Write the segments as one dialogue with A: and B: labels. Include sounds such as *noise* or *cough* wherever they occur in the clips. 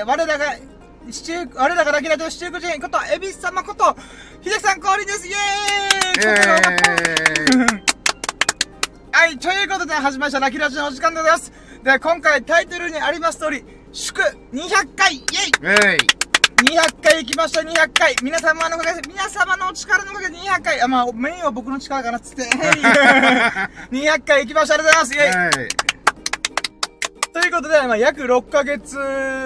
A: えー、我らが、シチュー、我らがラキライトシチューク人こと、エビス様こと、秀樹さん降臨ですイェーイはい、ということで始まりましたラキラジのお時間でございます。で、今回タイトルにあります通り、祝200回イェイ
B: はい。
A: 200回行きました、200回。皆様のおかげで、皆様のお力のおかげで200回。あ、まあ、メインは僕の力かなっつって。*laughs* 200回行きました、ありがとうございます。イェイことで、まあ、約6ヶ月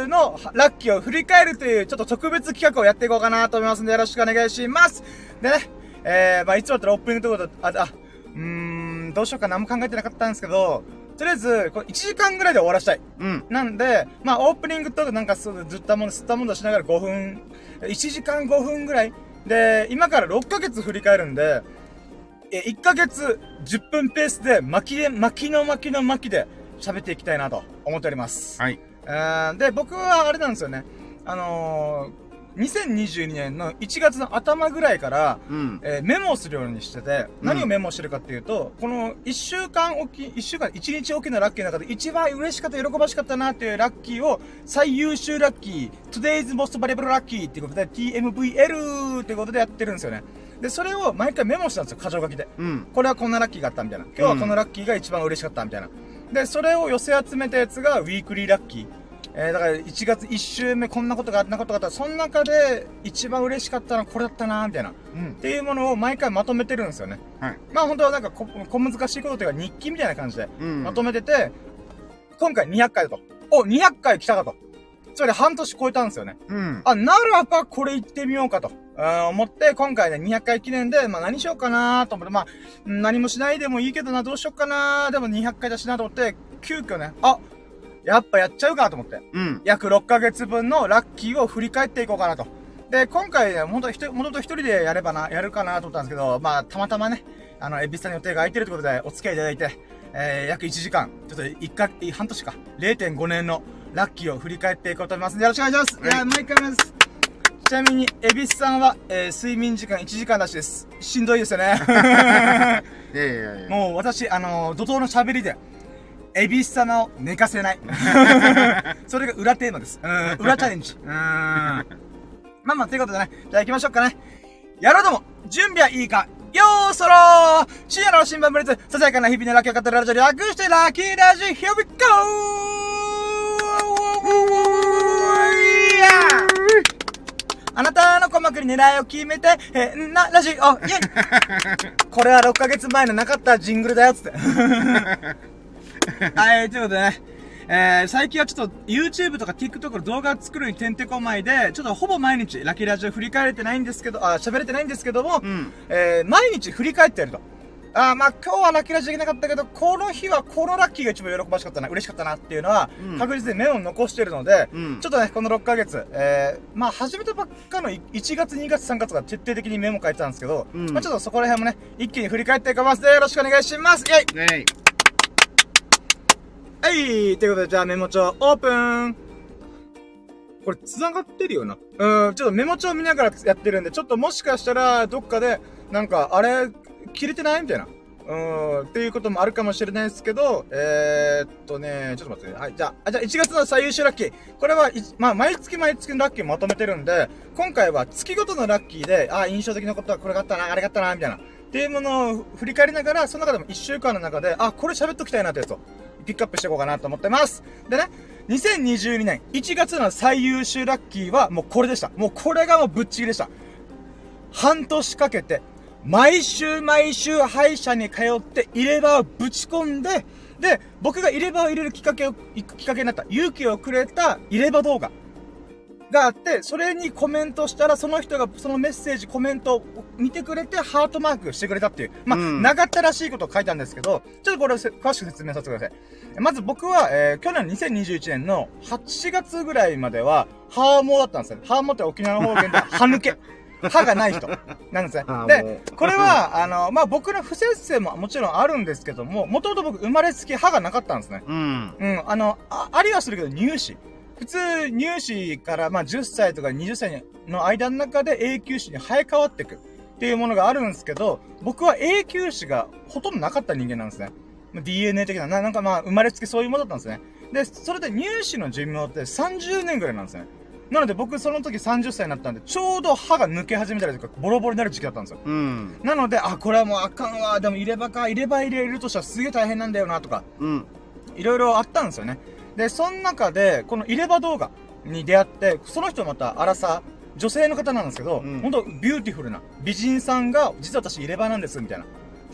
A: のラッキーを振り返るという、ちょっと特別企画をやっていこうかなと思いますんで、よろしくお願いします。でね、えー、まあ、いつもだったらオープニングとあ、あ、うーん、どうしようか何も考えてなかったんですけど、とりあえず、これ1時間ぐらいで終わらしたい。
B: うん。
A: なんで、まあ、オープニングとなんかそう、ずったもの、吸ったものしながら5分、1時間5分ぐらい。で、今から6ヶ月振り返るんで、え、1ヶ月10分ペースで巻きで、巻きの巻きの巻きで喋っていきたいなと思っております。
B: はい。
A: えーで、僕はあれなんですよね。あのー、2022年の1月の頭ぐらいから、
B: うん。
A: えーメモをするようにしてて、
B: うん
A: 何をメモしてるかっていうと、この1週間おき、1週間、1日おきのラッキーの中で一番嬉しかった、喜ばしかったなっていうラッキーを、最優秀ラッキー、Today's Most Valuable Lucky っていうことで、TMVL っていうことでやってるんですよね。で、それを毎回メモしたんですよ、箇条書きで。
B: うん。
A: これはこんなラッキーがあったみたいな。今日はこのラッキーが一番嬉しかったみたいな。で、それを寄せ集めたやつがウィークリーラッキー。えー、だから1月1週目こんなことがあった、なことがあった。その中で一番嬉しかったのはこれだったなみたいな。
B: うん
A: っ。ていうものを毎回まとめてるんですよね。
B: はい。
A: まあ本当はなんかこ小難しいことというか日記みたいな感じで
B: うん。
A: まとめてて、今回200回だと。お、200回来たかと。つまり半年超えたんですよね。
B: うん。
A: あ、ならばこれ行ってみようかと。あー思って、今回ね、200回記念で、まあ何しようかなと思って、まあ、うん何もしないでもいいけどな、どうしようかなでも200回だしなと思って、急遽ね、あ、やっぱやっちゃうかと思って。
B: うん。
A: 約6ヶ月分のラッキーを振り返っていこうかなと。で、今回ね、ほんと、もともと一人でやればな、やるかなと思ったんですけど、まあ、たまたまね、あの、エビスさんの予定が空いてるということで、お付き合いいただいて、えー、約1時間、ちょっと1か、半年か、0.5年のラッキーを振り返っていこうと思いますよろしくお願いします。
B: はい
A: いや、毎回です。ちなみに、エビスさんは、えー、睡眠時間1時間らしいです。しんどいですよね。*laughs*
B: いやいやいや。
A: もう私、あのー、怒涛の喋りで、エビス様を寝かせない。*laughs* それが裏テーマです。うん、裏チャレンジ。うん。まあまあ、ということでね、じゃあ行きましょうかね。やろうども、準備はいいかよーそろー深夜の新聞ブレツ、ささやかな日々のラッキーを語るラジオ略してラッキーラジオ Here we go! あなたの鼓膜に狙いを決めて、えー、な、ラジオ、イェイ *laughs* これは6ヶ月前のなかったジングルだよ、つって。*laughs* はい、ということでね。えー、最近はちょっと YouTube とか TikTok の動画作るにてんてこまいで、ちょっとほぼ毎日ラッキーラジオ振り返れてないんですけど、あ、喋れてないんですけども、
B: うん。
A: えー、毎日振り返ってやると。あーまあ今日はラッキーラジオできなかったけど、この日はこのラッキーが一番喜ばしかったな、嬉しかったなっていうのは、
B: うん。
A: 確実に目を残してるので、
B: うん。
A: ちょっとね、この6ヶ月、えー、まあ始めたばっかの1月、2月、3月が徹底的にメモ書いてたんですけど、
B: うん。
A: まあちょっとそこら辺もね、一気に振り返っていきます。ので、よろしくお願いします。イェイ。
B: ね
A: はい。ということで、じゃあメモ帳オープン。これ繋がってるよな。うん、ちょっとメモ帳見ながらやってるんで、ちょっともしかしたら、どっかで、なんか、あれ、切れてない？みたいな。うん、っていうこともあるかもしれないですけど、えー、っとね、ちょっと待ってね。はい、じゃあ、じゃあ1月の最優秀ラッキー。これは、まあ、毎月毎月のラッキーまとめてるんで、今回は月ごとのラッキーで、あ、印象的なことはこれがあったな、あれがあったな、みたいな。っていうものを振り返りながら、その中でも1週間の中で、あ、これ喋っときたいなってやつを、ピックアップしていこうかなと思ってます。でね、2022年1月の最優秀ラッキーはもうこれでした。もうこれがもうぶっちぎりでした。半年かけて、毎週毎週歯医者に通って入れ歯をぶち込んで、で、僕が入れ歯を入れるきっかけを、きっかけになった、勇気をくれた入れ歯動画があって、それにコメントしたら、その人がそのメッセージ、コメントを見てくれて、ハートマークしてくれたっていう、まあ、
B: うん
A: 長ったらしいことを書いたんですけど、ちょっとこれをせ詳しく説明させてください。まず僕は、えー、去年2021年の8月ぐらいまでは、ハーモだったんですよ。ハーモって沖縄の方言で、歯抜け。*laughs* 歯がない人。なんですねで、これは、あの、まあ、僕の不節制ももちろんあるんですけども、もともと僕生まれつき歯がなかったんですね。
B: うん。
A: うん、あの、あありはするけど乳歯。普通、乳歯から、まあ、10歳とか20歳の間の中で永久歯に生え変わっていくっていうものがあるんですけど、僕は永久歯がほとんどなかった人間なんですね。DNA 的な、ななんかまあ、生まれつきそういうものだったんですね。で、それで乳歯の寿命って30年ぐらいなんですね。なので僕その時30歳になったんで、ちょうど歯が抜け始めたりとか、ボロボロになる時期だったんですよ。
B: うん。
A: なので、あ、これはもうあかんわ。でも入れ歯か、入れ歯入れるとしたらすげえ大変なんだよな、とか、
B: うん。
A: いろいろあったんですよね。で、その中で、この入れ歯動画に出会って、その人また、アラサー、女性の方なんですけど、
B: うん
A: 本当 beautiful な美人さんが、実は私入れ歯なんです、みたいな。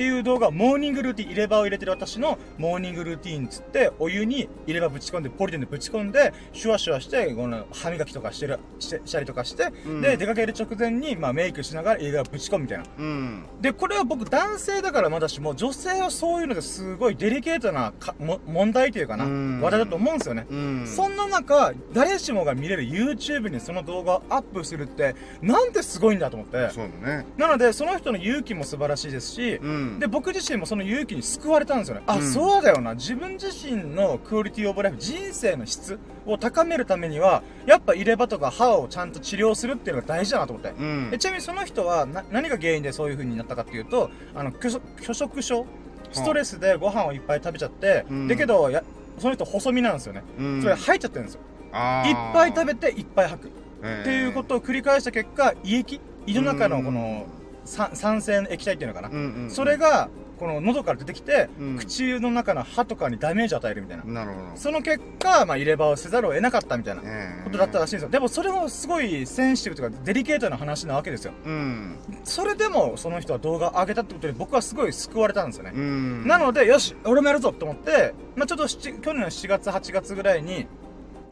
A: っていう動画、モーニングルーティン、入れ歯を入れてる私のモーニングルーティンつって、お湯に入れ歯ぶち込んで、ポリデンでぶち込んで、シュワシュワして、この歯磨きとかしてる、したりとかして、
B: うん
A: で、出かける直前に、まあメイクしながら入れ歯ぶち込むみたいな。
B: うん。
A: で、これは僕男性だからまだしも、女性はそういうのですごいデリケートなかも問題というかな、
B: うん
A: 話題だと思うんですよね。
B: うん。
A: そんな中、誰しもが見れる YouTube にその動画をアップするって、なんてすごいんだと思って。
B: そうだね。
A: なので、その人の勇気も素晴らしいですし、
B: うん。
A: で、僕自身もその勇気に救われたんですよね。あ、
B: うん。
A: そうだよな。自分自身のクオリティオブライフ、人生の質を高めるためには、やっぱ入れ歯とか歯をちゃんと治療するっていうのが大事だなと思って。
B: うん。
A: え。ちなみにその人はな何が原因でそういう風になったかっていうとあの拒食症ストレスでご飯をいっぱい食べちゃって、
B: うん。
A: だけどやその人細身なんですよね、
B: うん。
A: それ吐いちゃってるんですよ。
B: あ
A: いっぱい食べていっぱい吐く。っ
B: べ
A: ていうことを繰り返した結果胃液胃の中のこの酸酸性の液体っていうのかな。それがこの喉から出てきて、
B: うん
A: 口の中の歯とかにダメージを与えるみたいな、
B: なるほど。
A: その結果、まあ、入れ歯をせざるを得なかったみたいな
B: ええ
A: ことだったらしいんですよ。でもそれもすごいセンシティブというかデリケートな話なわけですよ。
B: うん。
A: それでもその人は動画を上げたってことで僕はすごい救われたんですよね。
B: うん。
A: なので、よし、俺もやるぞと思って、まあちょっと七去年の7月、8月ぐらいに、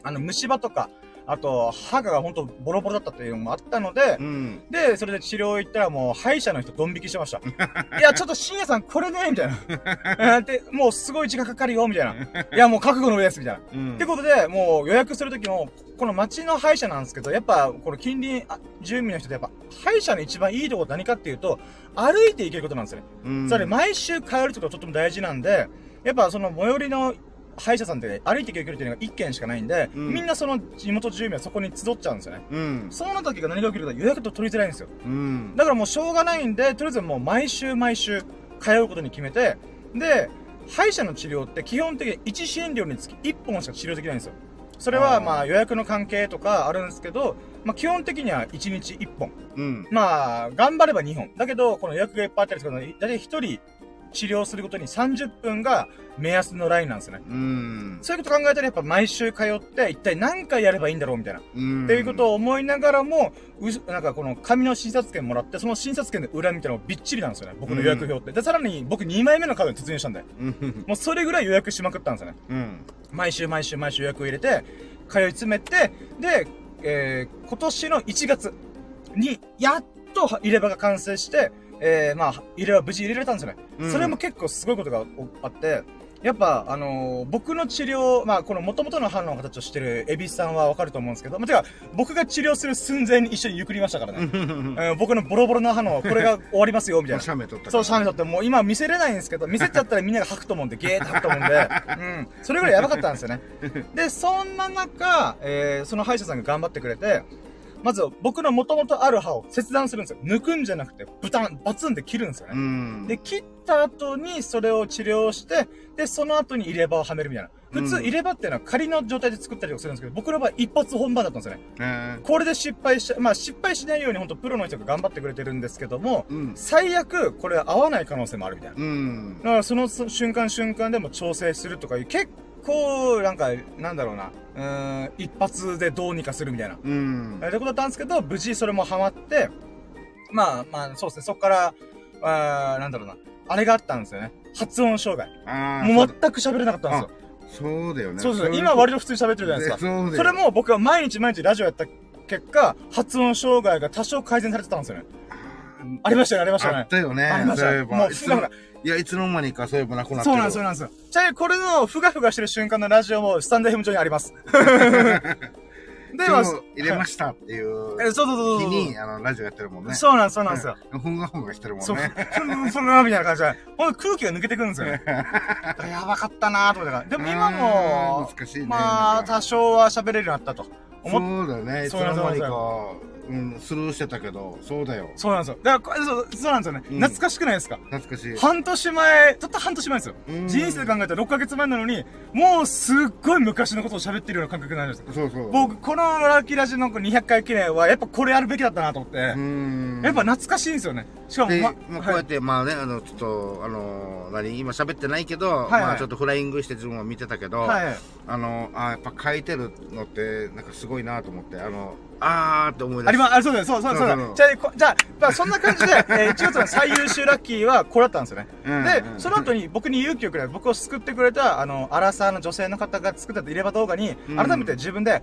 A: あの、虫歯とか、あと、歯が本当ボロボロだったっていうのもあったので
B: う、ん。
A: で、それで治療行ったらもう歯医者の人ドン引きしてました。*laughs* いや、ちょっと深夜さんこれね、みたいな。え *laughs* ーで、もうすごい時間かかるよ、みたいな。いや、もう覚悟の上です、みたいな。
B: うん。
A: ってことで、もう予約するときも、この町の歯医者なんですけど、やっぱ、この近隣あ住民の人でやっぱ、歯医者の一番いいところ何かっていうと、歩いて行けることなんですよね。
B: うん、
A: それ毎週通るってことがとっても大事なんで、やっぱその最寄りの歯医者さんって歩いて行ける距離っていうのが1軒しかないんで、
B: うん
A: みんなその地元住民はそこに集っちゃうんですよね。
B: うん。
A: そうなった時が何が起きるか予約と取りづらいんですよ。
B: うん。
A: だからもうしょうがないんで、とりあえずもう毎週毎週通うことに決めて、で、歯医者の治療って基本的に1診療につき1本しか治療できないんですよ。それはまあ予約の関係とかあるんですけど、まあ基本的には1日1本。
B: うん。
A: まあ、頑張れば2本。だけど、この予約がいっぱいあったりするので、だいたい1人治療することに30分が目安のラインなんですよね。
B: うん。
A: そういうこと考えたらやっぱ毎週通って、一体何回やればいいんだろうみたいな。
B: うん。
A: っていうことを思いながらも、うしなんかこの紙の診察券もらって、その診察券の裏見たらびっちりなんですよね。僕の予約表って。で、さらに僕2枚目のカードに突入したんで。
B: うん。
A: もうそれぐらい予約しまくったんですよね。
B: うん。
A: 毎週毎週毎週予約を入れて、通い詰めて、で、えー、今年の1月に、やっと入れ歯が完成して、えー、まあ、入れ歯無事入れられたんですよね。
B: うん
A: それも結構すごいことがあって、やっぱ、あのー僕の治療、まあ、この元々の歯の形をしてるエビスさんはわかると思うんですけど、まあ、てか、僕が治療する寸前に一緒にゆっくりましたからね。うん僕のボロボロの歯の、これが終わりますよ、みたいな。
B: 写メ撮った
A: そう、シャメ撮って、もう今見せれないんですけど、見せちゃったらみんなが吐くと思うんで、ゲーって吐くと思うんで、うん。それぐらいやばかったんですよね。で、そんな中、えー、その歯医者さんが頑張ってくれて、まず僕の元々ある歯を切断するんですよ。抜くんじゃなくて、ブタン、バツンって切るんですよね。
B: うん。
A: で、切った後にそれを治療して、で、その後に入れ歯をはめるみたいな。普通
B: うん
A: 入れ歯っていうのは仮の状態で作ったりとかするんですけど、僕の場合一発本番だったんですよね。
B: えー
A: これで失敗し、まあ失敗しないように本当プロの人が頑張ってくれてるんですけども、
B: うん。
A: 最悪これ合わない可能性もあるみたいな。
B: うん
A: だ。からその瞬間瞬間でも調整するとかいう、結構、なんか、なんだろうな、うーん、一発でどうにかするみたいな。
B: うん
A: え。ーってことだったんですけど、無事それもハマって、まあまあ、そうですね、そっから、あーなんだろうな、あれがあったんですよね。発音障害。
B: ああ。
A: もう全く喋れなかったんですよ。
B: そうだよね。
A: そうですね。
B: い
A: 今割と普通に喋ってるじゃないですか。
B: そう
A: それも僕は毎日毎日ラジオやった結果、発音障害が多少改善されてたんですよね。ありましたよね、ありましたよね
B: あっ。たよね。
A: ありました
B: そういえば
A: もうふがふ
B: いや、いつの間にかそういえばなくなって
A: そうなんです、そうなんですよ。ちなみにこれのふがふがしてる瞬間のラジオもスタンド FM 上にあります。*laughs* で、
B: 今
A: まあ
B: 日入れましたっていう
A: え、そうそうそう。
B: 日に、あの、ラジオやってるもんね。
A: そうなんです、そうなんですよ。
B: うん。ふんがふんがしてるもん
A: そう、ふ
B: ね。
A: んふんみたいな感じで、ほんと空気が抜けてくるんですよね。*laughs* やばかったなーと思ってから。でも今も
B: うん、難しいね。
A: まあ、多少は喋れるようになったと
B: そ
A: 思っ
B: うだね。いつの間にか、うん、スルーしてたけど、そうだよ。
A: そうなんですよ。だからそう、そうなんですよね。
B: うん
A: 懐かしくないですか？
B: 懐かしい。
A: 半年前、たった半年前ですよ。
B: うん
A: 人生で考えたら6ヶ月前なのに、もうすっごい昔のことを喋ってるような感覚になるんですよ。
B: そうそう。
A: 僕、このラッキーラジオの200回記念は、やっぱこれやるべきだったなと思って、
B: うん。
A: やっぱ懐かしいんですよね。しかも、
B: で、
A: ま
B: まあ、こうやって、まあね、あの、ちょっと、あの、何、今喋ってないけど、
A: はいはい
B: まあちょっとフライングして自分は見てたけど、
A: はい。
B: あの、あやっぱ書いてるのって、なんかすごいなと思って、あの、あーって思い出
A: ありま、あ、そうだよ、そうそうそうじゃあ、こじゃあ、まあ、そんな感じで、えー1月の最優秀ラッキーはこれだったんですよね。
B: うん
A: で
B: う、ん
A: その後に僕に勇気をくれ、僕を救ってくれた、あの、アラサーの女性の方が作った入れ歯動画に、
B: うん
A: 改めて自分で、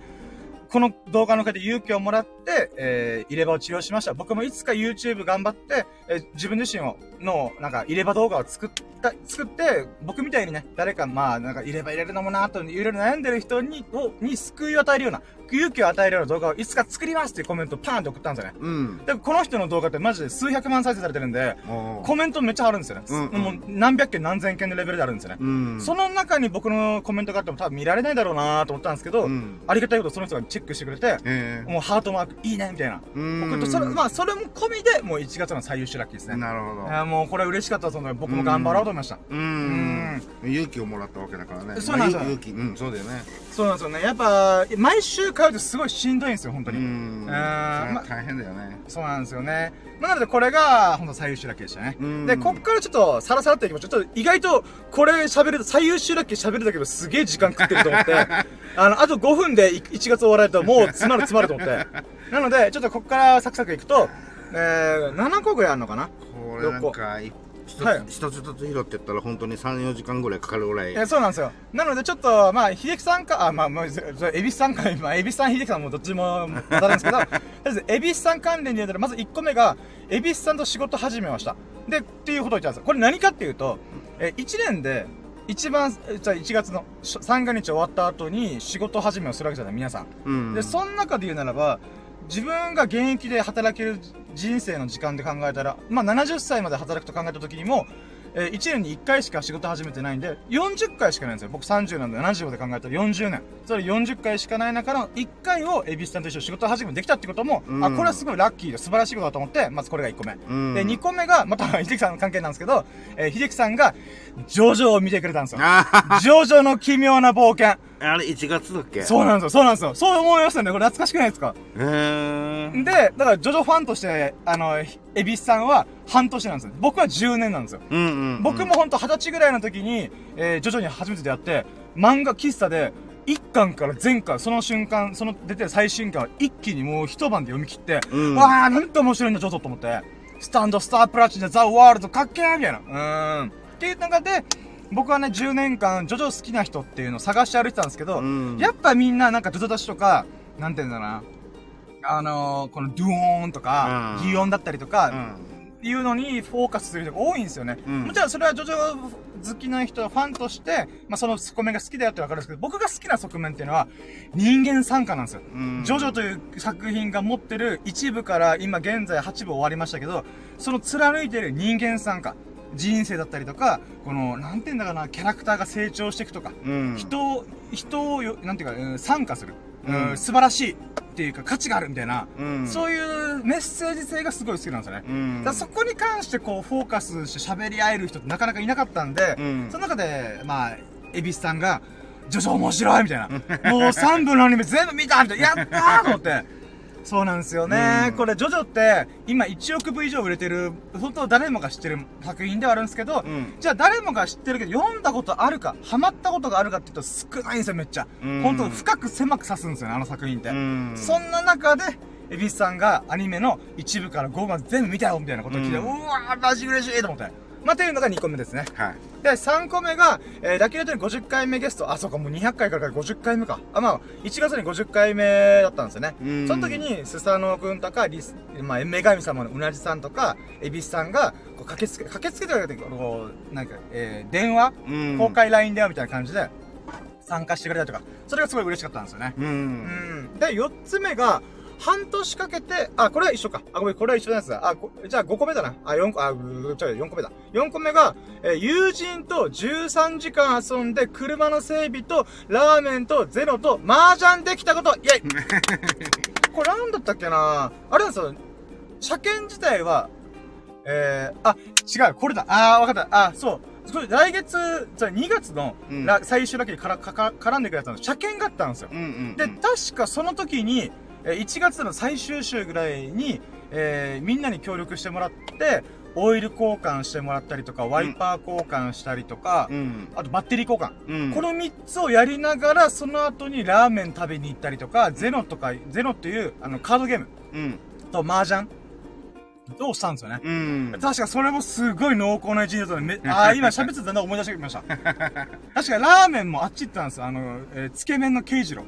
A: この動画の中で勇気をもらって、えー、入れ歯を治療しました。僕もいつか YouTube 頑張って、えー自分自身を、の、なんか、入れ歯動画を作った、作って、僕みたいにね、誰か、まあ、なんか、入れ歯入れるのもなと、いろいろ悩んでる人に、を、に救いを与えるような、勇気を与えるような動画をいつか作りますっていうコメントをパーンって送ったんですよね。
B: うん。
A: で、この人の動画ってマジで数百万再生されてるんで、コメントめっちゃあるんですよね。
B: うんうん
A: もう何百件何千件のレベルであるんですよね。
B: うん。
A: その中に僕のコメントがあっても多分見られないだろうなと思ったんですけど、
B: うん。
A: ありがたいことその人がチェックしてくれて、
B: ええ
A: もうハートマークいいねみたいな。
B: うん
A: 僕とそれ、まあそれも込みでもう1月の最優秀ラッキーですね。
B: なるほど
A: い。やもうこれ嬉しかったですので、僕も頑張ろうと思いました。
B: う
A: うん
B: ん。勇気をもらったわけだからね。
A: そうなんですよ
B: まあ勇気、うん、そうだよね。
A: そうなんですよね。やっぱ、毎週通うとすごいしんどいんですよ、本当
B: う
A: に。
B: ん。それ
A: あーま
B: は大変だよね。
A: そうなんですよね。まあ、なのでこれが、本当最優秀ラッキーでしたね。
B: うん
A: で、こっからちょっと、さらさらっていきましょう。ちょっと意外と、これ喋ると、最優秀ラッキー喋るだけどすげえ時間食ってると思って、*laughs* あの、あと5分で1月終わられるともう詰まる詰まると思って。*laughs* なので、ちょっとこっからサクサクいくと、えー、7個ぐらいあるのかな？
B: これなんか、い一つ
A: はい
B: 一つ一つ拾ってったら本当に3、4時間ぐらいかかるぐらい。
A: えーそうなんですよ。なのでちょっと、まあ、秀樹さんか、あ、まあ、まあ、そそ恵比寿さんか、*laughs* まあ、恵比寿さん、秀樹さんもどっちも当たるんですけど、とりあえず、恵比寿さん関連で言うと、まず1個目が、恵比寿さんと仕事始めました。で、っていうことを言ったんですよ。これ何かっていうと、えー、1年で、一番、えじゃあ1月のし三が日終わった後に仕事始めをするわけじゃない、皆さん。
B: うん。
A: で、その中で言うならば、自分が現役で働ける人生の時間で考えたら、まあ70歳まで働くと考えた時にも、えー1年に1回しか仕事始めてないんで、40回しかないんですよ。僕30なんで70で考えたら40年。それ40回しかない中の1回をエビスさんと一緒に仕事始めできたってことも、
B: うん
A: あ、これはすごいラッキーで素晴らしいことだと思って、まずこれが1個目。
B: うん。
A: で、2個目が、また、秀樹さんの関係なんですけど、えー秀樹さんが、ジョジョを見てくれたんですよ。
B: あ
A: ジョジョの奇妙な冒険。
B: あ、あれ1月だっけ？
A: そうなんですよ、そうなんですよ。そう思いましたね。これ懐かしくないですか？
B: へー。
A: で、だから、ジョジョファンとして、あの、エビスさんは半年なんですよ。僕は10年なんですよ。
B: うんうんうん。
A: 僕もほんと20歳ぐらいの時に、えー、ジョジョに初めて出会って、漫画喫茶で、1巻から全巻、その瞬間、その出てる最新巻を一気にもう一晩で読み切って、
B: うん
A: わー、なんて面白いんだ、ジョジョと思って。スタンド、スタープラチナ、ザ・ワールド、かっけーみたいな。うーん。っていう中で、僕はね、10年間、ジョジョ好きな人っていうのを探して歩いてたんですけど、
B: うん
A: やっぱみんななんかジョジョ出しとか、なんていうんだろうな、あのー、このドゥオーンとか、
B: うん
A: 擬音だったりとか、
B: うん。
A: いうのにフォーカスする人が多いんですよね。
B: うん
A: もちろんそれはジョジョ好きな人、ファンとして、まあ、その側面が好きだよってわかるんですけど、僕が好きな側面っていうのは、人間参加なんですよ。
B: うん
A: ジョジョという作品が持ってる一部から今現在8部終わりましたけど、その貫いてる人間参加。人生だったりとか、この、なんて言うんだかな、キャラクターが成長していくとか、
B: うん。
A: 人を、人をよ、なんていうか、うん参加する、うん
B: うん
A: 素晴らしいっていうか価値があるみたいな、
B: うん。
A: そういうメッセージ性がすごい好きなんですよね。
B: うん。
A: だからそこに関してこうフォーカスして喋り合える人ってなかなかいなかったんで、
B: うん
A: その中で、まあ、恵比寿さんが、ジョジョ面白いみたいな。もう3部のアニメ全部見たみたいな。やったーと思って。そうなんですよね、
B: うん
A: これ、ジョジョって、今1億部以上売れてる、本当誰もが知ってる作品ではあるんですけど、
B: うん
A: じゃあ誰もが知ってるけど、読んだことあるか、ハマったことがあるかって言うと少ないんですよ、めっちゃ。
B: うん
A: 本当深く狭く刺すんですよね、あの作品って。
B: うん。
A: そんな中で、エビスさんがアニメの1部から5部まで全部見たよみたいなことを聞いて、う
B: うん
A: わー、マジ嬉しいと思って。まあ、っていうのが2個目ですね。
B: はい。
A: で、3個目が、えー、ラッキーレトに50回目ゲスト。あ、そうか、もう200回から50回目か。あ、まあ、1月に50回目だったんですよね。
B: うん
A: その時に、スサノオくんとか、リス、まあ、女神様のうなじさんとか、エビスさんが、こう駆けつけ、駆けつけてくれて、こう、なんか、えー、電話、
B: うん
A: 公開 LINE 電話みたいな感じで、参加してくれたりとか、それがすごい嬉しかったんですよね。
B: う。
A: うんん。で、4つ目が、半年かけて、あ、これは一緒か。あ、ごめん、これは一緒のやつだ。あ、こじゃあ5個目だな。あ、4個、あ、ぐちょ、4個目だ。4個目が、えー友人と13時間遊んで、車の整備と、ラーメンと、ゼロと、麻雀できたこと、イェイ *laughs* これなんだったっけなあれなんですよ。車検自体は、えー、あ、違う、これだ。あー、わかった。あ、そう。これ来月、じゃあ2月の、
B: うん
A: ら最終だけにからかか絡んでくるやつなの。車検があったんですよ。
B: うんうん。
A: で、確かその時に、えー1月の最終週ぐらいに、えーみんなに協力してもらって、オイル交換してもらったりとか、ワイパー交換したりとか、
B: うん。
A: あとバッテリー交換。
B: うん。
A: この3つをやりながら、その後にラーメン食べに行ったりとか、ゼノとか、ゼノっていう、あの、カードゲーム
B: うん。
A: と麻雀をしたんですよね。
B: うん。
A: 確かそれもすごい濃厚な一日だったので、め *laughs* あー、今喋っててだんだん思い出してきました。*laughs* 確かラーメンもあっち行ったんですよ。あの、えーつけ麺の慶次郎。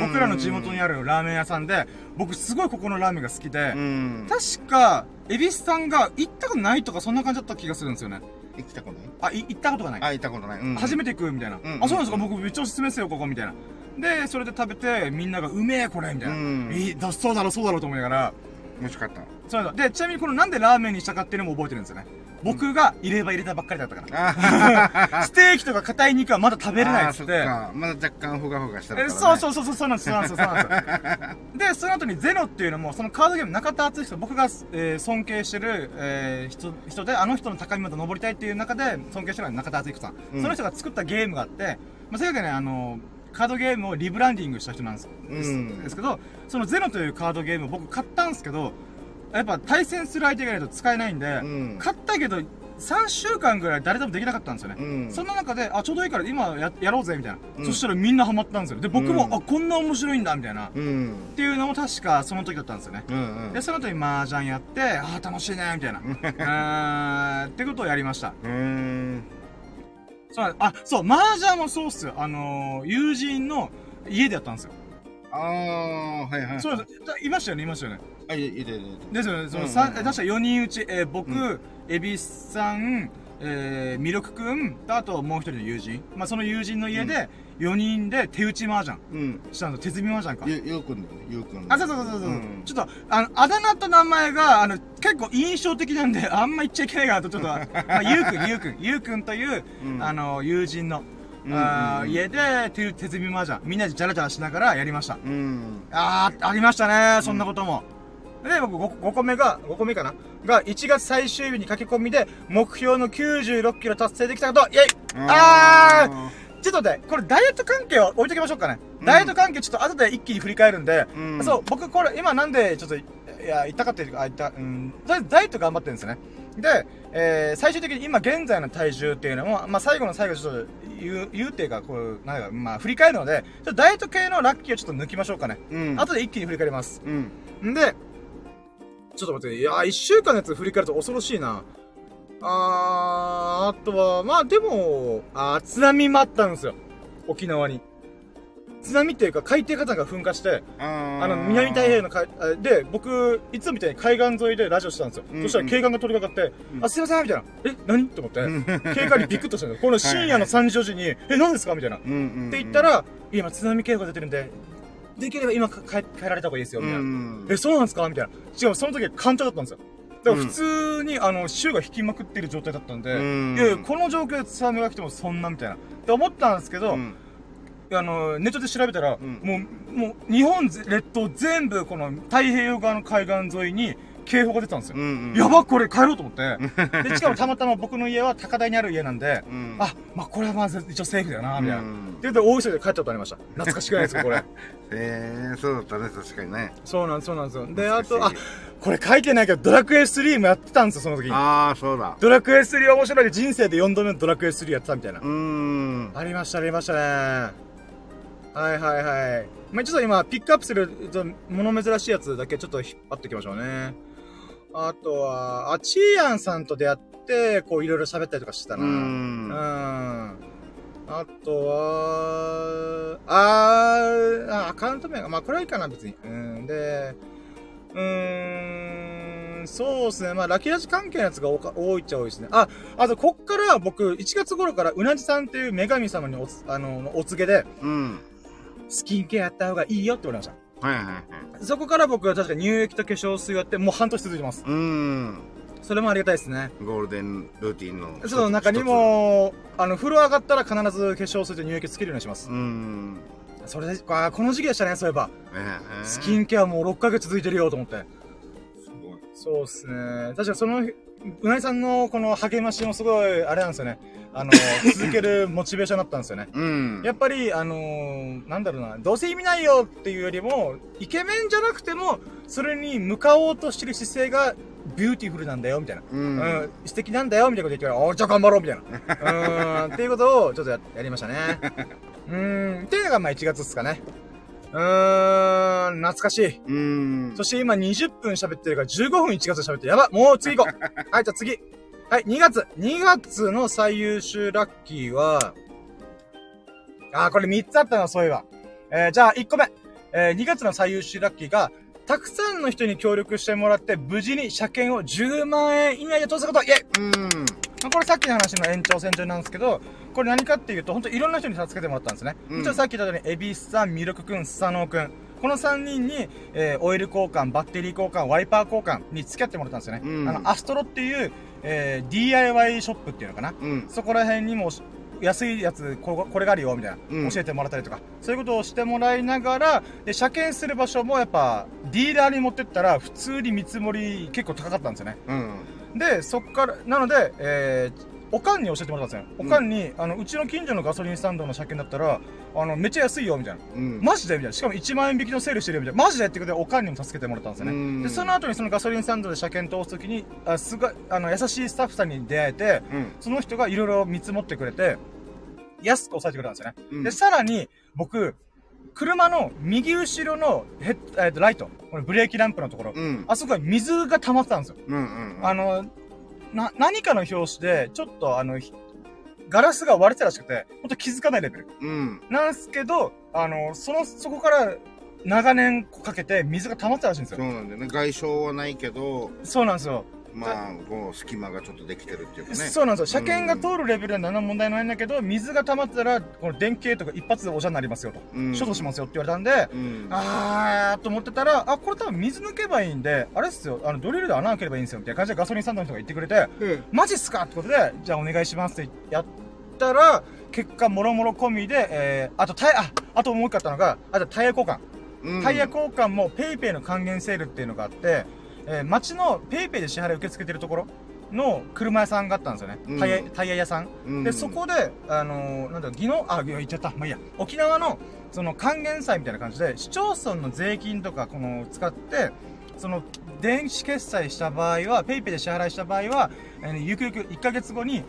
A: 僕らの地元にあるラーメン屋さんで、僕すごいここのラーメンが好きで、
B: うん。
A: 確か、エビスさんが行ったことないとかそんな感じだった気がするんですよね。
B: 生きたことない？
A: あ、い行ったことがない。
B: あ、行ったことない。うん
A: 初めて行くみたいな。
B: うん
A: あ、そうなんですか？僕めっちゃおすすめですよ、ここ、みたいな。で、それで食べて、みんなが、うめえ、これ、みたいな。
B: うん
A: いいだ、そうだろう、そうだろうと思いながら、
B: 美味しかった。
A: そう。で、ちなみにこのなんでラーメンにしたかっていうのも覚えてるんですよね。僕が入れ歯入れたばっかりだったから。
B: あ
A: ステーキとか硬い肉はまだ食べれないっつっ。
B: てか。まだ若干ふがふがした
A: えそうそううそうそう、そうなんです、そうなんです、そうなんです。で、その後にゼロっていうのも、そのカードゲーム中田敦人、僕が、えー尊敬してる、えー人、人で、あの人の高みまで登りたいっていう中で尊敬してるのが中田敦彦さん。
B: うん
A: その人が作ったゲームがあって、まあ、それがね、あの、カードゲームをリブランディングした人なんです,、
B: うん
A: ですけど、そのゼロというカードゲームを僕買ったんですけど、やっぱ対戦する相手がいないと使えないんで、
B: うん
A: 買ったけど、3週間ぐらい誰でもできなかったんですよね。
B: うん。
A: そんな中で、あ、ちょうどいいから今ややろうぜ、みたいな、
B: うん
A: そしたらみんなハマったんですよ。で、僕も、
B: うん
A: あ、こんな面白いんだ、みたいな。っ
B: うん。
A: ていうのも確かその時だったんですよね。
B: うんうん。
A: で、その後に麻雀やって、あー楽しいね、みたいな。う *laughs* ーん、ってことをやりました。
B: うーん。
A: そうあ、そう、麻雀もそうっすよ。あのー、友人の家でやったんですよ。
B: ああ、はいはい。
A: そうです。だいましたよね、いましたよね。
B: あ、いていていて。
A: ですよね。その、
B: うんうん
A: 確か4人うち、えー僕、
B: う
A: エビスさん、えー、ミルクくん、とあともう一人の友人。まあ、その友人の家で、4人で手打ち麻雀
B: うん。
A: したんですよ。手積み麻雀か。
B: ゆ、ゆうくんだよね、ゆうくん。
A: あ、そうそうそうそう。う
B: うん
A: ちょっと、あの、あだ名と名前が、あの、結構印象的なんで、あんま言っちゃいけないかなと、ちょっと、*laughs* まあ、ゆうくん、ゆうくん、ゆうくんという、
B: うん
A: あの、友人の、
B: うん
A: あー家で手、手積み麻雀、みんなでジャラジャラしながらやりました。
B: うん。
A: あー、ありましたね、そんなことも。で、僕 5, 5個目が、5個目かな？が、1月最終日に駆け込みで、目標の96キロ達成できたこと、イェイ！あちょっと待って、これダイエット関係を置いときましょうかね。
B: うん。
A: ダイエット関係ちょっと後で一気に振り返るんで、
B: うん。
A: そう、僕これ今なんでちょっと、いや、言ったかっていうか、あ、言った、うん、とりあえずダイエット頑張ってるんですよね。で、えー、最終的に今現在の体重っていうのも、まあ、最後の最後ちょっと言う、言うっていうか、こう、なんか、まあ、振り返るので、ちょっとダイエット系のラッキーをちょっと抜きましょうかね。
B: うん。
A: 後で一気に振り返ります。
B: うん。
A: んで、ちょっと待って、いやー、一週間のやつ振り返ると恐ろしいな。あー、あとは、まあでも、あー、津波もあったんですよ。沖縄に。津波っていうか海底火山が噴火して、
B: あ
A: あの、南太平洋の海、あで、僕、いつもみたいに海岸沿いでラジオしてたんですよ。
B: うん
A: そしたら警官が取り掛かって、
B: うん
A: あ、すいませんみたいな。え、何？と思って、
B: うん
A: 警官にビクッとしたんですよ。*laughs* この深夜の3時4時に、え、何ですか？みたいな。っ
B: うんうん。
A: て言ったら、今津波警報が出てるんで、できれば今か帰帰られた方がいいですよ、みたいな。
B: うん。
A: え、そうなんですか？みたいな。違う、その時は干潮だったんですよ。だから普通に、あの、潮が引きまくってる状態だったんで、
B: うん
A: いやいや、この状況で津波が来てもそんな、みたいな。って思ったんですけど、
B: うん
A: あの、ネットで調べたら、
B: ん
A: もう、もう、日本ぜ列島全部、この太平洋側の海岸沿いに警報が出てたんですよ。
B: うん。
A: やばこれ帰ろうと思って。*laughs* で、しかもたまたま僕の家は高台にある家なんで、
B: うん。
A: あ、まあこれはまず一応セーフだよな、みたいな。
B: うん
A: って言って大急いで帰ったことありました。懐かしくないですか、これ。*laughs*
B: ええ、そうだったね、確かにね。
A: そうなんです、そうなんですよ。で、あと、あ、これ書いてないけど、ドラクエ3もやってたんですよ、その時に。
B: ああ、そうだ。
A: ドラクエ3面白いで人生で4度目のドラクエ3やってたみたいな
B: う。ーん。
A: ありました、ありましたね。はいはいはい。まあ、ちょっと今、ピックアップすると、物珍しいやつだけちょっと引っ張っていきましょうね。あとは、あ、チーヤンさんと出会って、こう、いろいろ喋ったりとかしてたな。
B: う
A: うん。
B: ん。
A: あとは、あー、あアカウント名が、まあ、これはいいかな、別に。うん。で、うーん、そうですね。まあ、ラキラジ関係のやつが多いっちゃ多いですね。あ、あと、こっから僕、1月頃から、うなじさんっていう女神様におつ、あの、お告げで、
B: うん。
A: スキンケアやった方がいいよって言われました。
B: はいはいはい。
A: そこから僕は確か乳液と化粧水をやって、もう半年続いてます。
B: うーん。
A: それもありがたいですね。
B: ゴールデンルーティンの。
A: その中にも、あの、風呂上がったら必ず化粧水と乳液つけるようにします。
B: うーん。
A: それで、あこの時期でしたね、そういえば。
B: ええ
A: スキンケアもう6ヶ月続いてるよと思って。
B: すごい。
A: そうっすね。確かその、うなぎさんのこの励ましもすごい、あれなんですよね。あの、続けるモチベーションになったんですよね。
B: うん。
A: やっぱり、あのーなんだろうな、どうせ意味ないよっていうよりも、イケメンじゃなくても、それに向かおうとしてる姿勢が、 beautiful なんだよ、みたいな。
B: う。
A: うんん、素敵なんだよ、みたいなこと言ってから、おじゃあ頑張ろう、みたいな。うん、っていうことを、ちょっとややりましたね。*laughs* うん、っていうのが、まあ1月っすかね。うーん、懐かしい。
B: うん。
A: そして今20分喋ってるから15分1月で喋ってる。やばもう次行こう *laughs* はい、じゃあ次。はい、2月。2月の最優秀ラッキーは、あー、これ3つあったな、そういえば。えー、じゃあ1個目。えー、2月の最優秀ラッキーが、たくさんの人に協力してもらって、無事に車検を10万円以内で通すこと、イェイ
B: うん。
A: まあこれさっきの話の延長線上なんですけど、これ何かっていうと、本当いろんな人に助けてもらったんですね。
B: うん
A: 一応さっき言ったように、エビスさん、ミルクくん、スサノオくん。この3人に、えーオイル交換、バッテリー交換、ワイパー交換に付き合ってもらったんですよね。
B: うん
A: あの、アストロっていう、えー DIY ショップっていうのかな？
B: うん。
A: そこら辺にも、安いやつこ、これがあるよ、みたいな、
B: うん
A: 教えてもらったりとか、そういうことをしてもらいながら、で、車検する場所もやっぱ、ディーラーに持ってったら、普通に見積もり結構高かったんですよね。
B: うん。
A: で、そっから、なので、えー、おかんに教えてもらったんですよ。おかんに、あの、うちの近所のガソリンスタンドの車検だったら、あの、めっちゃ安いよ、みたいな。
B: うん。
A: マジでみたいな。しかも1万円引きのセールしてるよ、みたいな。マジでってことで、おかんにも助けてもらったんですよ
B: うん
A: ね。で、その後にそのガソリンスタンドで車検通すときに、あ、すごい、あの、優しいスタッフさんに出会えて、
B: うん。
A: その人がいろいろ見積もってくれて、安く抑えてくれたんですよね。
B: うん
A: で、さらに、僕、車の右後ろのヘッ、えっと、ライト、これブレーキランプのところ、
B: うん。
A: あそこは水が溜まってたんですよ。
B: うん。うん。
A: あの、な、何かの拍子で、ちょっとあの、ひガラスが割れてたらしくて、ほんと気づかないレベル。
B: うん。
A: なんすけど、あの、その、そこから、長年かけて水が溜まってたらしいんです
B: そう
A: よ。
B: なんだよね。外傷はないけど、
A: そうなんですよ。
B: まあ、こう、隙間がちょっとできてるっていうかね。
A: そうなんですよ。車検が通るレベルでは何の問題ないんだけど、水が溜まってたら、この電気系とか一発でおじゃになりますよと。
B: うん。
A: 処分しますよって言われたんで、
B: うん。
A: あーと思ってたら、あ、これ多分水抜けばいいんで、あれっすよ、あの、ドリルで穴開ければいいんですよ、みたいな感じでガソリンスタンドの人が言ってくれて、
B: うん。
A: マジっすかってことで、じゃあお願いしますってやったら、結果、もろもろ込みで、えー、あとタイヤ、あ、あともう一個あったのが、あとタイヤ交換。
B: うん
A: タイヤ交換も PayPay の還元セールっていうのがあって、えー、街の PayPay で支払い受け付けてるところの車屋さんがあったんですよね。
B: うん
A: タイヤ、タイヤ屋さん。
B: うん
A: で、そこで、あのーなんだろう、技能、あ、言っちゃった。まあいいや。沖縄の、その還元祭みたいな感じで、市町村の税金とか、この、使って、その、電子決済した場合は、PayPay で支払いした場合は、えーゆくゆく1ヶ月後に、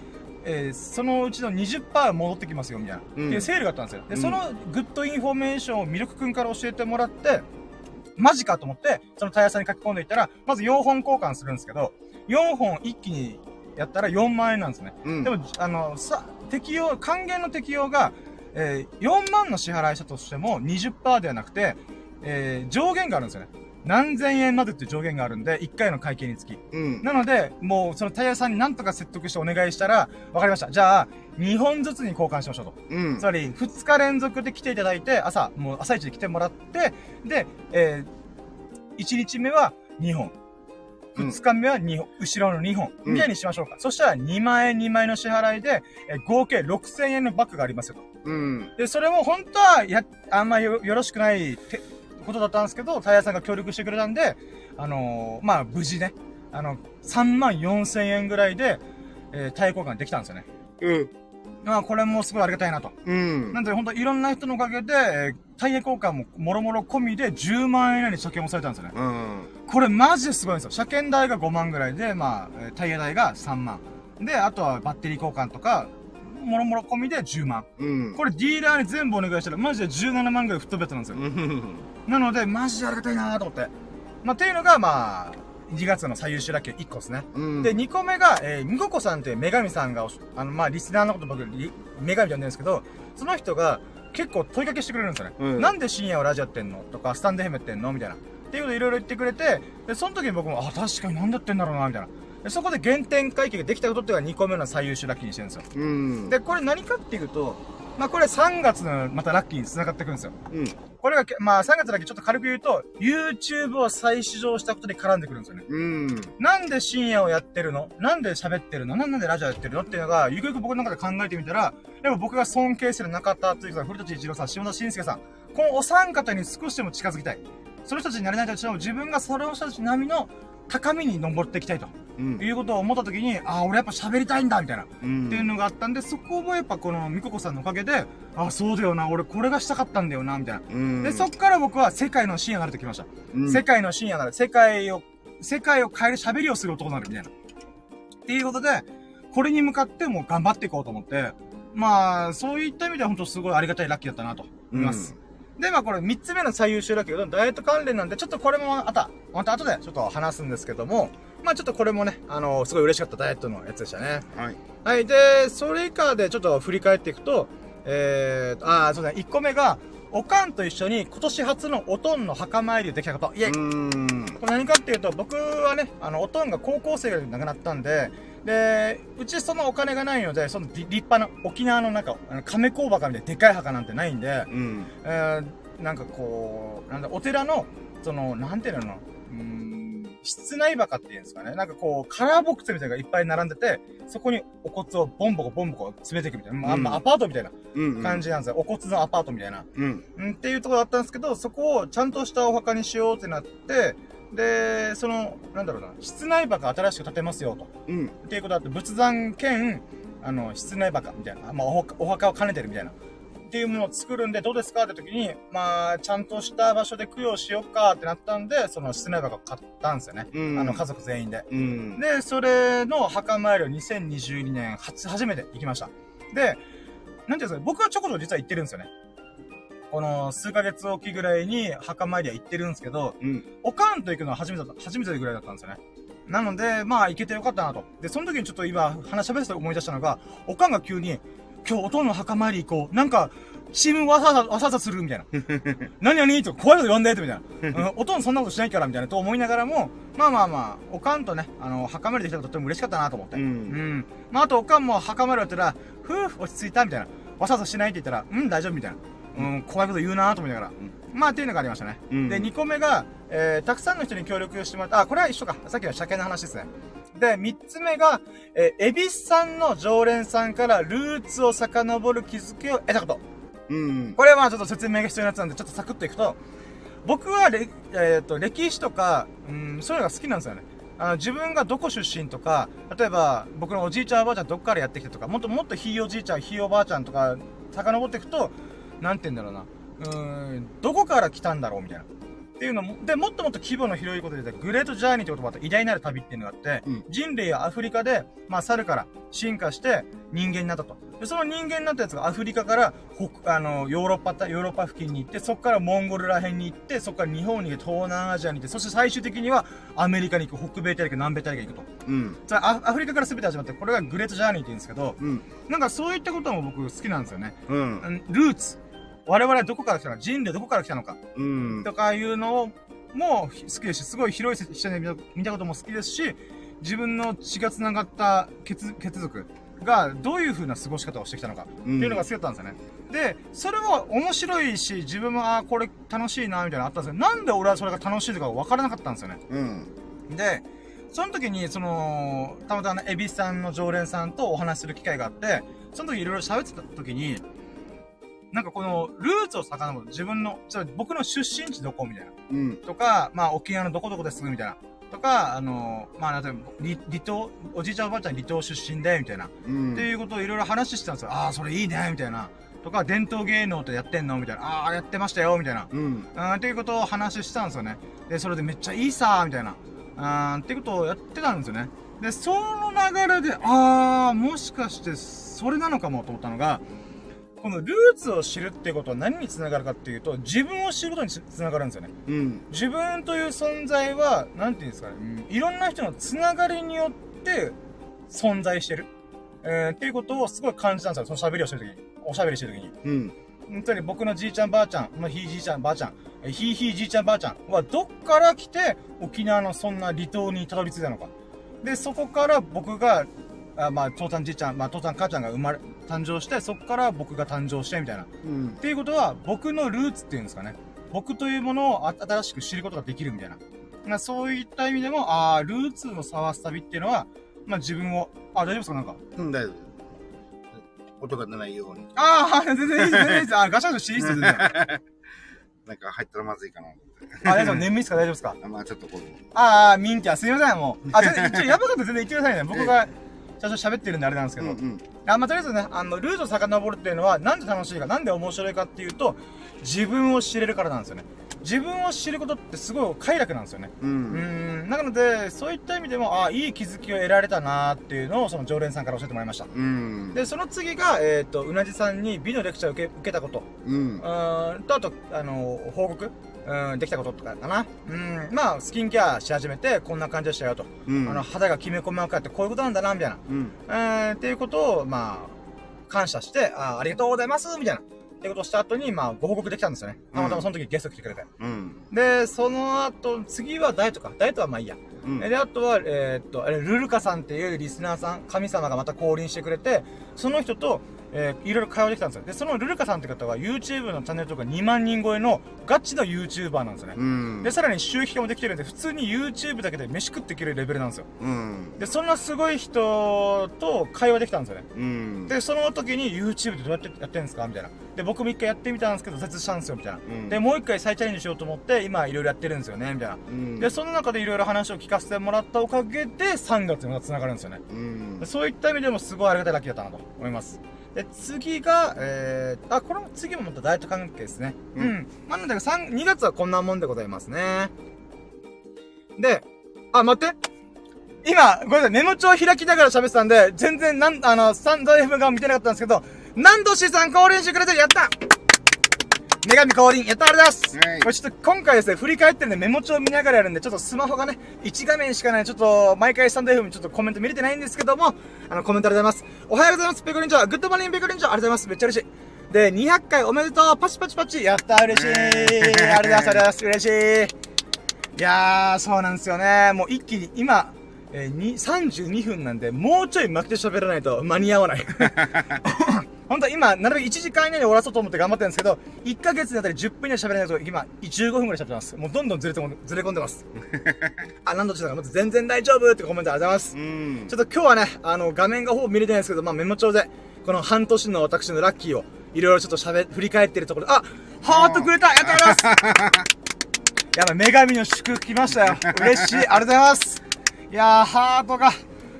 A: えーそのうちの20%戻ってきますよ、みたいな。
B: うん
A: で、セールがあったんですよ。で、
B: うん
A: その good information をミルクくんから教えてもらって、マジかと思って、そのタイヤさんに書き込んでいったら、まず4本交換するんですけど、4本一気にやったら4万円なんですね。
B: うん。
A: でも、あの、さ、適用、還元の適用が、えー4万の支払いしたとしても20%ではなくて、えー上限があるんですよね。何千円までっていう上限があるんで、1回の会計につき。
B: うん。
A: なので、もう、そのタイヤさんに何とか説得してお願いしたら、わかりました。じゃあ、2本ずつに交換しましょうと。
B: うん
A: つ。まり、2日連続で来ていただいて、朝、もう朝一で来てもらって、で、えー、1日目は2本。
B: うん
A: 2日目は2本、後ろの2本。
B: うん
A: みたいにしましょうか。そしたら2万円2万円の支払いで、えー合計6000円のバッグがありますよと。
B: うん。
A: で、それも本当は、や、あんまよよろしくないてことだったんですけど、タイヤさんが協力してくれたんで、あのーまあ、無事ね、あの、3万4千円ぐらいで、えータイヤ交換できたんですよね。
B: うん。
A: まあ、これもすごいありがたいなと。
B: うん。
A: なんで、本当いろんな人のおかげで、えータイヤ交換ももろもろ込みで10万円以内に車検もされたんですよね。
B: うん。
A: これマジですごいんですよ。車検代が5万ぐらいで、まあ、えータイヤ代が3万。で、あとはバッテリー交換とか、もろもろ込みで10万。
B: うん。
A: これディーラーに全部お願いしたら、マジで17万ぐらい吹っ飛ぶやつなんですよ。
B: うん。
A: なので、マジでありがたいなと思って。まあ、っていうのが、まあ、2月の最優秀ラッキー1個ですね。
B: うん。
A: で、2個目が、えー、みここさんっていう女神さんがあの、まあ、リスナーのこと僕、リ女神呼んでるんですけど、その人が結構問いかけしてくれるんですよね。
B: うん
A: なんで深夜をラジオやってんの？とか、スタンドヘムやってんの？みたいな。っていうこといろいろ言ってくれて、で、その時に僕も、あ、確かになんだってんだろうな、みたいな。でそこで原点回帰ができたことっていうのが2個目の最優秀ラッキーにしてるんですよ。
B: うん。
A: で、これ何かっていうと、まあ、これ3月のまたラッキーに繋がってくるんですよ。
B: うん。
A: これがけ、まあ3月だけちょっと軽く言うと、YouTube を再始動したことに絡んでくるんですよね。
B: うん。
A: なんで深夜をやってるの？なんで喋ってるの？なんでラジオやってるの？っていうのが、ゆくゆく僕の中で考えてみたら、やっぱ僕が尊敬する中田敦之さん、古舘一郎さん、下田晋介さん、このお三方に少しでも近づきたい。その人たちになれないとしても、自分がその人たち並みの高みに登っていきたいと
B: うん。
A: いうことを思った時に、ああ、俺やっぱ喋りたいんだみたいな。
B: うん。
A: っていうのがあったんで、そこもやっぱこのみここさんのおかげで、あ、そうだよな、俺これがしたかったんだよな、みたいな。
B: うん。
A: で、そっから僕は世界の深夜になるときました。
B: うん、
A: 世界の深夜になる。世界を、世界を変える喋りをする男になる、みたいな。っていうことで、これに向かってもう頑張っていこうと思って、まあ、そういった意味では本当すごいありがたいラッキーだったなと思います。で、まあこれ3つ目の最優秀ラッキーがダイエット関連なんで、ちょっとこれもあた、また後でちょっと話すんですけども、まあちょっとこれもね、あのすごい嬉しかったダイエットのやつでしたね。
B: はい。
A: はい。で、それ以下でちょっと振り返っていくと、えー、あー、そうだね、1個目が、おかんと一緒に今年初のおとんの墓参りできたこと。イェイ、
B: うん。
A: これ何かっていうと、僕はね、あの、おとんが高校生で亡くなったんで、で、うちそのお金がないので、その立立派な沖縄の中、亀甲墓みたいなでかい墓なんてないんで、
B: うん。
A: えー、なんかこう、なんだ、お寺の、その、なんていうの、うーん、室内墓っていうんですかね。なんかこう、カラーボックスみたいなのがいっぱい並んでて、そこにお骨をボンボコボンボコ詰めていくみたいな。まあ、
B: うん
A: まあアパートみたいな
B: うん。
A: 感じなんですよ。お骨のアパートみたいな。
B: うん。
A: うん、っていうところだったんですけど、そこをちゃんとしたお墓にしようってなって、で、その、なんだろうな、室内墓新しく建てますよと。
B: うん。
A: っていうことだって、仏壇兼、あの、室内墓みたいな、まあお墓、お墓を兼ねてるみたいな。っていうものを作るんでどうですかって時に、まあ、ちゃんとした場所で供養しよっかってなったんで、その室内墓を買ったんですよね。
B: うん。
A: あの、家族全員で。
B: うん。
A: で、それの墓参りを2022年初、初めて行きました。で、なんていうんですかね、僕はちょこちょこ実は行ってるんですよね。この数ヶ月おきぐらいに墓参りは行ってるんですけど、
B: うん。
A: おかんと行くのは初めてだった、初めてぐらいだったんですよね。なので、まあ行けてよかったなと。で、その時にちょっと今話喋ってて思い出したのが、おかんが急に、今日おとんの墓参り行こう。なんか、チームわさわさ、わさわさするみたいな。*laughs* 何々と怖いこと言わんでとみたいな。うん、おとんそんなことしないからみたいなと思いながらも、まあまあまあ、おかんとね、あの、墓参りできたのとっても嬉しかったなと思って。
B: う。
A: うんん。まああとおかんも墓参り終わったら、ふぅ、落ち着いたみたいな。わさわさしないって言ったら、うん、大丈夫みたいな。うん、怖いこと言うなと思いながら。まあっていうのがありましたね。
B: うん
A: で、2個目が、えー、たくさんの人に協力してもらった、あ、これは一緒か。さっきの車検の話ですね。で、3つ目が、えー、エビスさんの常連さんからルーツを遡る気づきを得たこと。
B: うん。
A: これはまあちょっと説明が必要なやつなんで、ちょっとサクッといくと、僕はれ、えっ、と、歴史とか、うん、そういうのが好きなんですよね。あの、自分がどこ出身とか、例えば、僕のおじいちゃんおばあちゃんどっからやってきたとか、もっともっとひいおじいちゃん、ひいおばあちゃんとか、遡っていくと、なんて言うんだろうな。うーん、どこから来たんだろうみたいな。っていうのも、で、もっともっと規模の広いことで言うと、グレートジャーニーって言葉あって、偉大なる旅っていうのがあって、
B: うん
A: 人類はアフリカで、まあ、猿から進化して人間になったと。で、その人間になったやつがアフリカから、北、あの、ヨーロッパた、ヨーロッパ付近に行って、そこからモンゴルら辺に行って、そこから日本に行って、東南アジアに行って、そして最終的にはアメリカに行く、北米大陸、南米大陸に行くと。
B: うん。
A: それアアフリカから全て始まって、これがグレートジャーニーって言うんですけど、
B: うん。
A: なんかそういったことも僕好きなんですよね。
B: うん。
A: うんルーツ。我々はどこから来たの？か、人類どこから来たのか？
B: うん。
A: とかいうのを、も好きですし、すごい広い視点で見たことも好きですし、自分の血が繋がった血、血族がどういう風な過ごし方をしてきたのか、っていうのが好きだったんですよね。で、それは面白いし、自分も、ああ、これ楽しいな、みたいなのあったんですけど、なんで俺はそれが楽しいとか分からなかったんですよね。
B: うん。
A: で、その時に、その、たまたまエビさんの常連さんとお話しする機会があって、その時いろいろ喋ってた時に、なんかこの、ルーツを遡る、自分の、ちょ僕の出身地どこみたいな。
B: うん。
A: とか、まあ、沖縄のどこどこですみたいな。とか、あの、まあ、例えば、離離島、おじいちゃんおばあちゃん離島出身で、みたいな。
B: うん。
A: っていうことをいろいろ話してたんですよ。ああ、それいいね、みたいな。とか、伝統芸能ってやってんの？みたいな。ああ、やってましたよ、みたいな。
B: うん。
A: うん、っていうことを話したんですよね。で、それでめっちゃいいさ、みたいな。うん、っていうことをやってたんですよね。で、その流れで、あー、もしかして、それなのかもと思ったのが、このルーツを知るってことは何につながるかっていうと、自分を知ることにつつながるんですよね。
B: うん。
A: 自分という存在は、なんていうんですかね、うんいろんな人のつながりによって存在してる。えー、っていうことをすごい感じたんですよ。その喋りをしてるときに。おしゃべりしてるときに。
B: うん。
A: 本当に僕のじいちゃんばあちゃん、まあ、ひいじいちゃんばあちゃん、えひいひいじいちゃんばあちゃんはどっから来て沖縄のそんな離島にたどり着いたのか。で、そこから僕が、あまあ、父ちゃんじいちゃん、まあ、父ちゃん母ちゃんが生まれ、誕生して、そこから僕が誕生してみたいな。っ
B: うん。
A: ていうことは、僕のルーツっていうんですかね。僕というものをあ新しく知ることができるみたいな。まあ、そういった意味でも、ああ、ルーツの探す旅っていうのは、まあ自分を、あ、大丈夫ですか？なんか。
B: うん、大丈夫。音が出ないように。
A: ああ、全然いいです、全然いいです。あ、ガシャガシャしていいですよ、全然。*laughs*
B: なんか入ったらまずいかな。
A: あ、大丈夫、眠いですか？大丈夫ですか？
B: あまあちょっとこう。
A: ああ、ミンティア、すいません、もう。あ、全然、一応、やばかったら全然言ってくださいね。僕が、最初喋ってるんであれなんですけど。
B: うんうん。
A: あ、まあ、とりあえずね、あの、ルートを遡るっていうのは、なんで楽しいか、なんで面白いかっていうと、自分を知れるからなんですよね。自分を知ることってすごい快楽なんですよね。
B: う。
A: うんーん、なので、そういった意味でも、あいい気づきを得られたなーっていうのを、その常連さんから教えてもらいました。
B: うん。
A: で、その次が、えっ、と、うなじさんに美のレクチャーを受け受けたこと。
B: うん
A: う。ーん、と、あと、あの、報告うん、できたこととかかな。うん、まあ、スキンケアし始めて、こんな感じでしたよと。
B: うん。
A: あの、肌がきめ細かくってこういうことなんだな、みたいな。
B: うん。
A: えー、っていうことを、まあ、感謝して、あありがとうございますみたいな。っていうことをした後に、まあ、ご報告できたんですよね。たまたまその時ゲスト来てくれて。
B: うん。
A: で、その後、次はダイエットか。ダイエットはまあいいや。
B: うん。
A: で、あとは、えーっと、あれ、ルルカさんっていうリスナーさん、神様がまた降臨してくれて、その人と、えーいろいろ会話できたんですよ。で、そのルルカさんって方は YouTube のチャンネルとか2万人超えのガチの YouTuber なんですよね。
B: うん。
A: で、さらに収益化もできてるんで、普通に YouTube だけで飯食っていけるレベルなんですよ。
B: うん。
A: で、そんなすごい人と会話できたんですよね。
B: うん。
A: で、その時に YouTube でどうやってやってるんですか？みたいな。で、僕も一回やってみたんですけど、挫折したんですよ、みたいな。
B: うん
A: で、もう一回再チャレンジしようと思って、今いろいろやってるんですよね、みたいな。
B: うん。
A: で、その中でいろいろ話を聞かせてもらったおかげで、3月にまた繋がるんですよね。そういった意味でもすごいありがたいラッキーだったなと思います。で、次が、えー、あ、これも次もまたダイエット関係ですね。う。
B: うんん
A: なので、3、2月はこんなもんでございますね。で、あ、待って。今、ごめんなさい、メモ帳開きながら喋ってたんで、全然なん、あの、スタンド FM が見てなかったんですけど、何度さん降臨してくれてるやった女神降臨やったありがとうございます、
B: はい
A: これちょっと今回ですね、振り返ってるんでメモ帳見ながらやるんで、ちょっとスマホがね、1画面しかない、ちょっと、毎回スタンド FM ちょっとコメント見れてないんですけども、あの、コメントありがとうございます。おはようございます、ペコリンチョ。 good morning ペコリンチョ。ありがとうございます。めっちゃ嬉しい。で、200回おめでとうパチパチパチやった嬉しいありがとうございます、ありがとうございます。嬉しいいやー、そうなんですよね。もう一気に、今、えー、に32分なんで、もうちょい巻きで喋らないと間に合わない。*laughs* 本当は今、なるべく1時間以内に終わらそうと思って頑張ってるんですけど、1ヶ月にあたり10分以内喋れないと、今、15分くらい喋ってます。もうどんどんずれても、ずれ込んでます。*laughs* あ、なんどちらか、まず全然大丈夫ってコメントありがとうございます。
B: うん。
A: ちょっと今日はね、あの、画面がほぼ見れてないんですけど、まあメモ帳で、この半年の私のラッキーを、いろいろちょっと喋、振り返ってるところで、あハートくれたありがとうございます *laughs* やばい、女神の祝福来ましたよ。嬉しい。ありがとうございます。いやー、ハートが、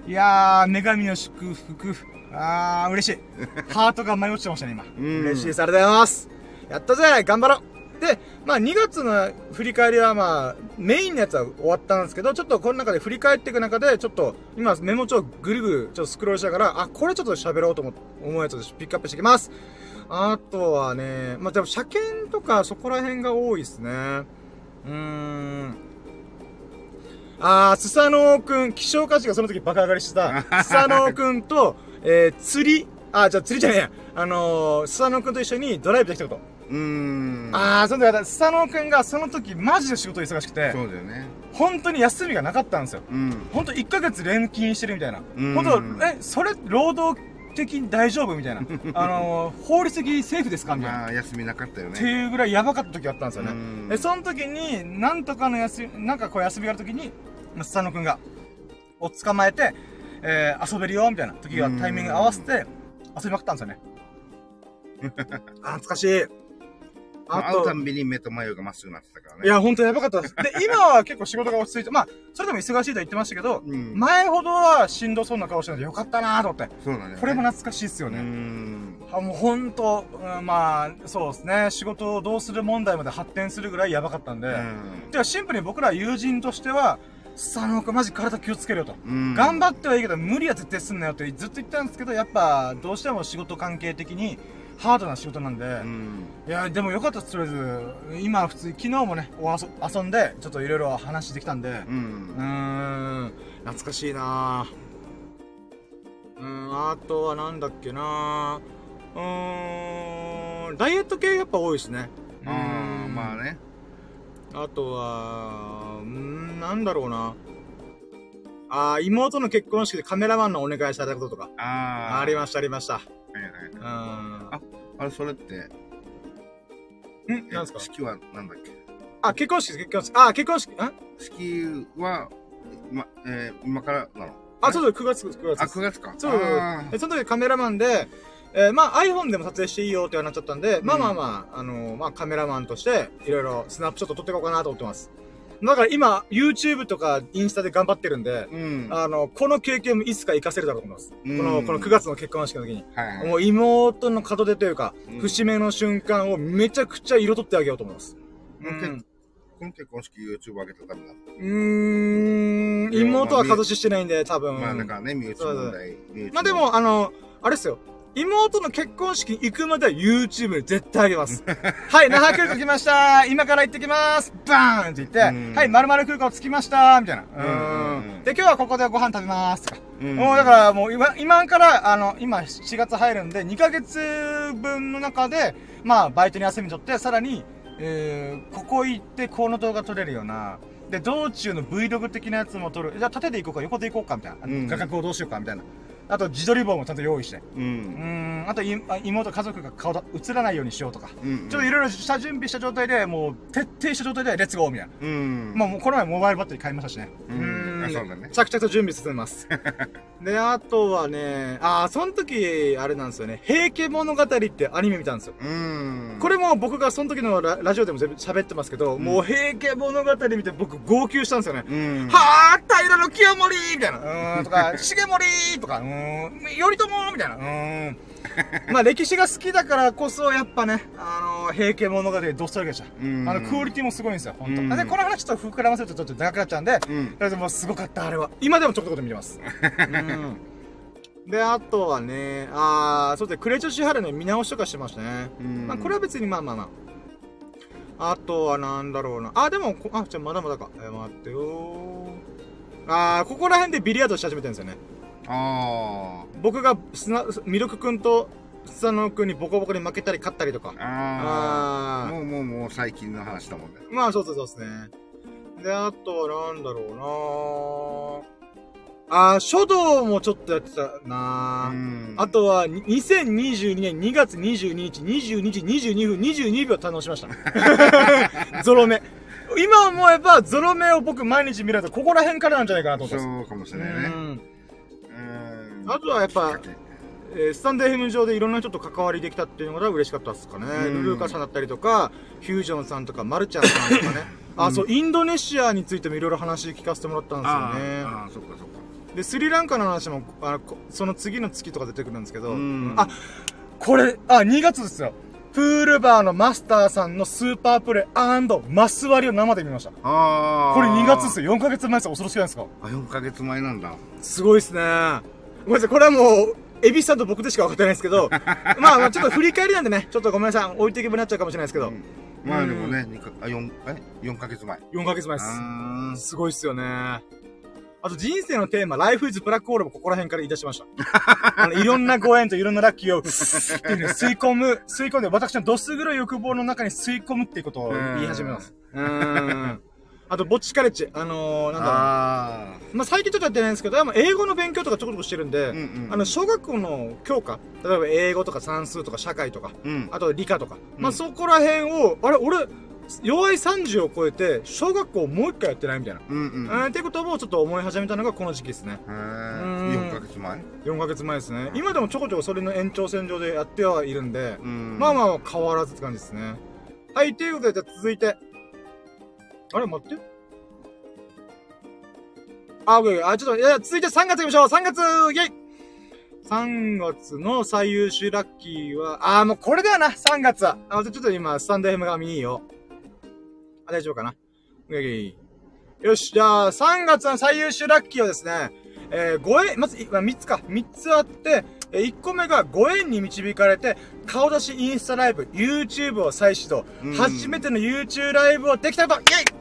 A: いやー、女神の祝福。あー、嬉しい。*laughs* ハートが舞い落ちてましたね、今。
B: ん
A: 嬉しいです。ありがとうございます。やったぜ頑張ろうで、まあ2月の振り返りはまあ、メインのやつは終わったんですけど、ちょっとこの中で振り返っていく中で、ちょっと、今メモ帳ぐるぐるちょっとスクロールしながら、あ、これちょっと喋ろうと思思うやつをピックアップしていきます。あとはね、まあでも車検とかそこら辺が多いですね。うーん。あー、スサノオくん、希少価値がその時爆上がりしてた、*laughs* スサノオくんと、えー、釣り、あ、じゃあ釣りじゃねえや。あのー、スサノオくんと一緒にドライブできたこと。
B: うん。
A: あー、その時は、スサノオくんがその時マジで仕事忙しくて、
B: そうだよね。
A: 本当に休みがなかったんですよ。
B: うん。
A: 本当1ヶ月連勤してるみたいな。
B: うん
A: 本当え、それ、労働的に大丈夫みたいな。*laughs* あのー、法律的セーフですかみたいな。
B: まあ、休みなかったよ
A: って
B: ね。
A: いうぐらいやばかった時あったんですよね。
B: うん
A: で、その時に、なんとかの休み、なんかこう休みがある時に、スサノくんが、を捕まえて、えー、遊べるよ、みたいな時がタイミング合わせて、遊びまくったんですよね。あ *laughs* 懐かしい。あと
B: 会うた、んびに目と眉がまっすぐなってたからね。
A: いや、ほんとやばかったです。*laughs* で、今は結構仕事が落ち着いて、まあ、それでも忙しいとは言ってましたけど、
B: うん。
A: 前ほどはしんどそうな顔しててよかったなと思って。
B: そうだね。
A: これも懐かしいっすよ
B: う
A: ね。
B: ん。
A: あもうほんと、うんまあ、そうですね。仕事をどうする問題まで発展するぐらいやばかったんで。
B: うん。
A: ではシンプルに僕ら友人としては、佐野君マジ体気をつけろよと。
B: うん。
A: 頑張ってはいいけど無理は絶対すんなよってずっと言ってたんですけど、やっぱどうしても仕事関係的にハードな仕事なんで、
B: うん。
A: いや、でもよかったです、とりあえず。今普通に、昨日もね、お遊遊んで、ちょっといろいろ話できたんで、
B: う。
A: うん懐かしいなうーん、あとはなんだっけなうーん、ダイエット系やっぱ多いですね。
B: ああ、まあね。
A: あとは、ん、なんだろうな。あー妹の結婚式でカメラマンのお願いされたこととか。
B: ああ。
A: ありました、ありました。
B: はいはい。
A: うーん。
B: あれ、それって、
A: ん？なんすか？
B: 式はなんだっけ？
A: あ、結婚式です、結婚式。あ、結婚式。ん？
B: 式は、ま、えー、今からなの？
A: あ、そうそう、9月、9月
B: あ、
A: です。
B: 9月か。
A: そうその時カメラマンで、えーまあ iPhone でも撮影していいよってなっちゃったんで、まあまあまあ、あのーまあカメラマンとして、いろいろスナップショット撮っていこうかなと思ってます。だから今、YouTube とかインスタで頑張ってるんで、
B: うん。
A: あの、この経験もいつか活かせるだろうと思います。
B: うん
A: この、この9月の結婚式の時に。
B: はいはい。
A: もう妹の門出というか、
B: うん
A: 節目の瞬間をめちゃくちゃ彩ってあげようと思います。うん
B: この結婚式 YouTube 上げたらダメだ。
A: うーん、妹は門出してないんで、多分。
B: まあだからね、身内問題。
A: まあでも、あの、あれですよ。妹の結婚式行くまでは YouTube に絶対あげます。*laughs* はい、那覇空港来ました今から行ってきますバーンって言って、
B: うん
A: はい、〇〇空港着きましたみたいな。
B: うん
A: で、今日はここでご飯食べますとか。
B: うん
A: もうだからもう今、今から、あの、今7月入るんで、2ヶ月分の中で、まあ、バイトに休み取って、さらに、えー、ここ行ってこの動画撮れるような、で、道中の Vlog 的なやつも撮る。じゃあ縦で行こうか、横で行こうか、みたいな。
B: うん
A: 画角をどうしようか、みたいな。あと、自撮り棒もちゃんと用意して。
B: う。
A: うんーん、あとい、あ妹、家族が顔だ映らないようにしようとか。
B: うん。
A: ちょっといろいろ下準備した状態で、もう、徹底した状態で、レッツゴーみたいな。
B: うん。
A: まあもうこの前モバイルバッテリー買いましたしね。
B: うん
A: ー
B: あそうだね
A: 着々と準備進めます。*laughs* で、あとはね、あー、その時、あれなんですよね。平家物語ってアニメ見たんですよ。
B: うん。
A: これも僕がその時のララジオでも全部喋ってますけど、
B: ん
A: もう平家物語見て僕号泣したんですよね。
B: うん。
A: はあ、平の清盛みたいな。うーん、とか、*laughs* 重盛とか、うーん、頼朝みたいな。うーん。*laughs* まあ歴史が好きだからこそ、やっぱね、あの平家物語どっさりでした。
B: うん
A: あの、クオリティもすごいんですよ、本当、
B: うん
A: で、この話ちょっと膨らませるとちょっと長くなっちゃうんで、
B: うん。
A: でもすごかった、あれは。今でもちょこちょこ見てます。うん。で、あとはね、あー、そうですね、クレチョシハルの見直しとかしてましたね。
B: うん
A: まあ、これは別にまあまあまあ。あとはなんだろうな。あ、でも、こあ、じゃあまだまだか。えー、待ってよー。あー、ここら辺でビリヤードし始めてるんですよね。
B: あ
A: 僕がスナ、ミルク君とスサノ君にボコボコに負けたり勝ったりとか
B: あ。。ああ。
A: あ
B: もうもうもう最近の話だもんね。
A: ー。まあ、そうそうそうですね。で、あとはなんだろうなあー、書道もちょっとやってたなあ、とは、に2022年2月22日、22時22分22秒堪能しました。*laughs* ゾロ目。今思えば、ゾロ目を僕毎日見ると、ここら辺からなんじゃないかなと思ってます。
B: そうかもしれないね。
A: うん
B: うん
A: あとはやっぱ、えースタンド FM 上でいろんな人と関わりできたっていうのが嬉しかったですかね。
B: うん
A: ルルーカさんだったりとか、フュージョンさんとか、マルちゃんさんとかね。あ、そう、インドネシアについてもいろいろ話聞かせてもらったんですよ
B: あ
A: ね。
B: ーあー、そっかそっか。
A: で、スリランカの話も、あその次の月とか出てくるんですけど、
B: うん
A: あ、これ、あ、2月ですよ。プールバーのマスターさんのスーパープレイマス割りを生で見ました。
B: ああ。
A: これ2月ですよ。4ヶ月前ですよ。恐ろしくないですか？
B: あ、4ヶ月前なんだ。
A: すごいっすね。ごめんなさい。これはもう、エビスさんと僕でしか分かってないですけど、*laughs* まあまあちょっと振り返りなんでね、ちょっとごめんなさい。置いてけぼりになっちゃうかもしれないですけど、
B: うんまあでもね、二かあ、4、え ?4 ヶ月前。
A: 4ヶ月前です。
B: あー
A: すごいっすよね。あと人生のテーマ、ライフイズブラックホールもここら辺から言い出しました。*laughs* あの、いろんなご縁といろんなラッキーを、っていうね、吸い込む、吸い込んで、私のどす黒い欲望の中に吸い込むっていうことを言い始めます。うーん。あと、ぼっちカレッジ。あのー、なんだろう。
B: あ
A: まあ、最近ちょっとやってないんですけど、でも英語の勉強とかちょこちょこしてるんで、
B: あ。うんうん。
A: あの、小学校の教科、例えば英語とか算数とか社会とか、
B: うん。
A: あと理科とか、まあ、
B: うん
A: そこら辺を、あれ、俺、弱い30を超えて、小学校もう一回やってないみたいな。
B: うんうん。
A: えーってことをちょっと思い始めたのがこの時期ですね。
B: へ
A: うん
B: ー4ヶ月前
A: ？4ヶ月前ですね。今でもちょこちょこそれの延長線上でやってはいるんで、
B: うん。
A: まあまあ変わらずって感じですね。はい、ということで、じゃあ続いて。あれ、待って。あ、オッケーオッケーあ、ちょっと、いや、続いて3月行きましょう !3 月イェイ !3 月の最優秀ラッキーは、あ、もうこれだよな !3 月は。あ、ちょっと今、スタンド M が見いいよ。あ、大丈夫かなオッケーよし、じゃあ、3月の最優秀ラッキーはですね、えー、5円、まず、3つか。3つあって、えー、1個目が5円に導かれて、顔出しインスタライブ、YouTube を再始動。
B: うん
A: 初めての YouTube ライブをできたこと、イェイ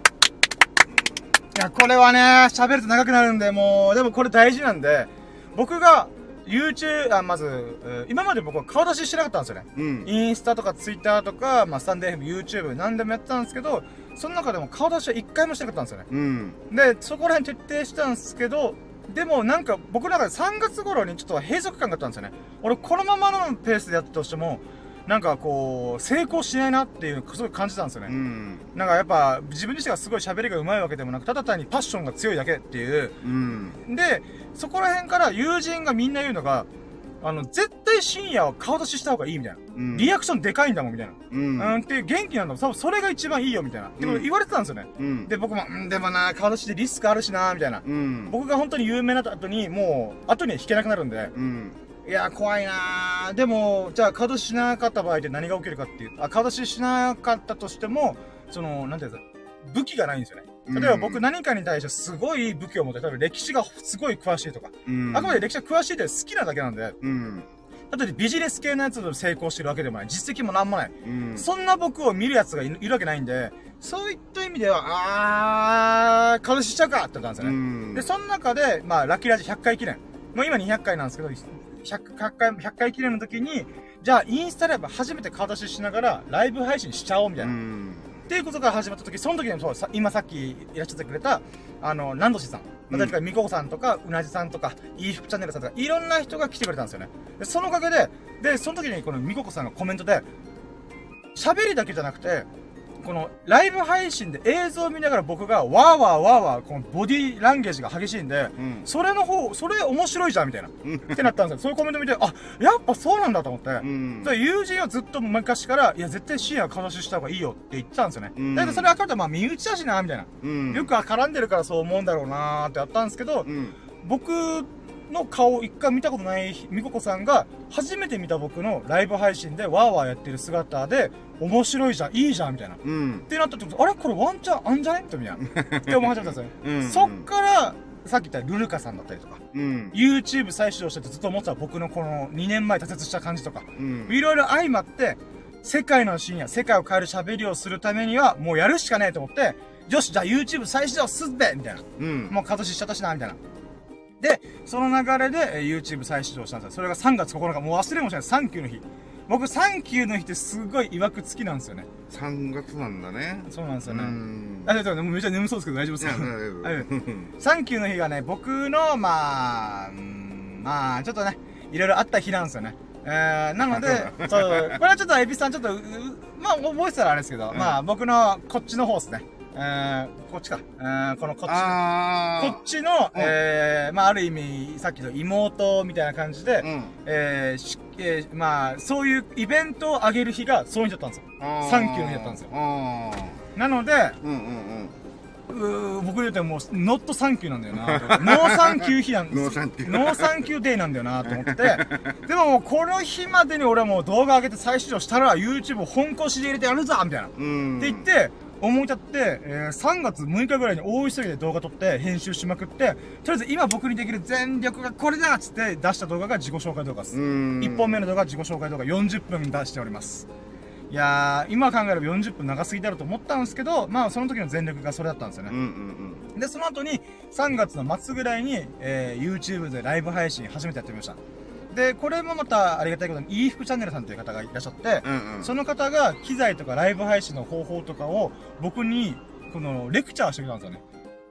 A: いや、これはね、喋ると長くなるんで、もう、でもこれ大事なんで、僕が YouTube、あ、まず、えー今まで僕は顔出ししてなかったんですよね。
B: うん。
A: インスタとかツイッターとか、まあ、スタンデー FM、YouTube、何でもやってたんですけど、その中でも顔出しは一回もしてなかったんですよね。
B: うん。
A: で、そこら辺徹底したんですけど、でもなんか僕の中で3月頃にちょっと閉塞感があったんですよね。俺このままのペースでやったとしても、なんかこう、成功しないなっていうのをすごい感じたんですよね。
B: うん。
A: なんかやっぱ、自分自身がすごい喋りが上手いわけでもなく、ただ単にパッションが強いだけっていう。
B: うん。
A: で、そこら辺から友人がみんな言うのが、あの、絶対深夜は顔出しした方がいいみたいな。
B: うん。
A: リアクションでかいんだもんみたいな。
B: うん。
A: うん、って元気なんだもん。多分それが一番いいよみたいな。ってこと言われてたんですよね。
B: うん。
A: で、僕も、んでもな、顔出しでリスクあるしな、みたいな。
B: うん。
A: 僕が本当に有名な後に、もう、後には弾けなくなるんで、
B: うん。
A: いやー、怖いなー。でも、じゃあ、顔出ししなかった場合で何が起きるかっていう、あ、顔出ししなかったとしても、その、なんていうんですか、武器がないんですよね。例えば僕何かに対してすごい武器を持って、例えば歴史がすごい詳しいとか、
B: うん。
A: あくまで歴史が詳しいって好きなだけなんで、
B: うん。
A: だってビジネス系のやつで成功してるわけでもない。実績もなんもない。
B: うん。
A: そんな僕を見る奴がいるわけないんで、そういった意味では、あー、顔出ししちゃうかって言ったんですよね。
B: うん。
A: で、その中で、まあ、ラッキーラジ100回記念。もう今200回なんですけど、100, 100回、100回記念の時に、じゃあ、インスタライブ初めて顔出ししながら、ライブ配信しちゃおうみたいな。
B: うん。
A: っていうことが始まった時、その時にそう、さ今さっきいらっしゃってくれた、あの、ナンドシさん例えば、みこさんとか、うなじさんとか、いい服チャンネルさんとか、いろんな人が来てくれたんですよね。で、そのおかげで、で、その時にこのみここさんがコメントで、喋りだけじゃなくて、このライブ配信で映像を見ながら僕がわーわーわーわー、このボディーランゲージが激しいんで、
B: うん。
A: それの方、それ面白いじゃんみたいな。
B: うん。
A: ってなったんですよ。そういうコメント見て、あ、やっぱそうなんだと思って。
B: うん。
A: で友人はずっと昔から、いや、絶対深夜顔出しした方がいいよって言ってたんですよね。
B: うん
A: だけどそれ分かると、まあ、身内だしな、みたいな。
B: うん。
A: よくは絡んでるからそう思うんだろうなーってやったんですけど、
B: うん。
A: 僕の顔を一回見たことないみここさんが、初めて見た僕のライブ配信でワーワーやってる姿で、面白いじゃん、いいじゃん、みたいな。っ
B: うん。
A: てなった時、あれこれワンチャンあんじゃね？みたいな。って思い始めたんですよね。*laughs*
B: うん。
A: そっから、さっき言ったルルカさんだったりとか、
B: うん。
A: YouTube 再始動しててずっと思ってた僕のこの2年前挫折した感じとか、
B: うん。
A: いろいろ相まって、世界の深夜、世界を変える喋りをするためには、もうやるしかねえと思って、よし、じゃあ YouTube 再始動すっべみたいな。
B: うん。
A: もう形しちゃったしな、みたいな。で、その流れで、えー YouTube 再始動したんですよ。それが3月9日、もう忘れもしない、サンキューの日。僕、サンキューの日ってすごい曰くつきなんですよね。
B: 3月なんだね。う
A: そうなんですよね。
B: ん。
A: あ、ちょっとめっちゃ眠そうですけど大丈夫ですか？*laughs* サンキューの日がね、僕の、まあ、まあ、ちょっとね、いろいろあった日なんですよね。えー、なので、そう、これはちょっとエビさんちょっと、まあ、覚えてたらあれですけど、
B: うん
A: まあ、僕のこっちの方ですね。えー、こっちか。えー、このこっち。
B: あ
A: こっちの、
B: うん
A: えー、まあ、ある意味、さっきの妹みたいな感じで、
B: ー。うん。
A: えーしえーまあ、そういうイベントをあげる日がその日だったんですよ。サンキューの日だったんですよ
B: あ
A: なので、
B: ーうんうん
A: うー僕にとってもう、 not thank you なんだよな。 no thank you 日なん no thank you no thank you day なんだよなと思って。でももうこの日までに俺はもう動画上げて再始動したら YouTube を本腰で入れてやるぞみたいな。って
B: うん。
A: 言って、思い立って、えー3月6日ぐらいに大急ぎで動画撮って編集しまくって、とりあえず今僕にできる全力がこれだっつって出した動画が自己紹介動画です。
B: うん。
A: 1本目の動画は自己紹介動画40分出しております。いやー、今考えれば40分長すぎだろうと思ったんですけど、まあその時の全力がそれだったんですよね
B: うん。うん
A: で、その後に、3月の末ぐらいに、えー、YouTube でライブ配信初めてやってみました。で、これもまたありがたいことに、いい服チャンネルさんという方がいらっしゃって、
B: うん。うんうん。
A: その方が機材とかライブ配信の方法とかを僕に、この、レクチャーしてくれたんですよね。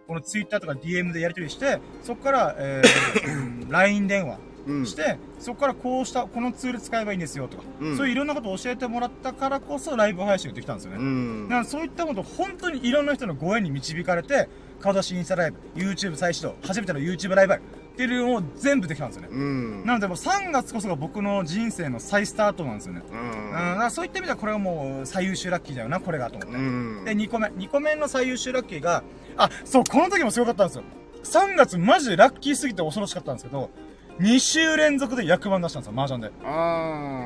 A: この Twitter とか DM でやり取りして、そこから、えー、*laughs* LINE 電話
B: うん
A: して、そこからこうした、このツール使えばいいんですよとか、
B: うん
A: そういういろんなことを教えてもらったからこそライブ配信ができたんですよね。
B: うん。
A: だからそういったこと本当にいろんな人のご縁に導かれて、顔出しインスタライブ、YouTube 再始動、初めての YouTube ライブっていうのを全部できたんですよね。
B: うん。
A: なのでもう3月こそが僕の人生の再スタートなんですよね。
B: う
A: うん、だからそういった意味ではこれはもう最優秀ラッキーだよな、これがと思って。
B: ん。
A: で、2個目。2個目の最優秀ラッキーが、あ、そう、この時もすごかったんですよ。3月マジでラッキーすぎて恐ろしかったんですけど、2週連続で役満出したんですよ、麻雀で。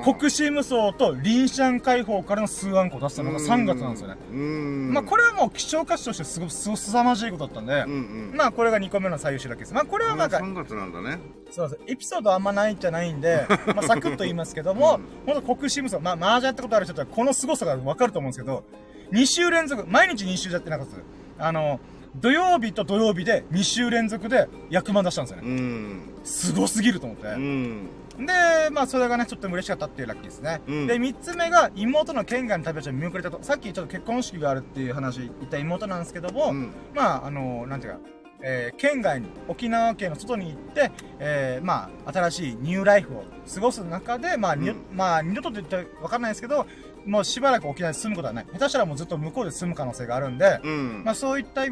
A: 国士無双と臨シャン解放からの数案個出したのが3月なんですよね。
B: うん。
A: まあこれはもう希少価値としてすごくすすさまじいことだったんで
B: う、んうん。
A: まあこれが2個目の最優秀ラッキーです。まあこれはなんか、
B: 3月なんだね。
A: そうです。エピソードあんまないんじゃないんで、*laughs* まあサクッと言いますけども、ほんと国士無双、まあ麻雀やったことある人はこの凄さがわかると思うんですけど、2週連続、毎日2週やってなかったです。あの、土曜日と土曜日で2週連続で役満出したんですよね。
B: うん。
A: すごすぎると思って。
B: うん。
A: で、まあ、それがね、ちょっと嬉しかったっていうラッキーですね。
B: うん
A: で、三つ目が、妹の県外の旅立ちを見送れたと。さっきちょっと結婚式があるっていう話言った妹なんですけども、
B: うん。
A: まあ、あの、なんていうか、えー、県外に、沖縄県の外に行って、えー、まあ、新しいニューライフを過ごす中で、まあ、に
B: うん
A: まあ、二度とって言ってわかんないですけど、もうしばらく沖縄に住むことはない。下手したらもうずっと向こうで住む可能性があるんで、
B: うん。
A: まあ、そういった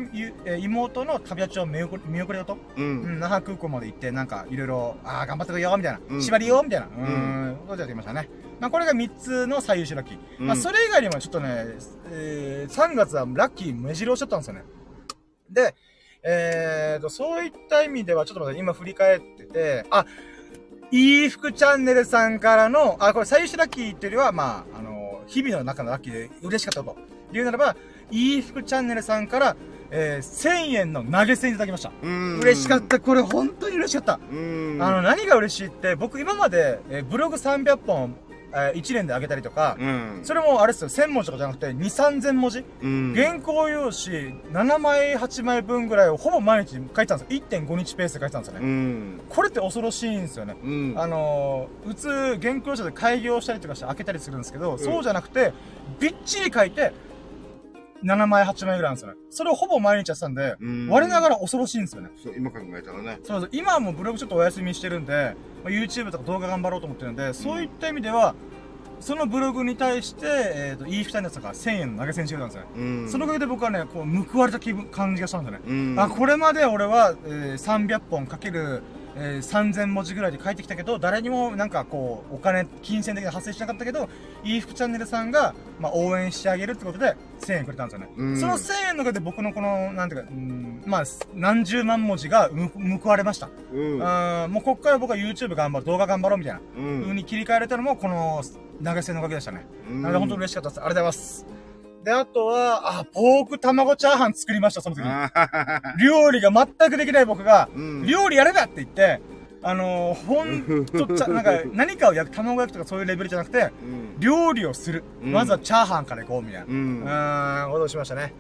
A: 妹の旅立ちを見送り見送りよと、
B: う。
A: うんん、那覇空港まで行って、なんか、いろいろ、ああ、頑張ってこいよ、みたいな。
B: うん
A: 縛りよ、みたいな。うー
B: ん
A: ん、ことでやってきましたね。まあ、これが3つの最優秀ラッキー。
B: うん
A: まあ、それ以外にもちょっとね、えー、3月はラッキー目白押しちゃったんですよね。で、えーと、そういった意味では、ちょっと待って、今振り返ってて、あ、いい服チャンネルさんからの、あ、これ最優秀ラッキーっていうよりは、まあ、あの、日々の中のラッキーで嬉しかったと。言うならば、いい服チャンネルさんから、えー、1000円の投げ銭いただきました。
B: うん。
A: 嬉しかっ。た。これ本当に嬉しかった。
B: うん。
A: あの、何が嬉しいって、僕今まで、えーブログ300本、え1年で上げたりとか、
B: うん。
A: それもあれですよ、1000文字とかじゃなくて、2、3000文字、
B: うん。
A: 原稿用紙7枚、8枚分ぐらいをほぼ毎日書いてたんですよ。1.5日ペースで書いてたんですよ
B: う
A: ね。
B: ん。
A: これって恐ろしいんですよね。
B: うん。
A: あのー、普通、原稿用紙で開業したりとかして開けたりするんですけど、
B: ん
A: そうじゃなくて、びっちり書いて、7枚、8枚ぐらいなんですよね。それをほぼ毎日やってたんで、
B: うん
A: 我ながら恐ろしいんですよね。
B: そう、今考えたらね。
A: そうそう、今はもうブログちょっとお休みしてるんで、まあ YouTube とか動画頑張ろうと思ってるんで、そういった意味では、そのブログに対して、えっ、と、いい二人のやつが1000円の投げ銭してたんですよね。
B: うん。
A: そのおかげで僕はね、こう、報われた気分、感じがしたんですよね。
B: うん。
A: あ、これまで俺は、えー300本かける、えー3000文字ぐらいで書いてきたけど、誰にもなんかこう、お金、金銭的に発生しなかったけど、いい服チャンネルさんが、まあ、応援してあげるってことで、1000円くれたんですよね。
B: うん
A: その1000円のおかげで僕のこの、なんていうか、うん、まあ、何十万文字がむ報われました。
B: うん。
A: あーもうこっから僕は YouTube 頑張る、動画頑張ろうみたいな
B: うん。
A: 風に切り替えれたのも、この投げ銭のおかげでしたね。
B: うん
A: なので本当に嬉しかったです。ありがとうございます。で、あとは、あ、ポーク卵チャーハン作りました、その時に。料理が全くできない僕が、
B: うん
A: 料理やれだって言って、あのー、ほんとちゃ、*laughs* なんか、何かを焼く、卵焼きとかそういうレベルじゃなくて、
B: うん。
A: 料理をする。
B: うん
A: まずはチャーハンから行こう、みたいな。
B: う。
A: うんーん、ことをしましたね。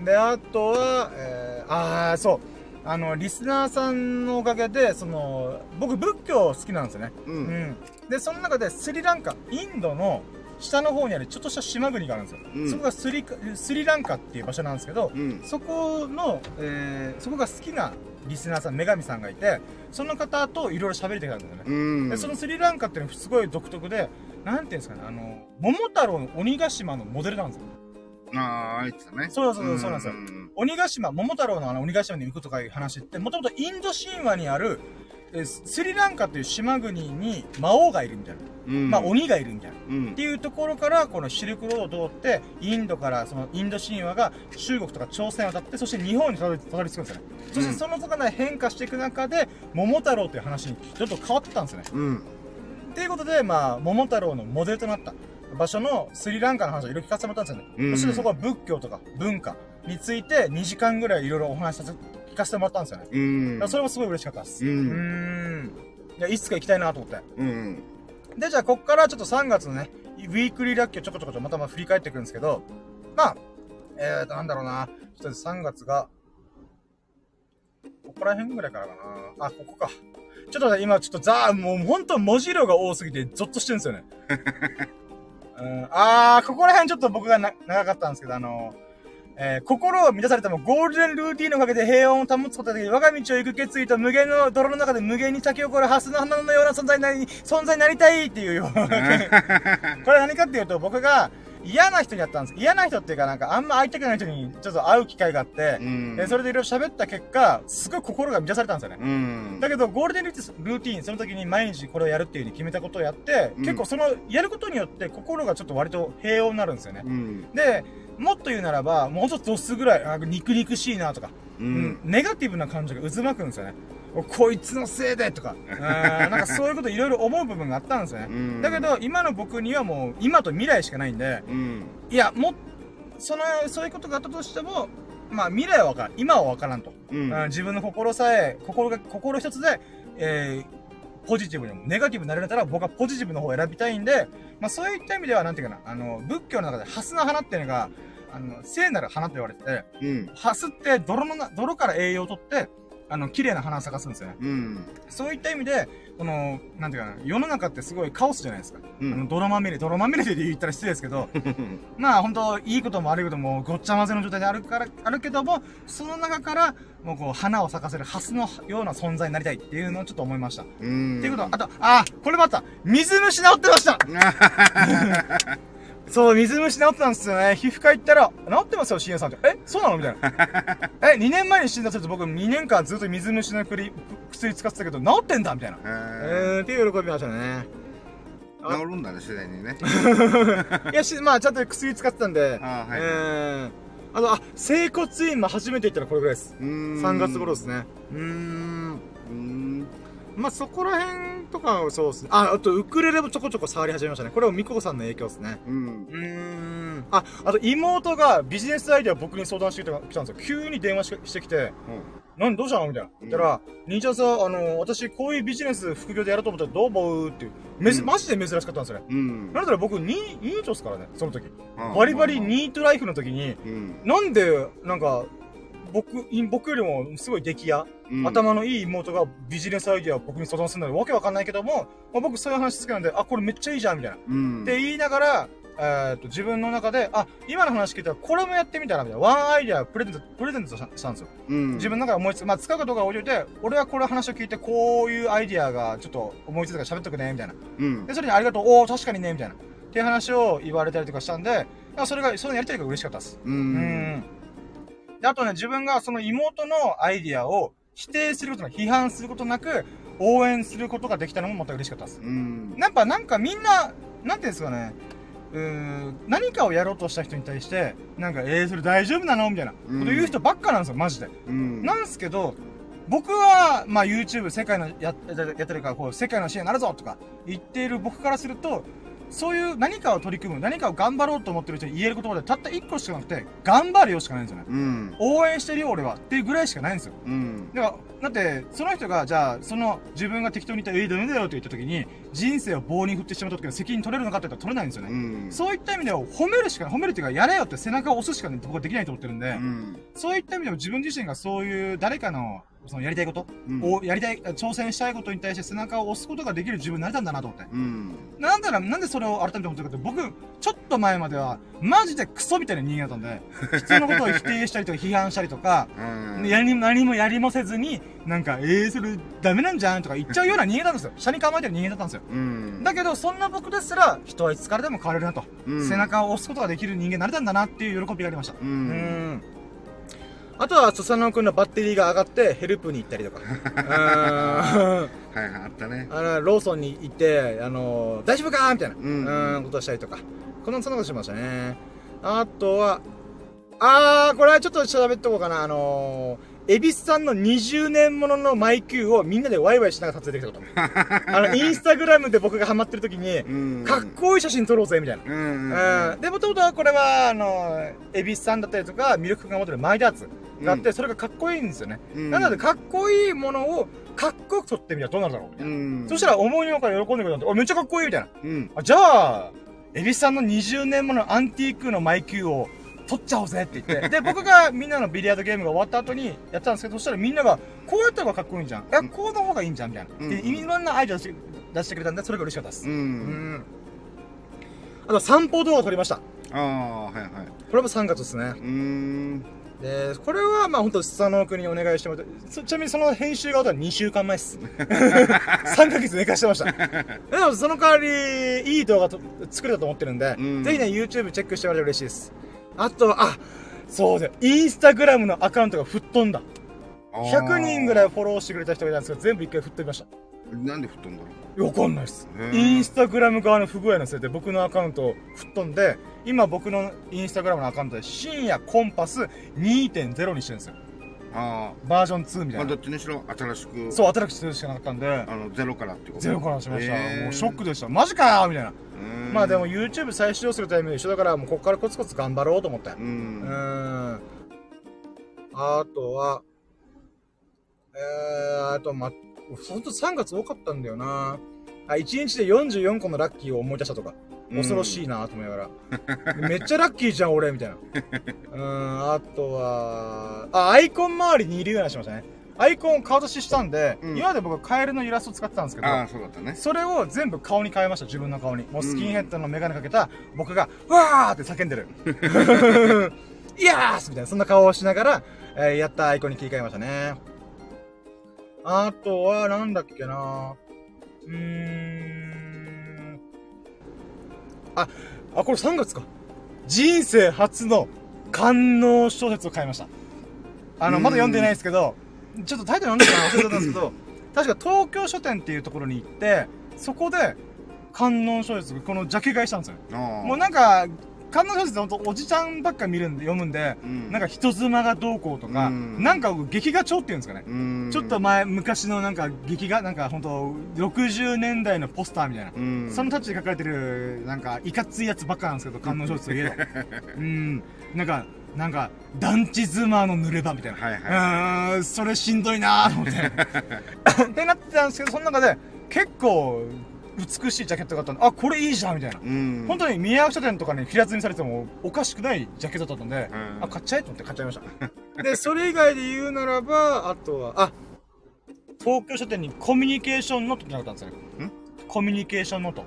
A: で、あとは、えー、あー、そう。あの、リスナーさんのおかげで、その、僕仏教好きなんですよね。
B: う。
A: うんん。で、その中でスリランカ、インドの下の方にあるちょっとした島国があるんですよ。
B: うん
A: そこがスリスリランカっていう場所なんですけど、
B: うん。
A: そこの、えー、そこが好きなリスナーさん、女神さんがいて、その方といろいろ喋りたいんですよね。
B: うん。
A: で、そのスリランカっていうのはすごい独特で、なんていうんですかね、あの、桃太郎の鬼ヶ島のモデルなんですよ。
B: ああ、あいつだね。
A: そうそうそうそうなんですよ
B: ん
A: 鬼ヶ島、桃太郎のあの鬼ヶ島に行くとかいう話って、もともとインド神話にある、えースリランカという島国に魔王がいるみたいな。
B: うん。
A: まあ鬼がいるみたいな。
B: うん
A: って。いうところから、このシルクロードを通って、インドからそのインド神話が中国とか朝鮮を渡って、そして日本にたどり着くんですよね。そしてその中で変化していく中で、桃太郎という話にちょっと変わってたんですよね。
B: うん。
A: っていうことで、まあ、桃太郎のモデルとなった場所のスリランカの話をいろいろ聞かせてもらったんですよね。
B: うん
A: そしてそこは仏教とか文化について2時間ぐらいいろいろお話しさせ、聞かせてもらったんですよね。
B: うん。
A: それもすごい嬉しかったです。
B: う。
A: うんーん。いや、いつか行きたいなと思って。
B: うん。
A: で、じゃあ、こっからちょっと3月のね、ウィークリーラッキーをちょこちょこちょこまたまた振り返っていくんですけど、まあ、えーと、なんだろうな。ちょっと3月が、ここら辺ぐらいからかな。あ、ここか。ちょっとね、今ちょっとザー、もうほんと文字量が多すぎてゾッとしてるんですよね。*laughs* うん、あー、ここら辺ちょっと僕がな長かったんですけど、あのえー心を満たされてもゴールデンルーティンのおかげで平穏を保つことがで我が道を行く決意と無限の泥の中で無限に咲き誇るハスの花のような存在になり、存在になりたいっていうような。*laughs* これ何かっていうと、僕が嫌な人にやったんです。嫌な人っていうかなんかあんま会いたくない人にちょっと会う機会があって、
B: うん。
A: でそれでいろいろ喋った結果、すごい心が満たされたんですよね。
B: うん。
A: だけど、ゴールデンルーティンルーティン、その時に毎日これをやるっていう風に決めたことをやって、
B: うん
A: 結構その、やることによって心がちょっと割と平穏になるんですよね。
B: うん。
A: で、もっと言うならば、もうちょっとドスぐらい、あ肉肉しいなとか、
B: う
A: うん
B: ん。
A: ネガティブな感情が渦巻くんですよね。おこいつのせいでとか、*laughs* うんなんかそういうこといろいろ思う部分があったんですよね。
B: うん
A: だけど、今の僕にはもう、今と未来しかないんで、
B: うん。
A: いや、もっ、その、そういうことがあったとしても、まあ、未来は分からん。今は分からんと。
B: うん。
A: うん自分の心さえ、心が、心一つで、えー、ポジティブにも、ネガティブになれたら僕はポジティブの方を選びたいんで、まあそういった意味では、なんていうかな、あの、仏教の中でハスの花っていうのが、あの、聖なる花と言われてて、
B: うん。
A: ハスって泥のな、泥から栄養を取って、あの、綺麗な花を咲かすんですよね。
B: うん。
A: そういった意味で、この、なんていうかな、世の中ってすごいカオスじゃないですか。
B: うん
A: あの、泥まみれ、泥まみれで言ったら失礼ですけど、*laughs* まあ本当いいことも悪いこともごっちゃ混ぜの状態であるから、あるけども、その中から、もうこう、花を咲かせるハスのような存在になりたいっていうのをちょっと思いました。っ
B: うん。
A: ていうことは、あと、あ、これもあった水虫治ってました *laughs* そう、水虫治ってたんですよね。皮膚科行ったら、治ってますよ、深夜さんって。えそうなの？みたいな。*laughs* え、2年前に診断されて僕2年間ずっと水虫の薬薬使ってたけど、治ってんだみたいな。
B: え
A: えー、っていう喜びましたね。
B: ー、治るんだね、自然にね。*laughs*
A: いやし、まあ、ちゃんと薬使ってたんで、
B: あーはい
A: えー、あと、あ、整骨院も初めて行ったらこれぐらいです。
B: うーん
A: 3月頃ですね。うーん。
B: うーん。
A: まあ、そこら辺とかはそうですね。あ、あと、ウクレレもちょこちょこ触り始めましたね。これはミコさんの影響ですね。
B: うん。
A: うーん。あ、あと妹がビジネスアイデア僕に相談してきたんですよ。急に電話ししてきて、何どうしたの？みたいな。言ったら、兄ちゃんさ、あの、私こういうビジネス副業でやろうと思ったらどう思う？っていう。めず、
B: うん
A: マジで珍しかったんですよね。
B: うん。
A: なんだら僕、ニー、ニートっすからね、その時。
B: うん
A: バリバリニートライフの時に、
B: うん。
A: なんで、なんか、僕、い僕よりもすごい出来や、
B: うん。
A: 頭のいい妹がビジネスアイデアを僕に相談するのでわけわかんないけども、まあ、僕そういう話好きなんで、あ、これめっちゃいいじゃん、みたいな。
B: うん。
A: って言いながら、えーっと、自分の中で、あ、今の話聞いたらこれもやってみたら、みたいな。ワンアイデアプレゼント、プレゼントしたんですよ。
B: うん。
A: 自分の中で思いつく、まあ、使うかどうかは置いといて、俺はこれ話を聞いて、こういうアイデアがちょっと思いついたから喋っとくね、みたいな。
B: うん
A: で、。それにありがとう、おー、確かにね、みたいな。っていう話を言われたりとかしたんで、あそれが、そのやりたりが嬉しかったです。
B: う。
A: うんん。で、あとね、自分がその妹のアイディアを否定することなく、批判することなく、応援することができたのもまた嬉しかったです。
B: うん。
A: やっぱなんかみんな、なんていうんですかね、うーん、何かをやろうとした人に対して、なんか、えー、それ大丈夫なの？みたいなこと言う人ばっかなんですよ、マジで。
B: うん。
A: なんですけど、僕は、まあ YouTube 世界のや、やってるから、こう、世界の支援になるぞとか言っている僕からすると、そういう何かを取り組む、何かを頑張ろうと思ってる人に言える言葉でたった一個しかなくて、頑張るよしかないんですよね。
B: うん。
A: 応援してるよ俺はっていうぐらいしかないんですよ。
B: うん。
A: だから、だって、その人が、じゃあ、その、自分が適当に言ったら、ええ、ダメだよって言った時に、人生を棒に振ってしまった時の責任取れるのかって言ったら取れないんですよね。
B: うん。
A: そういった意味では、褒めるしか、褒めるっていうか、やれよって背中を押すしかね、僕はできないと思ってるんで、
B: うん。
A: そういった意味でも自分自身がそういう誰かの、そのやりたいこと
B: うん。
A: を、やりたい、挑戦したいことに対して背中を押すことができる自分になれたんだなと思って。
B: うん。
A: なんだら、なんでそれを改めて思ってるかって、僕、ちょっと前までは、マジでクソみたいな人間だったんで、*laughs* 普通のことを否定したりとか、批判したりとか、
B: うん。
A: やり、何もやりもせずに、なんか、えー、それダメなんじゃんとか言っちゃうような人間なんですよ。車に構えてる人間だったんですよ。
B: うん。
A: だけど、そんな僕ですら、人はいつからでも変われるなと。
B: うん
A: 背中を押すことができる人間になれたんだなっていう喜びがありました。
B: う。
A: うんん。あとは、スサノオくんのバッテリーが上がって、ヘルプに行ったりとか。うん。
B: はいはい、あったね。
A: あの、ローソンに行って、あの、大丈夫か？みたいな、
B: うん
A: うん、ことをしたりとか。この、そんなことしましたね。あとは、あー、これはちょっと喋っとこうかな。あのー、エビスさんの20年もののマイキューをみんなでワイワイしながら撮影できたこと。*laughs* あの、インスタグラムで僕がハマってる時に、
B: うん。
A: かっこいい写真撮ろうぜ、みたいな。
B: うんうん。
A: うん。で、もともとはこれは、あの、エビスさんだったりとか、ミルク君が持ってるマイダーツがあって、それがかっこいいんですよね。
B: うん。
A: なので、かっこいいものを、かっこよく撮ってみたらどうなるだろうみたいな。
B: うん。
A: そしたら思いのほか喜んでくれたんで、あ、めっちゃかっこいいみたいな。
B: うん。
A: あ、じゃあ、エビスさんの20年ものアンティークのマイキューを撮っちゃおうぜって言って。で、僕がみんなのビリヤードゲームが終わった後にやったんですけど、そしたらみんなが、こうやった方がかっこいいんじゃん。いや、こうの方がいいんじゃん、みたいな。
B: うん
A: で、いろんなアイデア出して出してくれたんで、それが嬉しかったです。
B: う。
A: うんん。あと、散歩動画を撮りました。
B: ああ、はいはい。
A: これも3月ですね。
B: うーん。
A: で、これは、まあ、本当スサノオ君にお願いしてもらって、そちなみにその編集が終わったら2週間前です。*laughs* 3ヶ月寝かしてました。*laughs* でも、その代わり、いい動画と作れたと思ってるんで、
B: うん
A: ぜひね、YouTube チェックしてもらえると嬉しいです。あとは、あ、そうだよ。インスタグラムのアカウントが吹っ飛んだ。100人ぐらいフォローしてくれた人がいたんですけど、全部一回吹っ飛びました。
B: なんで吹っ飛んだろ
A: わかんないですインスタグラム側の不具合のせいで僕のアカウントを吹っ飛んで、今僕のインスタグラムのアカウントで深夜コンパス2.0にしてるんですよ。
B: あ
A: バージョン2み
B: あ。まあ、
A: たいな
B: ど。っちにしろ新しく。
A: そう、新しくするしかなかったんで、
B: あの、ゼロからってこと？
A: ゼロからしました。もうショックでした。マジかよみたいな。まあでも YouTube 再始動するタイミング一緒だから、もうここからコツコツ頑張ろうと思って。
B: う。
A: うん。あとは、えー、あと、ま、ほんと3月多かったんだよな。あ、1日で44個のラッキーを思い出したとか。恐ろしいなと思いながら。*laughs* めっちゃラッキーじゃん、俺、みたいな。うーん、あとは、あ、アイコン周りにいるようなしましたね。アイコンを顔出ししたんで、
B: うん
A: 今まで僕カエルのイラスト使ってたんですけど、
B: ああ、そうだったね。
A: それを全部顔に変えました、自分の顔に。もうスキンヘッドのメガネかけた僕が、うわーって叫んでる。*laughs* イヤースみたいな、そんな顔をしながら、えーやったアイコンに切り替えましたね。あとは、なんだっけなうーん。あ、あ、これ3月か。人生初の官能小説を買いました。あの、まだ読んでないですけど、ちょっとタイトルなんだっけな忘れてたんですけど、確か東京書店っていうところに行って、そこで、観音小説、このジャケ買いしたんですよ。もうなんか、観音小説ほんとおじちゃんばっか見るんで、読むんで、
B: うん
A: なんか人妻がどうこうとか、
B: うん
A: なんか劇画調っていうんですかね。
B: うん
A: ちょっと前、昔のなんか劇画、なんかほんと、60年代のポスターみたいな。
B: うん
A: そのタッチで書かれてる、なんか、いかついやつばっかなんですけど、観音小説といえば。*laughs* うん。なんか、なんか、団地妻の濡れ場みたいな。
B: はいは
A: うーん、それしんどいなーと思って。*laughs* ってなってたんですけど、その中で、結構、美しいジャケットがあったんで、あ、これいいじゃんみたいな。
B: うん
A: 本当に宮役書店とかに平積みされてもおかしくないジャケットだったんで、
B: うん
A: あ、買っちゃえと思って買っちゃいました。*laughs* で、それ以外で言うならば、あとは、あ、東京書店にコミュニケーションノートってなかったんですよコミュニケーションノート。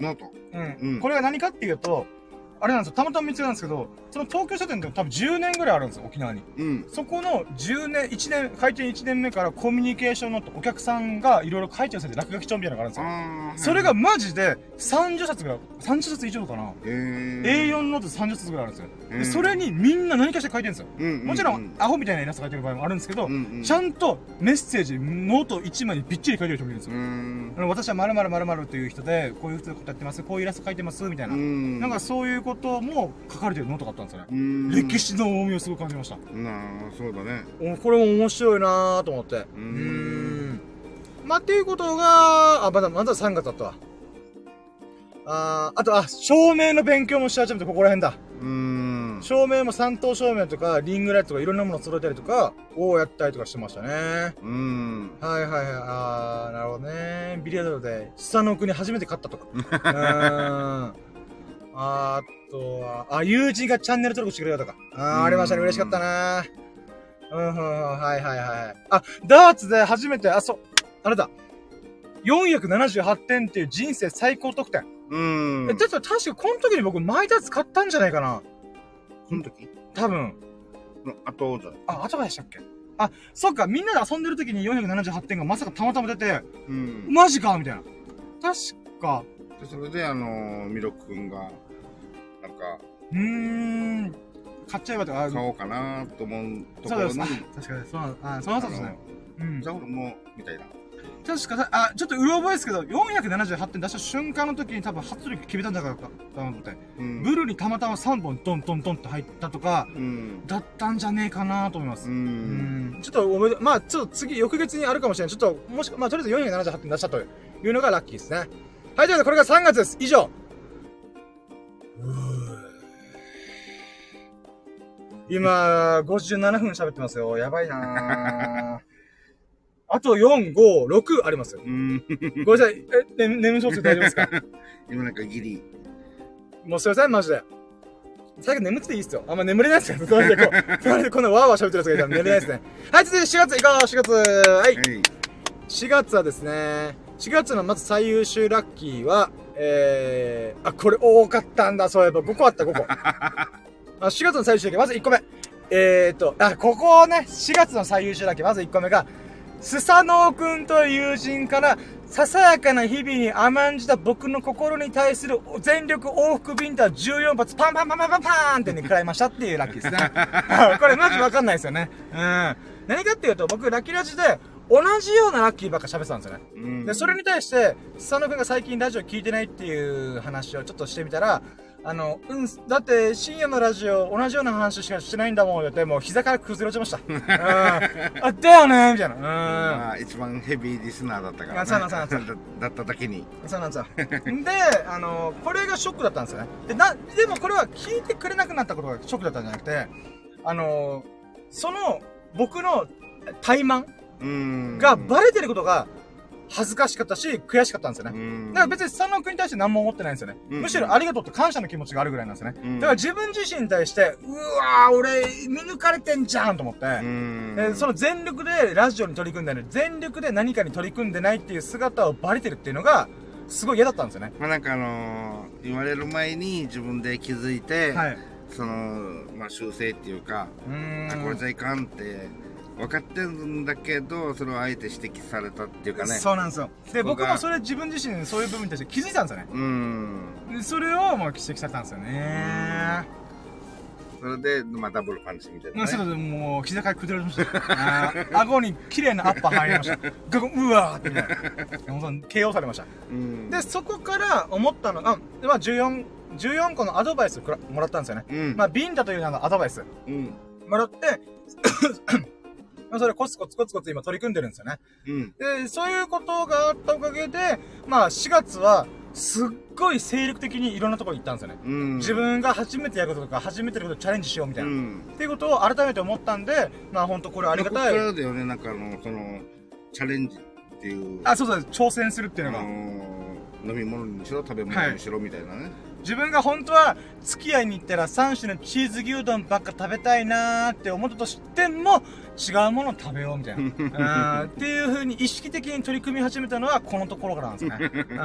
B: ノート
A: うん。
B: うん
A: これが何かっていうと、あれなんですよ、たまたま見つけたんですけど、その東京書店って多分10年ぐらいあるんですよ、沖縄に。
B: うん
A: そこの10年、1年、開店1年目からコミュニケーションノート、お客さんがいろいろ書いてる先で落書き帳みたいなのがあるんですよ。それがマジで30冊ぐらい、30冊以上かな。
B: えー
A: A4 ノート30冊ぐらいあるんですよ。
B: うん
A: でそれにみんな何かしら書いてるんですよ。
B: うん
A: もちろ、
B: うん
A: アホみたいなイラスト書いてる場合もあるんですけど、
B: うんうん
A: ちゃんとメッセージ、ノート1枚にびっちり書いてる人もいるんです
B: う
A: よ。
B: ん
A: あの私は〇〇〇〇という人で、こういうことやってます、こういうイラスト書いてます、みたいな。
B: うん
A: なんかそういうことも書かれてるノートがあったんですよね。
B: うん
A: 歴史の重みをすごく感じました。
B: なあそうだね
A: おこれも面白いなぁと思って。うーん。まあ、っていうことが、あ、まだ、まだ3月だったわ。あーあと、あ、照明の勉強もし始めて、ここら辺だ。
B: うん
A: 照明も三等照明とか、リングライトとかいろんなものを揃えたりとか、をやったりとかしてましたね。
B: うん
A: はいはいはい。あー、なるほどね。ビリヤードで、下の国初めて勝ったとか。*laughs* うーん。あとは、あ、友人がチャンネル登録してくれたとか。あー、ありましたね。嬉しかったなうん、うはいはいはい。あ、ダーツで初めて、あ、そう、あれだ。478点っていう人生最高得点。
B: うん
A: え、だって確かこの時に僕、マイダーツ買ったんじゃないかな。
B: その時？
A: 多分。
B: の後だ
A: あ、後でしたっけ？あ、そっか、みんなで遊んでる時に478点がまさかたまたま出て、
B: うん
A: マジかみたいな。確か、
B: でそれであのミロくんがなんか
A: うーん、買っちゃえばとか、あ
B: 買おうかなと思うところに
A: そうです。あ確かに、そうあ、そうなんですね。うん
B: じ。ゃあ俺もみたいな
A: 確か、あ、ちょっとうろ覚えですけど、478点出した瞬間の時に多分初力決めたんじゃないかと思って。
B: うん
A: ブルーにたまたま3本トントントンって入ったとか、
B: うん
A: だったんじゃねえかなと思います。
B: う
A: うんんちょっとおめで、まあちょっと次、翌月にあるかもしれない。ちょっと、もし、まあとりあえず478点出したというのがラッキーですね。はい、ということでこれが3月です。以上。今、57分喋ってますよ。やばいなぁ。*laughs* あと4、5、6ありますよ。
B: うん *laughs*
A: ごめんなさい。え、ね、眠そうです大丈夫ですか？*laughs*
B: 今なんかギリ
A: もうすいません、マジで。最近眠ってていいっすよ。あんま眠れないっすよ。隣でこう、隣でこんなワーワー喋ってるやつがいたら寝れないですね。はい、続いて4月行こう !4 月はい
B: はい
A: 4月はですね、4月のまず最優秀ラッキーは、えー、あ、これ多かったんだ、そういえば。5個あった、5個。あ4月の最優秀ラッキー、まず1個目。えーと、あ、ここをね、4月の最優秀ラッキー、まず1個目が、スサノオくんという友人から、ささやかな日々に甘んじた僕の心に対する全力往復ビンタ14発パンパンパンパンパンパーンってね、食らいましたっていうラッキーですね。*laughs* これマジわかんないですよね。うん。何かっていうと、僕ラッキーラジで同じようなラッキーばっか喋ってたんですよね。
B: うん
A: で、それに対して、スサノくんが最近ラジオ聞いてないっていう話をちょっとしてみたら、あの、うん、だって深夜のラジオ同じような話しかしてないんだもん、ってもう膝から崩れ落ちました。うん。あ、だよねみたいな。
B: まあ一番ヘビーリスナーだったから
A: あそうなんそうなんそう
B: だだっただけに
A: うん。そうなんですよ。で、あの、これがショックだったんですよね。で、な、でもこれは聞いてくれなくなったことがショックだったんじゃなくて、あの、その、僕の怠慢
B: うん
A: がバレてることが、恥ずかしかったし、悔しかったんですよね。
B: うん
A: だから別にスサノオ君に対して何も思ってないんですよね。
B: うん
A: むしろありがとうって感謝の気持ちがあるぐらいなんですよね。
B: うん
A: だから自分自身に対して、うわー、俺、見抜かれてんじゃんと思って、その全力でラジオに取り組んでない、全力で何かに取り組んでないっていう姿をバレてるっていうのが、すごい嫌だったんですよね。
B: まあなんかあのー言われる前に自分で気づいて、
A: はい。
B: その、まあ修正っていうか、
A: う。
B: あこれじゃいかんって分かってるんだけど、それをあえて指摘されたっていうかね。
A: そうなんですよ。で、僕もそれ自分自身でそういう部分に対して気づいたんですよね。
B: うん。
A: でそれをもう指摘されたんですよね。
B: それで、まあダブルパンチみたいな、
A: まあ、
B: ね。
A: それでもう、膝から崩れました。あー顎に綺麗なアッパー入りました。うわーってみたいな。本当に KO されました。
B: うん。
A: で、そこから思ったのが、まあ、14、14個のアドバイスをくらもらったんですよね。
B: うん。
A: まあ、ビンタという名のアドバイス
B: うん。
A: もらって、まあ、それコツコツコツコツ今取り組んでるんですよね。
B: うん。
A: で、そういうことがあったおかげで、まあ、4月は、すっごい精力的にいろんなところに行ったんですよね。
B: うん。
A: 自分が初めてやることとか、初めてやることをチャレンジしようみたいな。っ
B: うん。
A: ていうことを改めて思ったんで、まあ本当これありがたい。
B: だよね、なんかあの、その、チャレンジっていう。
A: あ、そうそう、挑戦するっていう
B: あ
A: のが。
B: のー飲み物にしろ、食べ物にしろみたいなね。
A: 自分が本当は付き合いに行ったら3種のチーズ牛丼ばっか食べたいなーって思ったとしても違うものを食べようみたいな。*laughs* うんっていう風に意識的に取り組み始めたのはこのところからなんですね。*laughs* うん。
B: う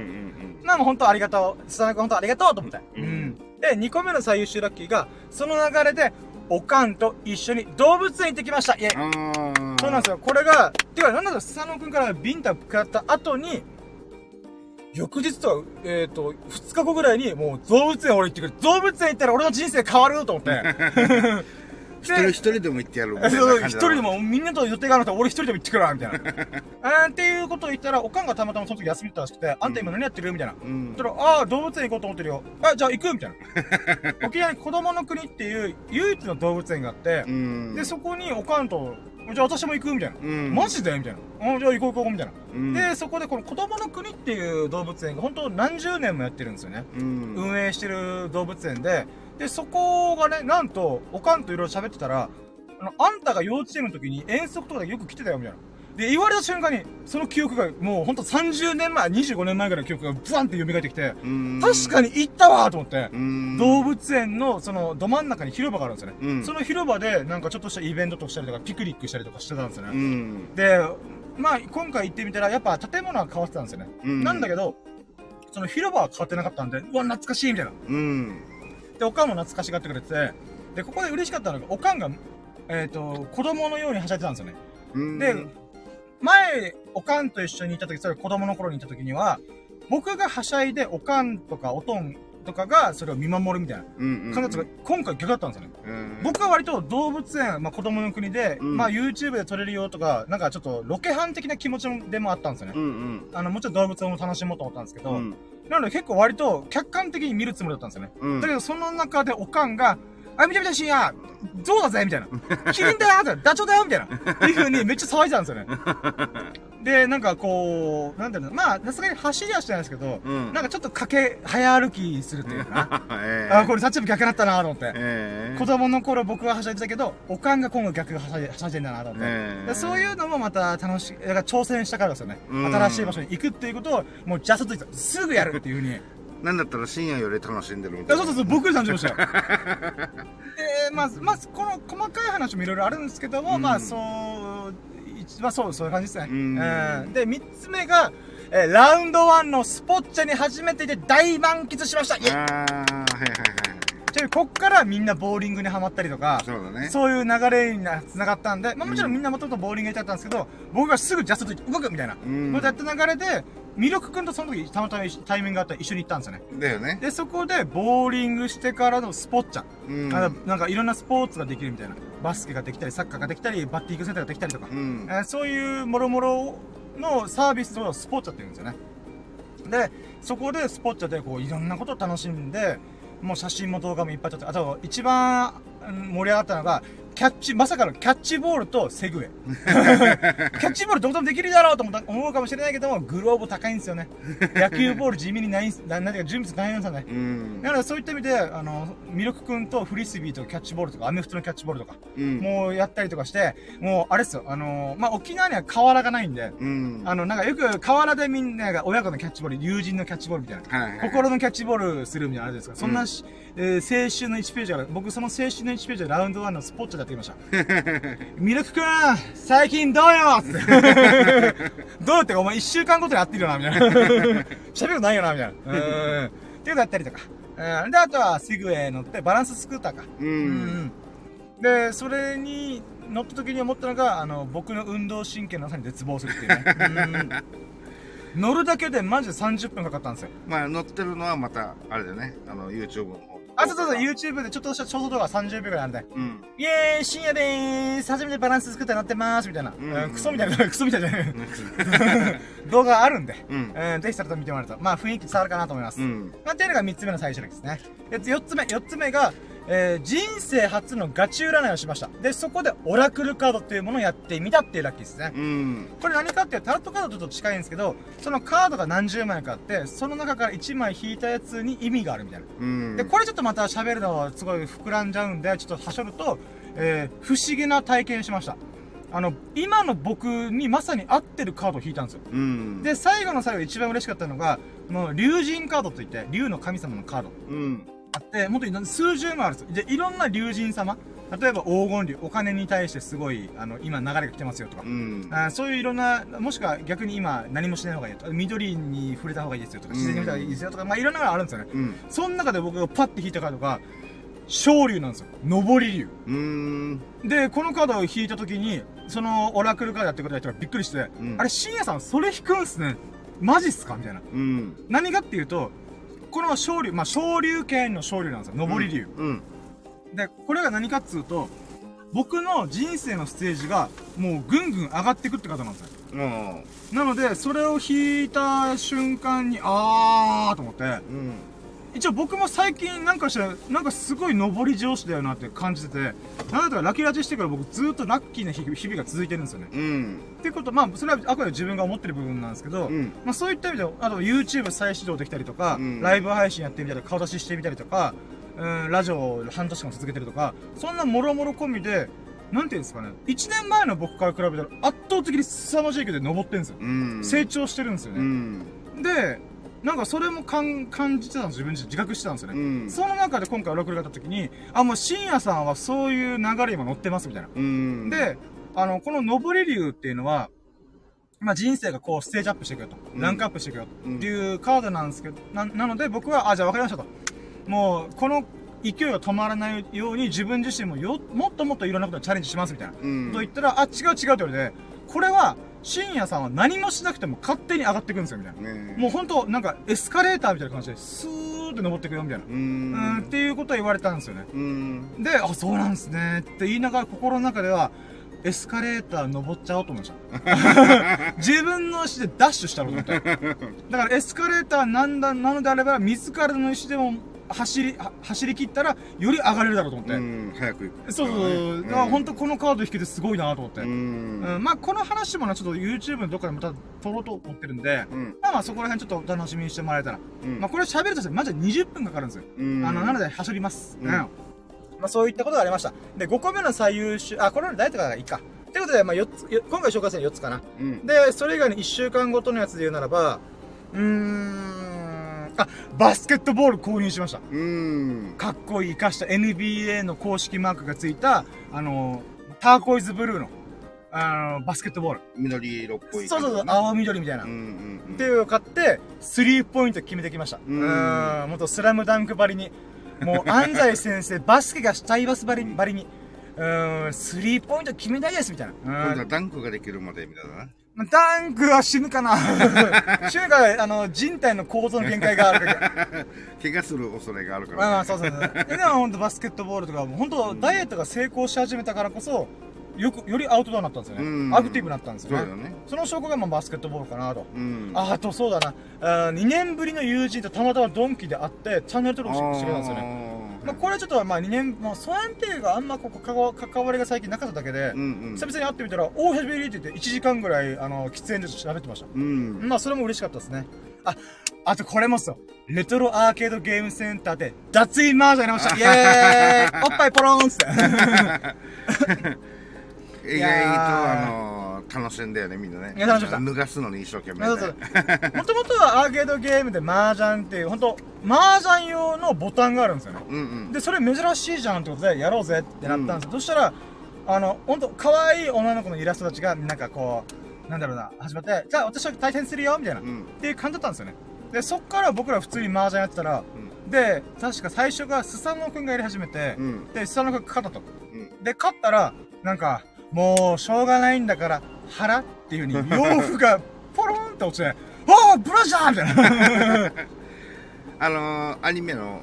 B: ん
A: もう本当ありがとう。スタナ君本当ありがとうと思って。
B: うん
A: うん。で、2個目の最優秀ラッキーが、その流れで、おかんと一緒に動物園行ってきました。イェイ。そうなんですよ。これが、てか、なんだろう、スサノ君からビンタ食らった後に、翌日とは、えっ、と、2日後ぐらいに、もう動物園俺行ってくる。動物園行ったら俺の人生変わると思って。*laughs*
B: 一人一人でも行ってやるみたいな
A: そう一人でも、みんなと予定があると俺一人でも行ってくるわ、みたいな。*laughs* あーっていうことを言ったら、おかんがたまたまその時休みだったらしくて、あんた今何やってるみたいな。
B: うん
A: そしたら、ああ、動物園行こうと思ってるよ。あ、じゃあ行くみたいな。*laughs* 沖縄に子供の国っていう唯一の動物園があって
B: う、ん
A: で、そこにおかんと、じゃあ私も行くみたいな。
B: うん
A: マジで？みたいな。あじゃあ行こう行こうみたいな。
B: うん
A: で、そこでこの子供の国っていう動物園が本当何十年もやってるんですよね。
B: うん
A: 運営してる動物園で、で、そこがね、なんと、おかんといろいろ喋ってたら、あの、あんたが幼稚園の時に遠足とかでよく来てたよ、みたいな。で、言われた瞬間に、その記憶が、もうほんと30年前、25年前ぐらいの記憶がブワンって蘇ってきて、
B: うん
A: 確かに行ったわと思って、
B: うん
A: 動物園の、その、ど真ん中に広場があるんですよね。
B: うん
A: その広場で、なんかちょっとしたイベントとかしたりとか、ピクニックしたりとかしてたんですよね。
B: うん
A: で、まあ、今回行ってみたら、やっぱ建物は変わってたんですよね。
B: うん
A: なんだけど、その広場は変わってなかったんで、うわ、懐かしいみたいな。
B: うん
A: で、おかんも懐かしがってくれてて、で、ここで嬉しかったのが、おかんが、えっ、と、子供のようにはしゃいでたんですよね。
B: うん
A: で、前、おかんと一緒にいた時、それ子供の頃にいた時には、僕がはしゃいで、おかんとかおとんとかがそれを見守るみたいな
B: うんうん
A: 感じが、今回逆だったんですよね。
B: うん
A: 僕は割と動物園、まあ子供の国で、
B: うん
A: まあ YouTube で撮れるよとか、なんかちょっとロケハン的な気持ちでもあったんですよね。
B: うんうん
A: あの、もちろん動物園も楽しもうと思ったんですけど、
B: うん
A: なので結構割と客観的に見るつもりだったんですよね。
B: うん
A: だけどその中でおかんが、あ、見てみたしや、ゾウだぜみたいな。キリンだよダチョウだよみたいな。っていう風にめっちゃ騒いでたんですよね。*laughs* で、なんかこう、なんだろうな、まあ、さすがに走りはしてないですけど、
B: うん
A: なんかちょっと駆け、早歩きするっていうかな。*laughs*
B: ええ
A: あ、これタッチアップ逆だったなと思って。
B: ええ
A: 子供の頃僕ははしゃいでたけど、おかんが今後逆がはしゃいではしゃいでんだなと思って。
B: ええ
A: でそういうのもまた楽しい、だから挑戦したからですよね。
B: うん
A: 新しい場所に行くっていうことを、もうジャストツイート、すぐやるっていう風に。
B: なんだったら深夜より楽しんでるみ
A: い
B: たいな
A: やそうそうそう、僕より楽しみましたよ。*laughs* で、まあ、まあ、この細かい話もいろいろあるんですけども、
B: うん
A: まあ、そう、一まあ、そう、そういう感じですね。
B: うん
A: えーで、三つ目が、えーラウンドワンのスポッチャに初めてで大満喫しました。イェイ
B: ああはいはいはい
A: こっからみんなボーリングにハマったりとか、
B: そうだね
A: そういう流れにな繋がったんで、まあもちろんみんなもともとボーリングやりたかったんですけど、僕がすぐジャストと動くみたいな。
B: うん
A: こうやって流れで、ミルク君とその時たまたまタイミングがあったら一緒に行ったんですよね。
B: だよね
A: で、そこでボーリングしてからのスポッチャ。
B: うん
A: なんかいろんなスポーツができるみたいな。バスケができたり、サッカーができたり、バッティングセンターができたりとか。
B: うん
A: えーそういうもろもろのサービスをスポッチャって言うんですよね。で、そこでスポッチャでこういろんなことを楽しんで、もう写真も動画もいっぱい撮って、あと一番、うん盛り上がったのが、キャッチ、まさかのキャッチボールとセグウェイ。*laughs* キャッチボールどこでもできるだろうと思った思うかもしれないけども、グローブ高いんですよね。野球ボール地味にないななんていうか準備大変なんですよね。
B: うん
A: だ。からそういった意味で、あの、ミルク君とフリスビーとキャッチボールとか、アメフトのキャッチボールとか、
B: うん。
A: もうやったりとかして、もうあれっすよ、あのまあ、沖縄には河原がないんで、
B: うん。
A: あの、なんかよく河原でみんなが親子のキャッチボール、友人のキャッチボールみたいな。
B: はいはい。
A: 心のキャッチボールするみたいなのあれですか、そんなし、えー青春の1ページから、僕その青春の1ページでラウンド1のスポッチャでやってきました。*laughs* ミルクくん、最近どうよ？つって。どうってかお前1週間ごとに会ってるよな、みたいな。喋ることないよな、みたいな。うん。っていうのやったりとか。うん。で、あとはセグウェイ乗って、バランススクーターか。
B: う。
A: うんん。で、それに乗った時に思ったのが、あの、僕の運動神経のさに絶望するっていうね。*laughs* うん。乗るだけでマジで30分かかったんですよ。
B: まあ、乗ってるのはまた、あれだね。あの、YouTube の方。
A: あ、そうそうそう、YouTube でちょっとしたショート動画30秒ぐらいあるんで。
B: うん。
A: イェーイ深夜でーす初めてバランススクーター乗ってまーすみたいな。
B: うん
A: うんクソみたいな、*laughs* クソみたいな動画あるんで。
B: うん。
A: うん、ぜひそれと見てもらうと。まあ雰囲気伝わるかなと思います。
B: うん。
A: まあ、っていうのが3つ目の最初ですね。で、4つ目、4つ目が、えー、人生初のガチ占いをしました。で、そこでオラクルカードっていうものをやってみたっていうラッキーですね。
B: うん。
A: これ何かっていうと、タロットカードとちょっと近いんですけど、そのカードが何十枚かあって、その中から1枚引いたやつに意味があるみたいな。
B: うん。
A: で、これちょっとまた喋るのはすごい膨らんじゃうんで、ちょっとはしょると、えー、不思議な体験しました。あの、今の僕にまさに合ってるカードを引いたんですよ。
B: うん。
A: で、最後の最後で一番嬉しかったのが、もう、竜神カードといって、竜の神様のカード
B: うん。
A: あって、本当に数十枚あるんですよ。で、いろんな竜神様、例えば黄金竜、お金に対してすごい、あの、今流れが来てますよとか
B: う、ん。
A: あーそういういろんな、もしくは逆に今何もしない方がいいよとか、緑に触れた方がいいですよとか、自然に触れた方がいいですよとか、まあいろんなのがあるんですよね。
B: うん。
A: その中で僕がパッて引いたカードが、昇竜なんですよ。上り竜。
B: うん。
A: で、このカードを引いた時に、そのオラクルカードやってくれた人がびっくりして、
B: うん
A: あれ、深夜さんそれ引くんすね。マジっすか？みたいな。
B: うん。
A: 何かっていうと、この昇竜、まあ昇竜圏の昇竜なんですよ。上り竜。
B: うん。
A: で、これが何かっつうと、僕の人生のステージがもうぐんぐん上がっていくって方なんですよ。
B: うん。
A: なので、それを引いた瞬間に、あーと思って、
B: うん。
A: 一応僕も最近なんかしら、なんかすごい上り上司だよなって感じてて、なんだったらラッキーラジしてから僕ずっとラッキーな日々が続いてるんですよね。
B: うん。
A: っていうこと、まあ、それはあくまで自分が思ってる部分なんですけど、
B: うん。
A: まあそういった意味で、あと YouTube 再始動できたりとか、
B: うん
A: ライブ配信やってみたり顔出ししてみたりとか、うん、ラジオを半年間続けてるとか、そんなもろもろ込みで、なんていうんですかね、1年前の僕から比べたら圧倒的に凄まじい勢いで登ってるんですよ。
B: うん。
A: 成長してるんですよ
B: う
A: ね。
B: ん。
A: で、なんかそれも感感じてたんです自分自身自覚してたんですよね。
B: うん。
A: その中で今回オラクルがあった時に、あ、もう深夜さんはそういう流れ今乗ってますみたいな。
B: うん。
A: で、あの、この上り流っていうのは、まあ、人生がこうステージアップしていくよと。
B: うん
A: ランクアップしていくよ
B: うん
A: っていうカードなんですけど、な、なので僕は、あ、じゃあ分かりましたと。もう、この勢いが止まらないように自分自身もよ、もっともっといろんなことにチャレンジしますみたいな。
B: うん。
A: と言ったら、あ、違う違うって言われて、これは、深夜さんは何もしなくても勝手に上がっていくんですよ、みたいな。
B: ね
A: もうほんと、なんかエスカレーターみたいな感じで、スーって登っていくよ、みたいな。
B: う
A: うん、っ
B: ん。
A: ていうことを言われたんですよね。
B: うん。
A: で、あ、そうなんですねって言いながら心の中では、エスカレーター登っちゃおうと思いました。*laughs* 自分の足でダッシュしたろうと思って。だからエスカレーターなんだ、なのであれば、自らの意思でも走り、は走り切ったら、より上がれるだろうと思って。
B: うん。早く行く。
A: そうそうそう。だから本当このカード引けてすごいなと思って。
B: う
A: うん
B: ん。
A: まあこの話もね、ちょっと YouTube のどっかでまた撮ろうと思ってるんで、
B: うん。
A: まあまあそこら辺ちょっとお楽しみにしてもらえたら。
B: うん
A: まあこれ喋るとしてマジで20分かかるんですよ。
B: うん
A: あの、なので、走ります。
B: う
A: うんん。まあ、そういったことがありました。で、5個目の最優秀、あ、これの大とかがいいか。ということで、まあ、4つ、よ今回紹介するのは4つかな。
B: うん。
A: で、それ以外に1週間ごとのやつで言うならば、うーん、あ、バスケットボール購入しました。
B: うん。
A: かっこいい、活かした NBA の公式マークがついた、あの、ターコイズブルーの、あの、バスケットボール。
B: 緑色っぽい。
A: そうそうそう、青緑みたいな。
B: うんうんうん。
A: っていうのを買って、スリーポイント決めてきました。う
B: うん
A: ーん、もっとスラムダンクばりに。もう、*laughs* 安西先生、バスケがしたいバスばりばりに。うーん、スリーポイント決めたいです、みたいな。うん
B: 今度はダンクができるまでみたいな。
A: まあダンクは死ぬかな *laughs* 死ぬか、あの、人体の構造の限界があるから。
B: 怪我する恐れがあるから、
A: まあまあ、そうそうそう。でも本当バスケットボールとか、本当ダイエットが成功し始めたからこそ、よく、よりアウトドアになったんですよね。
B: うん
A: アクティブになったんですよね。
B: そね。
A: その証拠がまあバスケットボールかなと。
B: うん。
A: ああとそうだな。あ2年ぶりの友人とたまたまドンキで会って、チャンネル登録してしてくれたんですよね。まあ、これはちょっと、まあ、2年、まあ、疎遠っていうか、あんまここ関わ関わりが最近なかっただけで、
B: うんうん
A: 久々に会ってみたら、おー、久しぶりって言って、1時間ぐらい、あの、喫煙所で喋ってました。
B: うん
A: まあ、それも嬉しかったですね。あ、あとこれもそう。レトロアーケードゲームセンターで、脱衣マージャンやりました。*laughs* イェーイおっぱいポローンって。*laughs*
B: 意
A: いやー
B: 外とあのー楽しんだよねみんなね
A: いや楽しみました
B: 脱がすのに一生懸命
A: そうそう
B: ね
A: もともとはアーケードゲームで麻雀っていう、ほんと、麻雀用のボタンがあるんですよね。
B: うんうん
A: で、それ珍しいじゃんってことで、やろうぜってなったんですよ。そしたら、あの、ほんと、可愛い女の子のイラストたちが、なんかこう、なんだろうな、始まって、じゃあ私は対戦するよみたいな。っ
B: うん
A: ていう感じだったんですよね。で、そっから僕ら普通に麻雀やってたら、で、確か最初がスサノオくんがやり始めて
B: う、ん
A: で、スサノオくんが勝ったと。で、勝ったら、なんか、もう、しょうがないんだから、腹っていう風に、洋服が、*laughs* ポロンって落ちて、ああブラジャーみたいな。*laughs*
B: あのーアニメの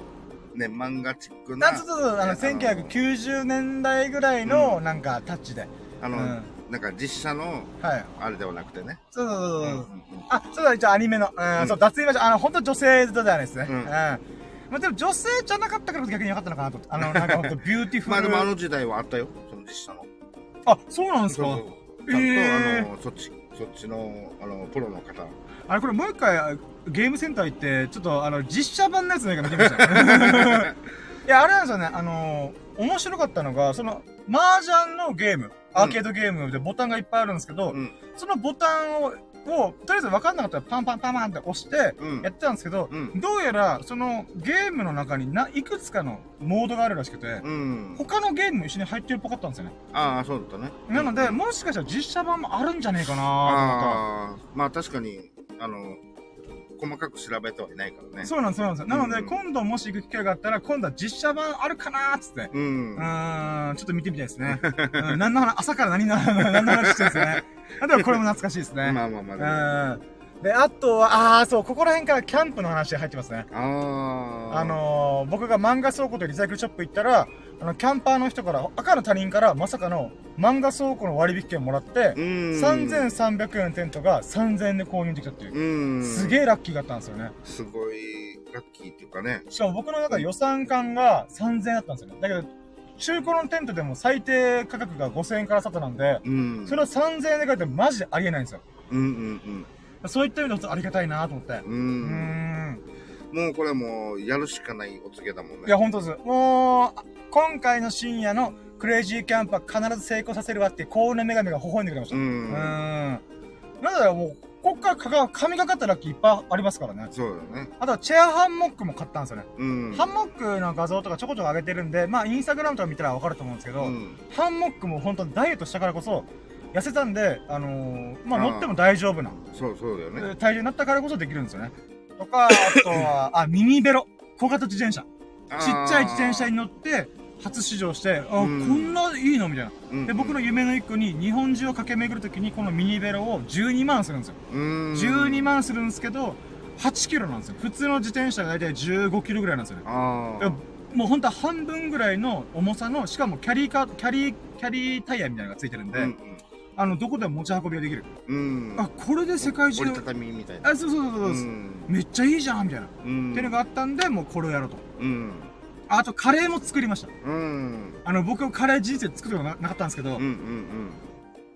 B: ね漫画チックな
A: なんつうと、あの、
B: ね
A: 1990年代ぐらいの、なんか、タッチで。
B: あの、
A: うん
B: なんか実写の
A: はい。
B: あれではなくてね
A: そうそうそうそう。
B: うんうん
A: あ、そうだ、一応アニメの、うん、
B: うん
A: そう、脱衣マジあの、本当女性ではないですね。
B: う
A: うんん。まあ、でも女性じゃなかったから逆に良かったのかなと。あの、なんか本当ビューティフル。*laughs*
B: まあでもあの時代はあったよその実写の
A: あ、そうなんですか？
B: そう。そうちゃんと、
A: へー
B: あのそっちそっちのあのプロの方。
A: あれ、これもう一回、ゲームセンター行って、ちょっと、あの、実写版のやつないか見てみました。*laughs* いや、あれなんですよね、あのー、面白かったのが、その、麻雀のゲーム、アーケードゲームでボタンがいっぱいあるんですけど、
B: うん。
A: そのボタンを、を、とりあえず分かんなかったらパンパンパンパンって押して、
B: うん。
A: やってたんですけど、
B: うん。
A: どうやら、そのゲームの中にな、いくつかのモードがあるらしくて、
B: うん。
A: 他のゲームも一緒に入ってるっぽかったんですよね。
B: ああそうだったね。
A: なので、
B: うん
A: もしかしたら実写版もあるんじゃねえかなと思っ
B: ああまあ確かにあの細かく調べてはいないから
A: た。
B: ね
A: そうなんです、そうなんですよ。なので、
B: うん
A: 今度もし行く機会があったら、今度は実写版あるかなーっつって。
B: うん
A: うーん、ちょっと見てみたいですね。うん、何の話、朝から何の何の話してるんですね。あでもこれも懐かしいですね。*laughs*
B: まあまあまあ
A: うん。で、あとは、あー、そう、ここら辺からキャンプの話入ってますね。
B: ああ
A: あのー、僕が漫画倉庫とリサイクルショップ行ったら、あの、キャンパーの人から、赤の他人からまさかの漫画倉庫の割引券もらって、
B: うん
A: 3300円のテントが3000円で購入できたっていう。
B: うん
A: すげえラッキーだったんですよね。
B: すごいラッキーっていうかね
A: しかも僕の中で予算感が3000円だったんですよね。だけど、中古のテントでも最低価格が5000円からスタートなんで、
B: うん
A: それを3000円で買ってマジでありえないんですよ。
B: うんうん
A: そういった意味で本当ありがたいなと思って。
B: うんう。もうこれはもうやるしかないお告げだもんね
A: いや、ほんとです。もう、今回の深夜のクレイジーキャンプは必ず成功させるわって、幸運の女神が微笑んでくれました。
B: う
A: うんーん。なので、もう、こっからかが神がかったラッキーいっぱいありますからね。
B: そうだね
A: あとはチェアハンモックも買ったんですよね。
B: うん
A: ハンモックの画像とかちょこちょこ上げてるんで、まあ、インスタグラムとか見たらわかると思うんですけど、
B: うん
A: ハンモックも本当ダイエットしたからこそ、痩せたんで、あのー、まあ、乗っても大丈夫な、
B: そうそうだよね
A: 体重になったからこそできるんですよね。とか、あとは、*laughs* あ、ミニベロ。小型自転車。ちっちゃい自転車に乗って、初試乗して、あ、こ
B: うん
A: んないいの？みたいな。
B: うん
A: で、僕の夢の一個に、日本中を駆け巡るときに、このミニベロを12万するんですよ。
B: うん
A: 12万するんですけど、8キロなんですよ。普通の自転車が大体15キロぐらいなんですよね。もう本当は半分ぐらいの重さの、しかもキャリーカー、キャリー、キャリータイヤみたいなのがついてるんで、
B: うん
A: あの、どこでも持ち運びができる？
B: うん
A: あ、これで世界中
B: 折り、たたみみたいな
A: あ、そうそうそうそう、
B: うん
A: めっちゃいいじゃんみたいな。
B: うん
A: っていうのがあったんで、もうこれをやろうと。
B: うん
A: あと、カレーも作りました。
B: うん
A: あの、僕、カレー人生作ることななかったんですけど、
B: うんうん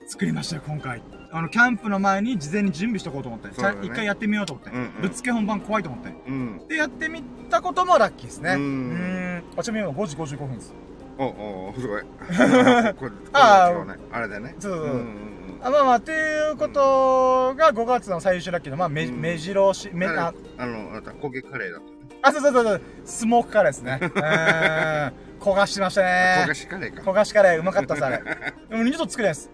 A: 作りましたよ、今回。あの、キャンプの前に事前に準備しとこうと思って。
B: そうだね
A: 一回やってみようと思って。
B: うんうん
A: ぶっつけ本番怖いと思って。
B: うんうん
A: で、やってみたこともラッキーですね。
B: う
A: ん。あ、ちなみに今5時55分です。
B: おおすごい。*laughs*
A: あ
B: あれだね。
A: そうそう。そう
B: うんうん。
A: あまあまあ、っていうことが5月の最終ラッキーの、まあ、め、
B: うん。
A: 目白押し、め、
B: あ
A: あ、
B: あのあなた焦げカレーだったね。
A: あ、そうそうそうそう、スモークカレーですね。*laughs* うーん。焦がしましたね。
B: 焦がしカレーか
A: 焦がしカレーうまかったです、あれ。*laughs* でも二度と作れないです。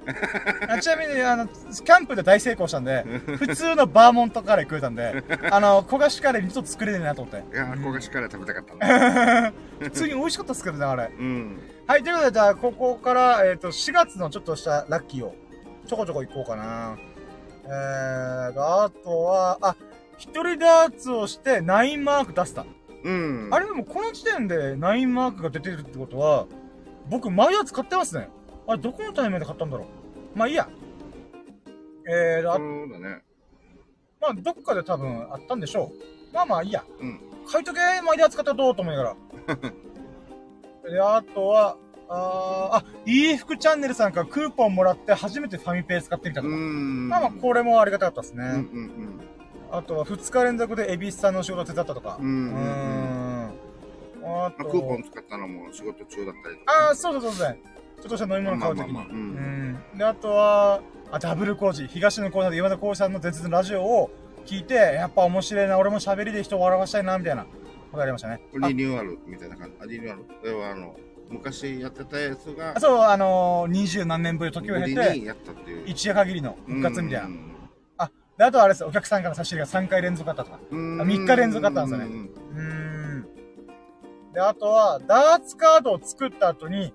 A: あちなみに、あの、キャンプで大成功したんで、普通のバーモントカレー食えたんで、*laughs* あの、焦がしカレー二度と作れねえなと思って。
B: いや焦がしカレー食べたかったね *laughs*
A: 普通に美味しかったですけどね、あれ。
B: うん
A: はい、ということで、じゃあ、ここから、えっ、と、4月のちょっとしたラッキーを、ちょこちょこ行こうかな。えー、あとは、あ、一人ダーツをして9マーク出した。
B: うん
A: あれでもこの時点で9マークが出てるってことは、僕前やつ買ってますね。あれ、どこのタイミングで買ったんだろう。まあいいや。えー、あ
B: そうだね
A: まあどっかで多分あったんでしょう。まあまあいいや。
B: うん
A: 買いとけ前でやつ買ったとと思いながら。*laughs* で、あとは、あーあ、いい服チャンネルさんからクーポンもらって初めてファミペイ使ってみたとか。
B: ん
A: まあまあ、これもありがたかったですね。
B: うんうん
A: あとは2日連続でエビスさんの仕事手伝ったとか。
B: うんうんうん
A: うーんあと、
B: まあ、クーポン使ったのも仕事中だったりとか。
A: ああ、そうそうそうそう。ちょっとした飲み物買うときに。
B: うん
A: うん。で、あとは、あ、ダブル工事。東野工事で山田工事さんの伝説のラジオを聞いて、やっぱ面白いな、俺も喋りで人を笑わしたいな、みたいなことありましたね。
B: リニューアルみたいな感じ。あ、リニューアル？要はあの、昔やってたやつが
A: あ、そう、あのー、二十何年ぶり時を経て、
B: にやったっていう。
A: 一夜限りの復活みたいな
B: う。ん
A: で、あとはあれですお客さんから差し入れが3回連続あったとか。
B: うん
A: あ三日連続あったんですよね
B: うん。
A: で、あとは、ダーツカードを作った後に、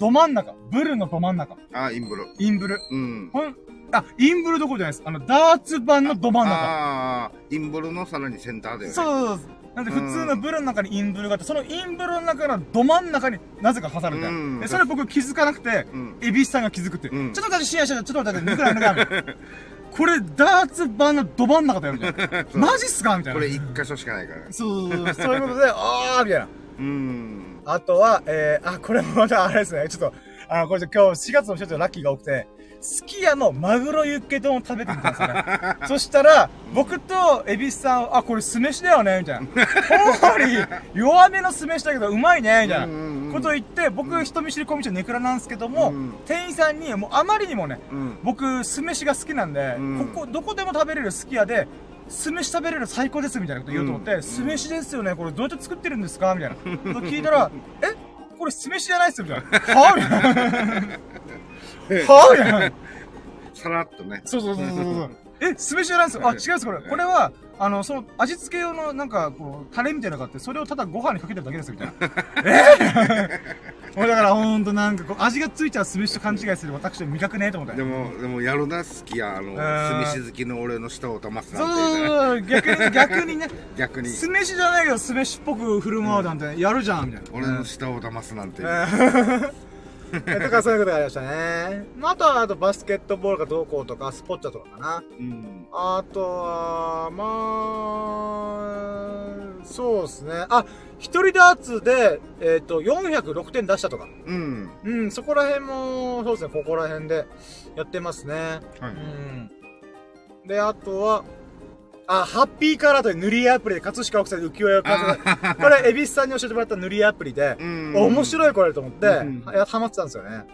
A: ど真ん中、ブルのど真ん中、
B: あ、インブル。
A: インブル。
B: うん。
A: ほん、あ、インブルどころじゃないです。あの、ダーツ版のど真ん中。
B: ああ、インブルのさらにセンターだよね。
A: そうそうそう。なんで普通のブルの中にインブルがあって、そのインブルの中のど真ん中になぜか挟まれて
B: うん
A: で、それ僕気づかなくて、
B: うん。
A: エビスさんが気づくって。
B: うん
A: ちょっと待って、深夜してちょっと待って、抜くな、抜くな。これ、ダーツ版のど真ん中だよ、みたいな。*laughs* マジっすかみたいな。
B: これ一箇所しかないから。
A: そうそうそう、そういうことで、あーみたいな。
B: うん。
A: あとは、えー、あ、これもまたあれですね。ちょっと、あの、これ今日4月の一つのラッキーが多くて、すき家のマグロユッケ丼を食べてみたんですよね。*laughs* そしたら、僕とエビスさん、あ、これ酢飯だよねみたいな。ほんまに、弱めの酢飯だけどうまいねみたいなことを言って、僕、人見知り小道のネクラなんですけども、
B: うん
A: 店員さんに、もうあまりにもね、
B: うん。
A: 僕、酢飯が好きなんで、
B: うん
A: ここ、どこでも食べれるすき家で、酢飯食べれる最高ですみたいなこと言おうと思って、
B: うん
A: 酢飯ですよね、これどうやって作ってるんですかみたいなこと *laughs* 聞いたら、えこれ酢飯じゃないっすよみたいな。はぁみたいな。はぁ。
B: さらっとね。
A: そうそうそうそうそう。え、酢飯じゃないっすよ。あ、違うんです、これ。これは、あの、その、味付け用の、なんか、こう、タレみたいなのがあって、それをただご飯にかけてるだけです、みたいな。*laughs* え？*laughs* もうだから、ほんとなんか、こう、味がついちゃう酢飯と勘違いする私の味覚ねえと思って。
B: でも、でもやるな、好きや。あの、
A: ん
B: 酢飯好きの俺の舌を騙す
A: そう
B: なんていうね。
A: そうそう、逆に、逆にね、*laughs*
B: 逆に。
A: 酢飯じゃないけど酢飯っぽく振る舞うなんてやるじゃん、みたいな。
B: 俺の舌を騙すなんていう。
A: えとかそういうことがありましたね。まあ、あとは、あとバスケットボールがどうこうとか、スポッチャとかかな。
B: うん。
A: あとは、まあ、そうですね。あ、一人ダーツで、えっ、と、406点出したとか。
B: うん。
A: うん、そこら辺も、そうですね、ここら辺でやってますね。
B: はい。
A: うん。で、あとは、あ、ハッピーカラーという塗り絵アプリで、葛飾奥さんで浮世絵を描く。これ、恵比寿さんに教えてもらった塗り絵アプリで、
B: うん
A: 面白いこれと思って、
B: うん
A: はハマってたんですよね。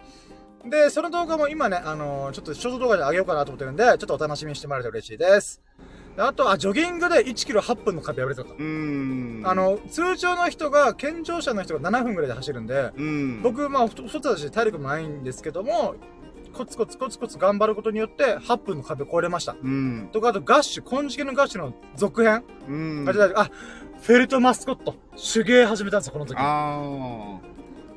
A: で、その動画も今ね、あのーちょっとショート動画で上げようかなと思ってるんで、ちょっとお楽しみにしてもらえると嬉しいです。であと、あ、ジョギングで1キロ8分の壁破れてたと。
B: うん。
A: あ、の、通常の人が、健常者の人が7分ぐらいで走るんで、
B: うん。
A: 僕、まあ、太太ったし体力もないんですけども、コツコツコツコツ頑張ることによって、8分の壁を越えれました。
B: うん。
A: とか、あと、ガッシュ、金色のガッシュの続編。
B: うん。
A: あ、あフェルトマスコット。手芸始めたんですよ、この時。
B: あ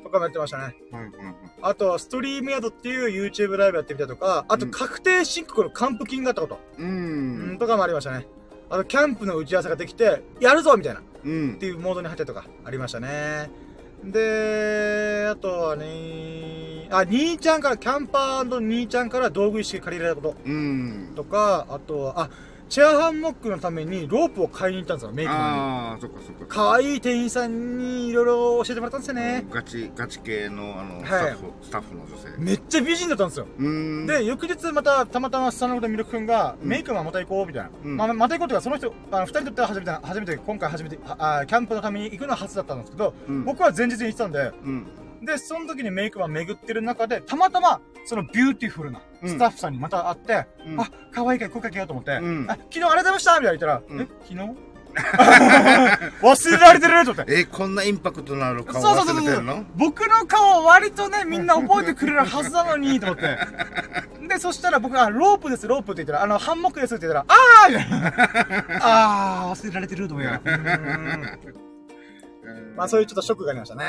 A: とかもやってましたね。
B: あ。はいはいはい。
A: あとは、ストリームヤドっていう YouTube ライブやってみたりとか、あと、
B: うん
A: 確定申告の還付金があったこと。
B: う
A: うん、
B: ん。
A: とかもありましたね。あと、キャンプの打ち合わせができて、やるぞみたいな。っ
B: うん
A: て。いうモードに入ったりとか、ありましたね。で、あとはね、あ、兄ちゃんから、キャンパー兄ちゃんから道具一式借りられたこ
B: うん。
A: ととか、あとは、あ、チェアハンモックのためにロープを買いに行ったんですよ、メイク。
B: ああ、そっかそっか。
A: 可愛い店員さんにいろいろ教えてもらったんですよね。
B: ガチ、ガチ系の、あの、
A: い
B: スタッフ、スタッフの女性。
A: めっちゃ美人だったんですよ。で、翌日また、たまたまスタンドでミルク君が、
B: うん
A: メイクマンまた行こう、みたいな。
B: うん
A: まあ、また行こうというか、その人、あの、二人にとっては初めて、初めて、今回初めて、ああキャンプのために行くのは初だったんですけど、
B: うん、
A: 僕は前日に行ってたんで、
B: うん。
A: で、その時にメイクマン巡ってる中で、たまたま、その beautiful なスタッフさんにまた会って、
B: うん。
A: あ、可愛いから声かけようと思って、
B: うん。
A: あ、昨日ありがとうございましたみたいな言ったら、
B: うん。
A: え、昨日？*laughs* 忘れられてると。思って。
B: え、こんなインパクトのある顔
A: そうそうそうそう。僕の顔割とね、みんな覚えてくれるはずなのに、と思って。*laughs* で、そしたら僕が、ロープです、ロープって言ったら、あの、ハンモックですって言ったら、あーみたいな。*laughs* あー、忘れられてると思いながら。うん。まあ、そういうちょっとショックがありましたね。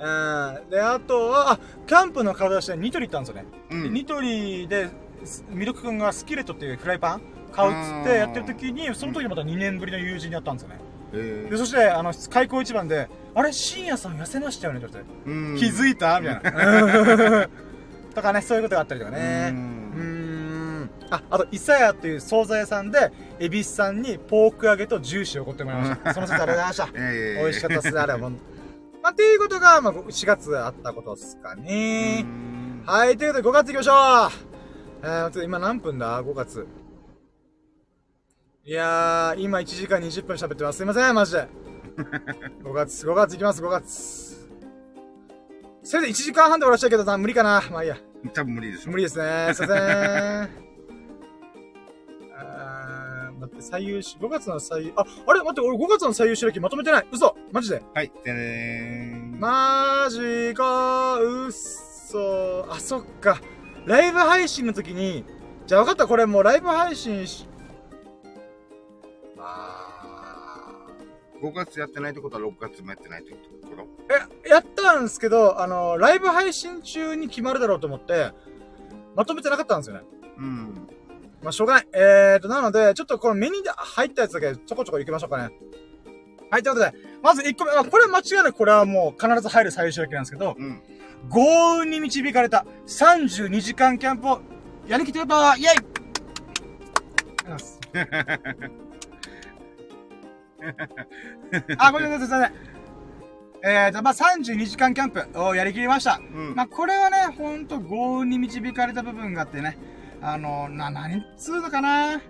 A: うん。で、あとは、あ、キャンプの体としてニトリ行ったんですよね。
B: うん。
A: ニトリで、すミルク君がスキレットっていうフライパン買うっつってやってる時に、その時また2年ぶりの友人に会ったんですよね。
B: え
A: で、そして、あの、開口一番で、あれ、深夜さん痩せましたよねって言われて。
B: うん
A: 気づいた？みたいな。*laughs* *laughs* とかね、そういうことがあったりとか
B: う
A: ね。
B: ん
A: うーん。あ、あと、イサヤっていう惣菜屋さんで、エビスさんにポーク揚げとジューシーをおごってもらいました。*laughs* その説ありがとうございました。
B: ええ
A: 美味しかったっすね、あれは。まあ、っていうことが、まあ、4月あったことですかね。はい、ということで5月行きましょうえー、ちょっと今何分だ ?5 月。いやー、今1時間20分喋ってます。すいません、マジで。*laughs* 5月、5月行きます、5月。せめて1時間半で終わらしたいけどな、無理かな。まあいいや。
B: 多分無理でしょ。
A: 無理ですね。すいません。*laughs* あー、待って、最優秀、5月の最優、あ、あれ待って、俺5月の最優秀歴まとめてない。嘘マジで
B: はい、でねーん。
A: マジかうっそあ、そっか。ライブ配信の時に、じゃあ分かった、これもうライブ配信し、あ
B: 5月やってないってことは6月もやってないってこと？
A: ーえ、やったんですけど、あの、ライブ配信中に決まるだろうと思って、まとめてなかったんですよね。
B: うん。
A: まあ、しょうがない。えーと、なので、ちょっとこの目に入ったやつだけちょこちょこ行きましょうかね。はい、ということで、まず1個目、まあ、これ間違いなくこれはもう必ず入る最終歴なんですけど、
B: うん。
A: 豪運に導かれた32時間キャンプをやりきってことイェイありがとうございます。*laughs* あ、ごめんなさい、すいません。えーと、まあ、32時間キャンプをやりきりました。
B: うん。
A: まあ、これはね、ほんと豪運に導かれた部分があってね、あの、な、何つうのかな？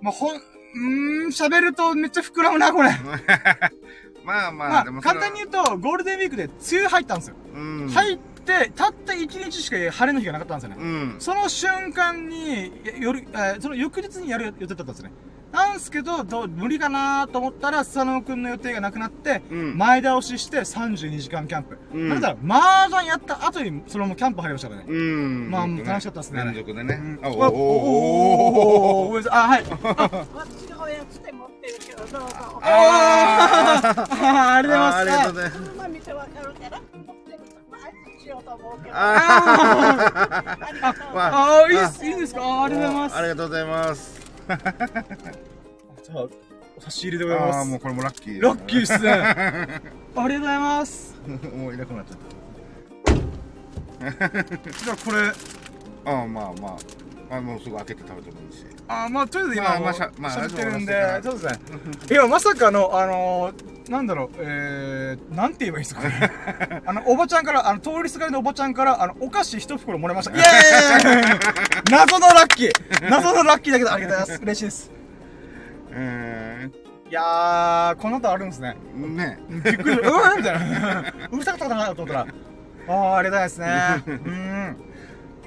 A: まあ、ほん、うーん、喋るとめっちゃ膨らむな、これ。*laughs*
B: まあまあ、
A: まあ
B: でも、
A: 簡単に言うと、ゴールデンウィークで梅雨入ったんですよ。
B: うん。
A: 入って、たった1日しか晴れの日がなかったんですよね。
B: うん。
A: その瞬間に、夜、えーその翌日にやる予定だったんですね。なんすけど、どう無理かなと思ったら、佐野くんの予定がなくなって、
B: うん
A: 前倒しして32時間キャンプ。
B: うん
A: なんだろう、麻雀やった後に、そのままキャンプ入りましたからね。
B: うん。
A: まあ楽しかったっすね
B: 連続でね
A: うん。
B: あ、お
A: あおおおごめんなさい。あ、はい。
C: 私のおやつで持ってるけど、どうぞ。
A: あーありがとうございます。
B: ありがとうございます。
C: そのまま見てわかるから、持ってると、まあ、しようと思うけど。
B: あ
C: ありがとう。
B: わ
A: あーいいっす、いいんですかあーありがとうございます。
B: ありがとうございます。*laughs*
A: じゃあ、お差し入れでございます。
B: ああ、もうこれもラッキー。
A: ラッキーっすね。*laughs* ありがとうございます。
B: もういなくなっちゃっ *laughs*
A: じゃあこれ、
B: た。ああ、まあまあ。まあ、もうすぐ開けて食べてもいいし。
A: あーまあ、とりあえず今、
B: まあまあしゃまあ
A: 喋ってるんで
B: ラ、ジ
A: そうですね。いや、まさかの、あのー、なんだろう、えー、なんて言えばいいですかね。*laughs* あの、おばちゃんから、あの、通りすがりのおばちゃんから、あの、お菓子一袋もらいました。イエーイ謎のラッキー謎のラッキーだけど、ありがとうございます。*laughs* 嬉しいです。
B: え
A: いやー、この後あるんですね。
B: ー、ね。
A: びっくり。うわーみたいな。*laughs* うるさかったかなと思ったら、あー、ありがたいですね。うん。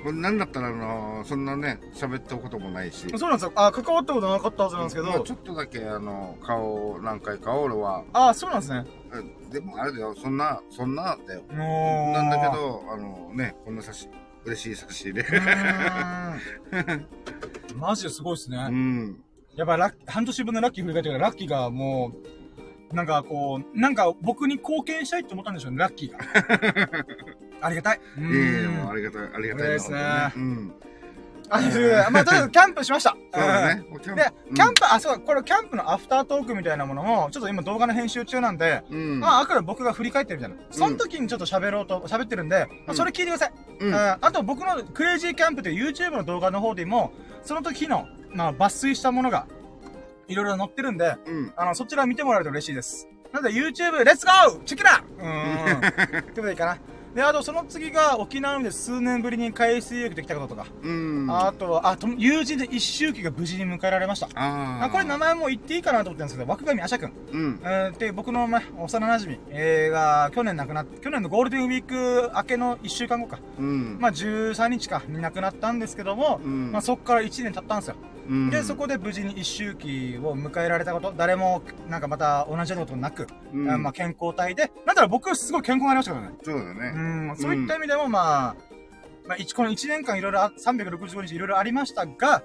B: これなんだったら、あのー、そんなね、喋ったこともないし。
A: そうなんですよ。あ、関わったことなかったはずなんですけど
B: まあちょ。っとだけ、あの、顔、何回か俺は、
A: あ、そうなんですね。
B: えでもあれだよ、そんな、そんなだよ。
A: もう。
B: なんだけ。ど、あのね、こんな差し、嬉しい差し入れ。*laughs*
A: マジですごいです
B: う
A: ね。
B: ん。
A: やっぱラッ半年分のラッキー振り返ってから、ラッキーがもう、なんかこう、なんか僕に貢献したいって思ったんでしょうね、ラッキーが。*laughs* ありがたい。う
B: いえいえ、
A: ん
B: もうありがたい、ありがたいな。
A: ですね
B: うん。
A: まあ、とりあえずキャンプしました。*laughs*
B: そうだね。もうキャンプ
A: で、キャンプ、あ、そう、これキャンプのアフタートークみたいなものも、ちょっと今動画の編集中なんで、
B: うん。
A: まあ、あくまで僕が振り返ってるみたいな。その時にちょっと喋ろうと、喋ってるんで、まあそれ聞いてください。
B: うん。
A: ああと僕のクレイジーキャンプという YouTube の動画の方でも、その時の、まあ、抜粋したものが、いろいろ載ってるんで、
B: うん。
A: あの、そちら見てもらえると嬉しいです。なので YouTube、レッツゴーチェキラうーん。*laughs* ってことでいいかな。で、あとその次が沖縄で数年ぶりに海水浴できたこととか、
B: うん。
A: あとは、あ、と友人で一周期が無事に迎えられました。
B: あ
A: これ名前も言っていいかなと思ってるんですけど、枠上あしゃくん。
B: うん。
A: 僕の、まあ、幼馴染、えー、が、去年亡くなって、去年のゴールデンウィーク明けの1週間後か。
B: うん。
A: まあ、13日かに亡くなったんですけども、
B: うん
A: まあ、そこから1年経ったんですよ。
B: うん
A: で、そこで無事に一周期を迎えられたこと、誰も、なんかまた同じようなことなく、
B: うん
A: あまあ、健康体で、なんだろう、僕すごい健康になりましたからね。
B: そうだ
A: う
B: ね。
A: ん、そういった意味でも、まあ、まあ、一この1年間いろいろあ、365日いろいろありましたが、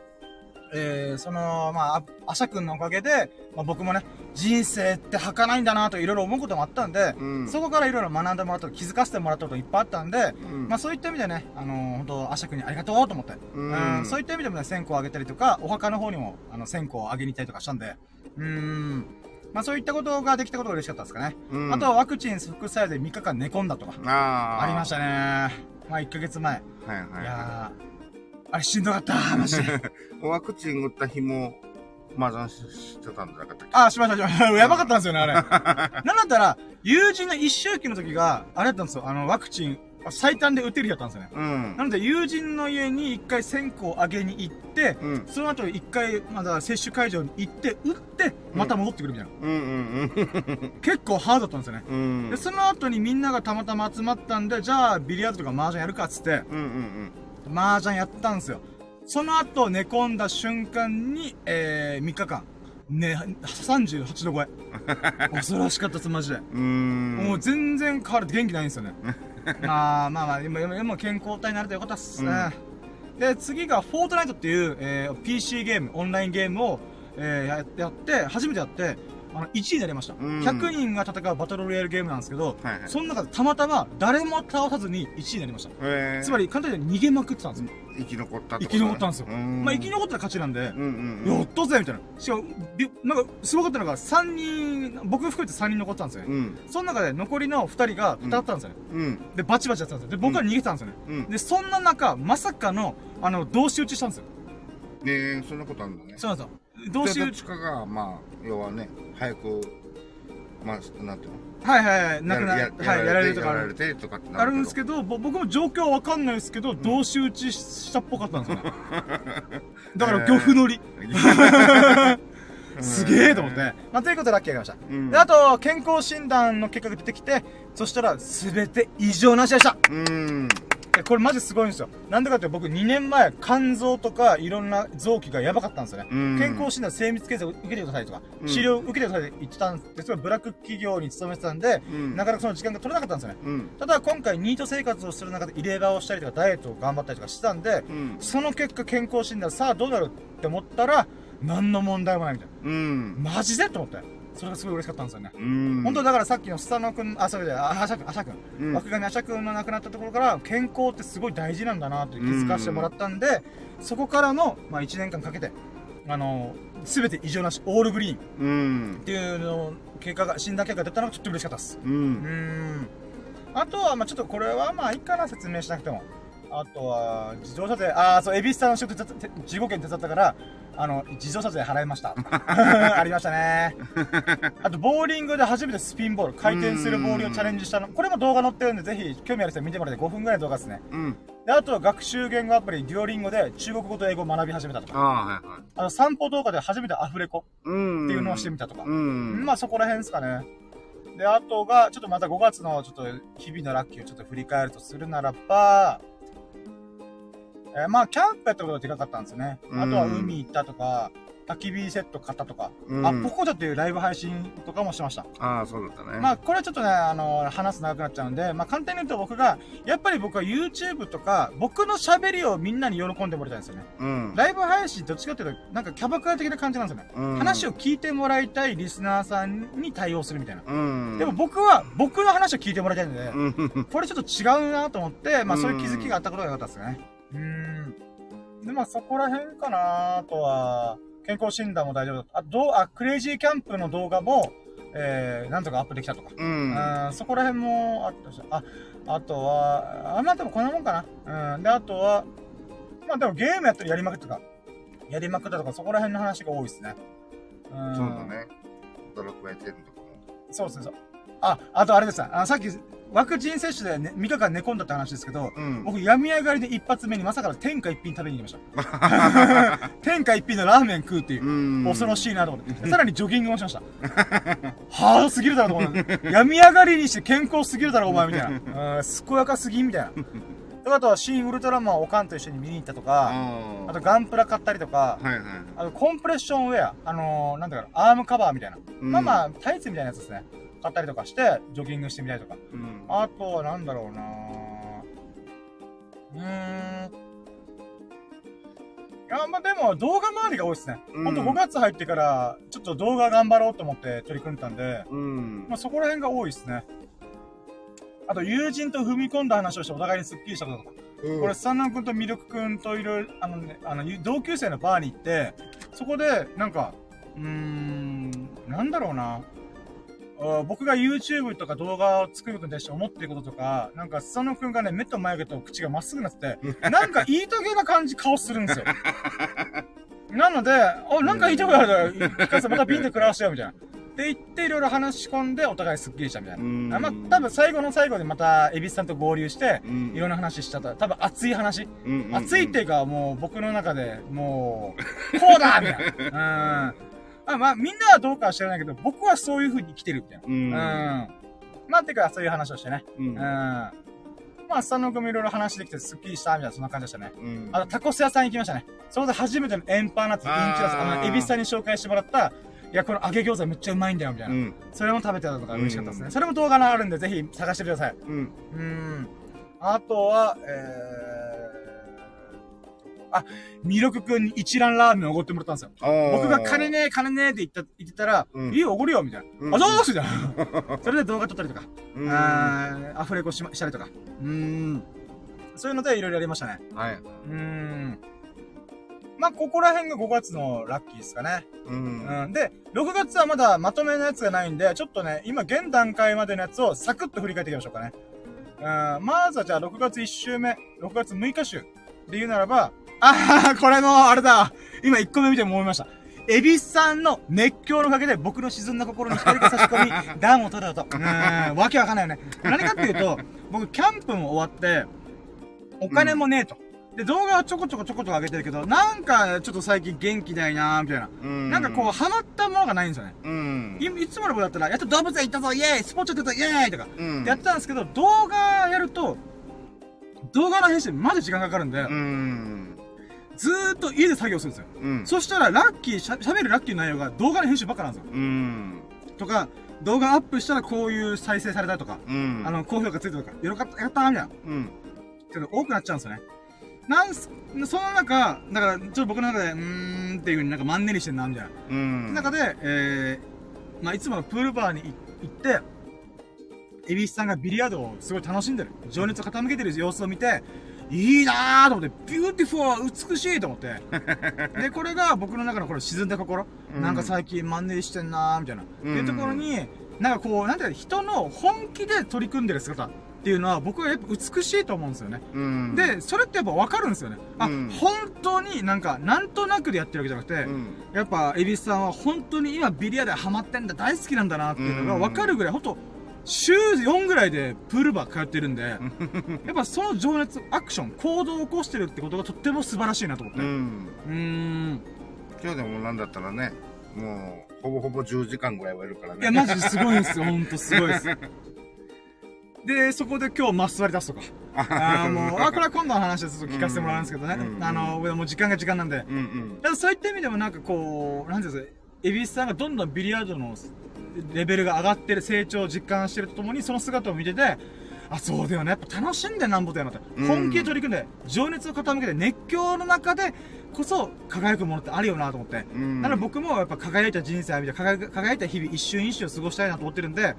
A: えー、その、まあ、ああしゃくんのおかげで、まあ、僕もね、人生って儚いんだなといろいろ思うこともあったんで、
B: うん。
A: そこからいろいろ学んでもらった気づかせてもらったこといっぱいあったんで、
B: うん。
A: まあそういった意味でね、あのー、本当アシャ君にありがとうと思って、
B: うん
A: そういった意味でもね、線香をあげたりとか、お墓の方にも、あの、線香をあげに行ったりとかしたんで、うーん、まあそういったことができたことが嬉しかったですかね。
B: うん
A: あとはワクチン副作用で3日間寝込んだとか、
B: あー
A: ありましたね。まあ1ヶ月前。
B: はいはい
A: いやー、あれしんどかった、マジで。*laughs*
B: ワクチン打った日も、麻雀ししてたんじゃなかったっけ？
A: あ、しました、しました。やばかったんですよね、あれ。なんだったら、友人の一周期の時が、あれだったんですよ。あの、ワクチン、最短で打てる日だったんですよね。
B: うん
A: な。ので、友人の家に一回線香をあげに行って、
B: うん。
A: その後一回、まだ接種会場に行って、打って、また戻ってくるみたいな。
B: うんうん
A: 結構ハードだったんですよね。
B: うん。うん。
A: で、その後にみんながたまたま集まったんで、じゃあ、ビリヤードとか麻雀やるかっつって、
B: うんうん
A: 麻雀やったんですよ。その後、寝込んだ瞬間に、えー、3日間、ね、38度超え。*laughs* 恐ろしかったです、マジで。
B: うん。うん。
A: もう全然変わる元気ないんですよね。*laughs* まあまあまあ、今、今今健康体になれてよかったっすね。で、次が、フォートナイトっていう、えー、PC ゲーム、オンラインゲームを、えー、ややって、初めてやって、あの、1位になりました。
B: うん
A: 100人が戦うバトルロイヤルゲームなんですけど、
B: はいはい。
A: その中でたまたま誰も倒さずに1位になりました。
B: えー
A: つまり、簡単に逃げまくってたんですよ。
B: 生き残ったって
A: 生き残ったんですよ。
B: うん
A: まあ、生き残ったら勝ちなんで、
B: うんうんうん。
A: やったぜみたいな。しかも、びなんか、すごかったのが、3人、僕含めて3人残ってたんですよね。
B: うん。
A: その中で残りの2人が2つあったんですよね。
B: うん。
A: で、バチバチやってたんですよ。で、僕は逃げてたんですよね。
B: うん。
A: で、そんな中、まさかの、あの、同士打ちしたんですよ。
B: ねえ、そんなことあるんだね。
A: そうなんですよ。同士打ち、
B: どっちかが、まあ、要はね、早く、まあ、なんていうの？
A: はいはいはい、なくな、
B: や
A: はい、やられるとかある
B: やられ。てとかってな
A: あるんです
B: ど。
A: けど、ぼ僕も状況はわかんないですけど、同士打ちしたっぽかったんですよね。*laughs* だから、漁夫乗り。*laughs* すげえと思って。まあ、ということでラッキーが来ました。
B: うん
A: で、あと、健康診断の結果が出てきて、そしたら、すべて異常なしでした。
B: うん。
A: えこれマジすごいんですよ。なんでかって僕2年前、肝臓とかいろんな臓器がやばかったんですよね。
B: うん
A: 健康診断、精密検査を受けてくださいとか、
B: うん
A: 治療を受けてくださいって言ってたんですけど、ブラック企業に勤めてたんで、
B: うん
A: なかなかその時間が取れなかったんですよね。
B: うん。
A: ただ今回ニート生活をする中で入れ歯をしたりとかダイエットを頑張ったりとかしてたんで、
B: うん。
A: その結果健康診断さあどうなるって思ったら、何の問題もないみたい
B: うん。
A: な。マジでと思って。それがすごい嬉しかったんですよね。
B: うん。
A: 本当だからさっきのスタノ君、あ、それで、あ、アシャ君、アシャ君。
B: うん
A: 枠上アシャ君の亡くなったところから、健康ってすごい大事なんだなって気づかせてもらったんで、そこからの、まあ1年間かけて、あの、すべて異常なし、オールグリーンっ
B: うん。
A: ていうの、結果が、診断結果が出たのがちょっと嬉しかったです。
B: う。
A: うーん。あとは、まあちょっとこれはまあいいかな、説明しなくても。あとは、自動車税、ああ、そう、エビスタの仕事手伝っ15件手伝ったから、あの、自動車税払いました。*laughs* ありましたね。あと、ボーリングで初めてスピンボール、回転するボールをチャレンジしたの。これも動画載ってるんで、ぜひ、興味ある人は見てもらって5分ぐらいの動画ですね。
B: うん。
A: で、あとは学習言語アプリ、デュオリンゴで中国語と英語を学び始めたとか。
B: ああ、はいはい。
A: あの、散歩動画で初めてアフレコ
B: うん。
A: っていうのをしてみたとか。
B: うん。
A: まあそこら辺ですかね。で、あとが、ちょっとまた5月のちょっと日々のラッキーをちょっと振り返るとするならば、えーまあキャンプやったことがでかかったんですよね。
B: うん
A: あとは海行ったとか、焚き火セット買ったとか、
B: うん
A: あ、ポコチャっていうライブ配信とかもしてました。
B: ああ、そうだったね。
A: まあこれちょっとね、あの話す長くなっちゃうんで、まあ簡単に言うと僕が、やっぱり僕は YouTube とか、僕の喋りをみんなに喜んでもらいたいんですよね。
B: うん。
A: ライブ配信どっちかっていうと、なんかキャバクラ的な感じなんですよね。
B: うん
A: 話を聞いてもらいたいリスナーさんに対応するみたいな。
B: うん。
A: でも僕は、僕の話を聞いてもらいたいので、
B: うん。
A: これちょっと違うなと思って、まあそういう気づきがあったことが良かったですね。うーん。で、まあそこら辺かなあとは、健康診断も大丈夫だった。あ、どう、あ、クレイジーキャンプの動画も、えー、なんとかアップできたとか。
B: う。
A: うんん、そこら辺もあったし、あ、あとは、あ、まあでもこんなもんかな。うん。で、あとは、まあでもゲームやったらやりまくったとか、やりまくったとか、そこら辺の話が多いですね。うん。
B: そうだね。ドラクエ10とかも。
A: そうですね、そう。あ、あとあれですあの、さっき、ワクチン接種で、ね、3日間寝込んだって話ですけど、
B: うん。
A: 僕、病み上がりで一発目にまさかの天下一品食べに行きました。*laughs* 天下一品のラーメン食うっていう。
B: うん。
A: 恐ろしいなと思って。さらにジョギングもしました。ハードすぎるだろ、と思って。病み上がりにして健康すぎるだろ、お前、みたいな。うん、健やかすぎん、みたいな。であとは、新ウルトラマンをおかんと一緒に見に行ったとか、
B: あ
A: あと、ガンプラ買ったりとか、
B: はいはい。
A: あと、コンプレッションウェア、あのー、なんだろう、アームカバーみたいな。
B: うん
A: まあまあ、タイツみたいなやつですね。買ったりとかして、ジョギングしてみたりとか。
B: うん。
A: あとは、なんだろうなうーん。いや、まあでも、動画周りが多いですね。
B: うん
A: ほんと5月入ってから、ちょっと動画頑張ろうと思って取り組んでたんで、
B: うん
A: ま。あそこら辺が多いですね。あと、友人と踏み込んだ話をしてお互いにスッキリしたこととか。これ、スタンナン君とミルク君といろいろ、あのね、あの、同級生のバーに行って、そこで、なんか、うーん、なんだろうな。あ僕が YouTube とか動画を作ることに対して思ってることとか、なんか、スタンナン君がね、目と眉毛と口がまっすぐになってて、なんか言いたげな感じ顔するんですよ。*laughs* なので、あ、なんか言いたくなるから、聞かせてまたピンで食らわしてよ、みたいな。で、言っていろいろ話し込んで、お互いスッキリしたみたいな。
B: うん
A: あまあ、多分最後の最後でまた、エビスさんと合流して、
B: うん
A: いろんな話しちゃった。多分熱い話。
B: うんうんうん
A: 熱いっていうか、もう僕の中で、もう、こうだみたいな。*laughs* うん。あまあ、みんなはどうかは知らないけど、僕はそういう風に生きてるみたいな。
B: うん
A: うん。まあ、てか、そういう話をしてね。
B: うん
A: うん。まあ、スタンド組いろいろ話できて、スッキリしたみたいな、そんな感じでしたね。
B: うん
A: あと、タコス屋さん行きましたね。そこで初めてのエンパーナッツ、インチラス、あの、エビスさんに紹介してもらった、いや、この揚げ餃子めっちゃうまいんだよ、みたいな。
B: うん
A: それも食べてたのが嬉しかったですね。
B: うん
A: それも動画があるんで、ぜひ探してください。
B: うん
A: うーん。あとは、えー、あ、ミルクくんに一蘭ラーメンおごってもらったんですよ。僕が金ねえ、金ねえって言った、言ってたら、
B: うん
A: いいよ、おごるよ、みたいな。
B: うん
A: あ、どうすじゃん。それで動画撮ったりとか、
B: うん
A: あーアフレコしましたりとか。うーん。そういうのでいろいろやりましたね。
B: はいう
A: ーん。まあ、ここら辺が5月のラッキーですかね。
B: うん
A: うん。で、6月はまだまとめのやつがないんで、ちょっとね、今現段階までのやつをサクッと振り返っていきましょうかね。うん。まずはじゃあ6月1週目、6月6日週で言うならば、あー、これの、あれだ。今1個目見て思いました。エビスさんの熱狂のおかげで僕の沈んだ心に光が差し込み、*laughs* 暖を取れたと。うーん、わけわかんないよね。何かっていうと、僕キャンプも終わって、お金もねえと。で、動画はちょこちょこちょこちょこ上げてるけど、なんかちょっと最近元気ないなーみたいな。
B: うん
A: なんかこう、ハマったものがないんですよね。
B: うん
A: いいつものことだったら、やっと動物園行ったぞイェーイスポーツやってたイェーイとか、
B: うん
A: やってたんですけど、動画やると、動画の編集まだ時間かかるんで、
B: うん
A: ずーっと家で作業するんですよ。
B: うん
A: そしたら、ラッキー、しゃ喋るラッキーの内容が動画の編集ばっかなんですよ。
B: うん
A: とか、動画アップしたらこういう再生されたとか、
B: うん
A: あの、高評価ついたとか、よかった、やったーみたいな。
B: うん
A: けど、多くなっちゃうんですよね。なんす、その中、だから、ちょっと僕の中で、うーんっていう風になんかマンネリしてんな、みたいな。
B: うん
A: 中で、えー、まあ、いつものプールバーに行行って、エビスさんがビリヤードをすごい楽しんでる。情熱を傾けてる様子を見て、いいなーと思って、 beautiful 美しいと思って。*laughs* で、これが僕の中のこの沈んだ心。
B: うん
A: なんか最近マンネリしてんなーみたいな。
B: うん
A: っていうところに、なんかこう、なんていうか人の本気で取り組んでる姿っていうのは僕はやっぱ美しいと思うんですよね。
B: うん
A: で、それってやっぱ分かるんですよね。あ、
B: うん
A: 本当になんか、なんとなくでやってるわけじゃなくて、
B: うん
A: やっぱ、エビスさんは本当に今ビリヤードハマってんだ、大好きなんだなっていうのが分かるぐらい、本当週4ぐらいでプールバー通ってるんで、*laughs* やっぱその情熱、アクション、行動を起こしてるってことがとっても素晴らしいなと思って。
B: う
A: うんーん。
B: 今日でもなんだったらねもうほぼほぼ10時間ぐらいはいるからね
A: いや、マジですごいんですよ、ほんとすごいです。で、そこで今日マス座り出すとか。ああ、もう、あ、これは今度の話でちょっと聞かせてもらうんですけどね。
B: うん
A: あの、もう時間が時間なんで。
B: うんうん
A: そういった意味でもなんかこう、なんていうんですか、エビスさんがどんどんビリヤードのレベルが上がってる成長を実感してるとともに、その姿を見てて、あ、そうだよね。やっぱ楽しんでなんぼだよなって。
B: うん
A: 本気で取り組んで、情熱を傾けて、熱狂の中でこそ輝くものってあるよなと思って。
B: うん
A: なので僕もやっぱ輝いた人生を見て、輝いた日々、一瞬一瞬を過ごしたいなと思ってるんで、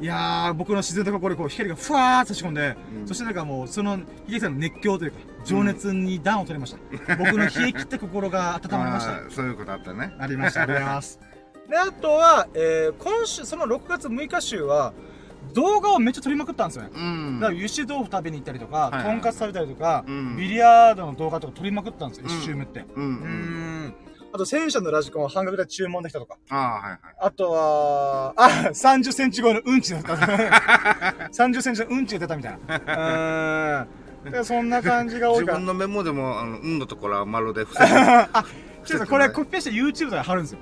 A: いやー、僕の自然と心にこう光がふわーっと差し込んで、
B: うん
A: そしてなんかもう、その、ヒゲさんの熱狂というか、情熱に暖を取りました。*laughs* 僕の冷え切った心が温まりました。
B: そういうことあったね
A: ありました。ありがとうございます。で、あとは、えー、今週、その6月6日週は、動画をめっちゃ撮りまくったんですよね。
B: うん
A: だから、油脂豆腐食べに行ったりとか、
B: いはい
A: とんかつ食べたりとか、
B: うん
A: ビリヤードの動画とか撮りまくったんですよ、
B: うん
A: 1週目って。
B: うんうん
A: ん。あと、戦車のラジコンを半額で注文できたとか。
B: ああはいはい
A: あとは、あ、30センチ超えのうんちだった。*laughs* 30センチのうんちが出たみたいな。うーん。でそんな感じが多いから
B: 自分。のメモでもあの運のところは丸で伏せて *laughs*
A: ちょっとこれコピペして YouTube とか貼るんですよ。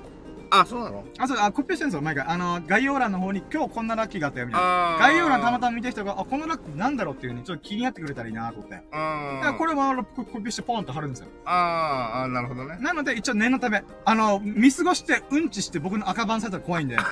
B: あそうなの？
A: あ、そう、あ、コピペしてるんですよ、毎回。あの、概要欄の方に今日こんなラッキーがあったよ、みたいな。概要欄たまたま見た人が、あ、このラッキーなんだろうっていうね、ちょっと気になってくれたらいいなと思って。だ
B: あ
A: からこれもココピペしてポンと貼るんですよ。
B: あーあーなるほどね
A: なので一応念のため、あの、見過ごしてうんちして僕の赤番されたら怖いんで。*laughs*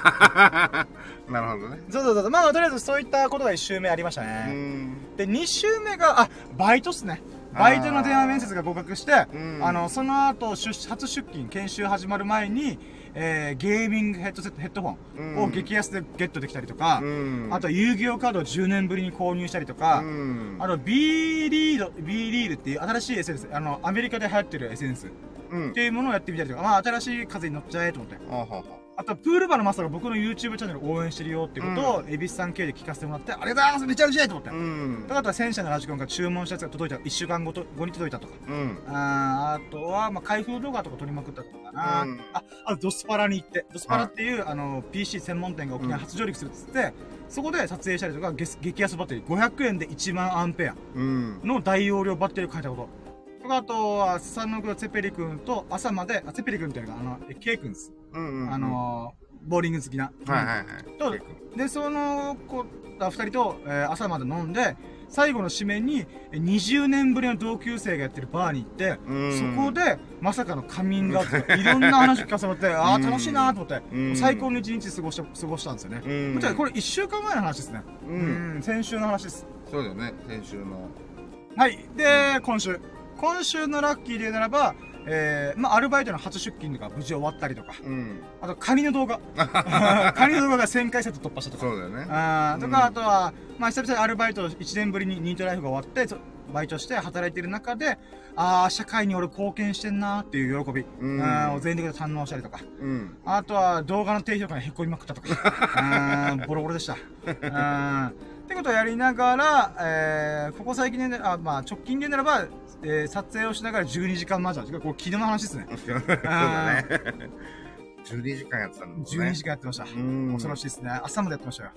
B: なるほどね
A: そうそうそう。まあ、とりあえずそういったことが1週目ありました
B: う
A: ね。
B: ん
A: で、2週目が、あ、バイトっすね。バイトの電話面接が合格して、
B: うん
A: あの、その後、出初出勤、研修始まる前に、えー、ゲーミングヘッドセット、ヘッドホンを激安でゲットできたりとか、
B: うん。
A: あと、遊戯王カードを10年ぶりに購入したりとか、
B: うん。
A: あと、B リード、B リールっていう新しい SNS、あの、アメリカで流行ってる SNS
B: うん。
A: っていうものをやってみたりとか、まあ、新しい風に乗っちゃえと思って。
B: は
A: あとはプールバのマスターが僕の YouTube チャンネルを応援してるよっていうことを、エビスさん系で聞かせてもらって、ありがとうございますめっちゃ嬉しいと思って。
B: うん
A: だから戦車のラジコンが注文したやつが届いた、1週間後と後に届いたとか。
B: うん
A: あーあとは、まあ、開封動画とか撮りまくったとかかな。
B: うん
A: あ、あとドスパラに行って、ドスパラっていう、あの、PC 専門店が沖縄初上陸するっつって、そこで撮影したりとか、激安バッテリー、500円で1万アンペア
B: うん
A: の大容量バッテリーを買えたこと。とか、あとは、スサノクロツェペリ君と朝まで、あ、ツェペリ君っていうのが、あの、えケイ君です。
B: うんうん
A: あのー、ボーリング好きな。
B: はいはいはい
A: とで、その子、あ二人と、えー朝まで飲んで、最後の締めに、え20年ぶりの同級生がやってるバーに行って、
B: うん
A: そこで、まさかのカミングアウトいろんな話聞かせてもらって、*laughs* ああ、楽しいなと思って、
B: うん
A: 最高の一日過ごした、過ごしたんですよね。
B: うん
A: これ一週間前の話ですね。
B: う
A: うんん、先週の話です。
B: そうだよね先週の
A: はい。で、今週。今週のラッキーで言うならば、えー、まあ、アルバイトの初出勤とか無事終わったりとか、
B: うん。
A: あと、カニの動画。*laughs* カニの動画が1000回セット突破したとか。
B: そうだよね。
A: あーとか、
B: うん。
A: あとは、まあ、久々にアルバイト1年ぶりにニートライフが終わって、そバイトして働いてる中で、ああ、社会に俺貢献してんなーっていう喜び、
B: うん。
A: を全力で堪能したりとか、
B: うん。
A: あとは動画の低評価にへこみまくったとか、*laughs* ボロボロでした。ってことをやりながら、えー、ここ最近で、あまあ、直近でならば、えー、撮影をしながら12時間マジャー。これ昨日の話ですね。*laughs*
B: そうだね12時間やってたんだもんね
A: 12時間やってました。
B: うん
A: 恐ろしいですね。朝までやってましたよ。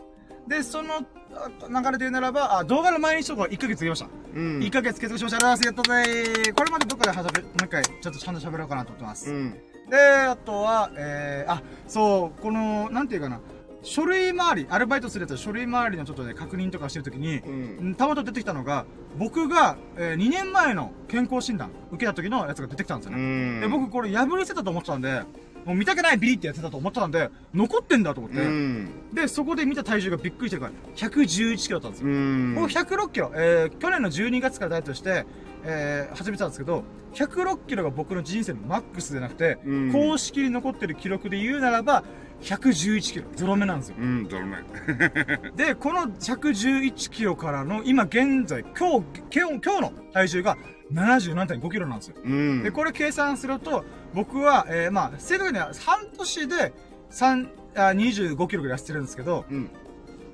A: で、そのあ流れで言うならば、あ動画の毎日投稿は1ヶ月やりました。
B: うん
A: 1ヶ月継続しました。ありがとうございます。やったぜー。これまでどっかではしゃべもう一回、ちょっとちゃんと喋ろうかなと思ってます。
B: うん
A: で、あとは、えー、あ、そう、この、なんていうかな、書類周り、アルバイトするやつは書類周りのちょっとね、確認とかしてるときに、
B: うん
A: たまたま出てきたのが、僕が、えー、2年前の健康診断受けた時のやつが出てきたんですよ
B: う
A: ね。
B: ん
A: で、僕これ破り捨てたと思ってたんで、もう見たくないビリってやってたと思ってたんで、残ってんだと思って。
B: うん
A: で、そこで見た体重がびっくりしてるから、111キロだったんですよ。
B: うん
A: 僕106キロ、えー、去年の12月からダイエットして、えー、始めたんですけど、106キロが僕の人生のマックスでなくて、
B: うん。
A: 公式に残ってる記録で言うならば、111キロ、ゾロ目なんですよ。
B: うんドルメ
A: で、この111キロからの、今現在、今日、今日今日の体重が77.5キロなんですよ。
B: うん。
A: で、これ計算すると、僕は、えー、まあ、正確には半年で3、あ25キロぐらい痩せてるんですけど、
B: うん。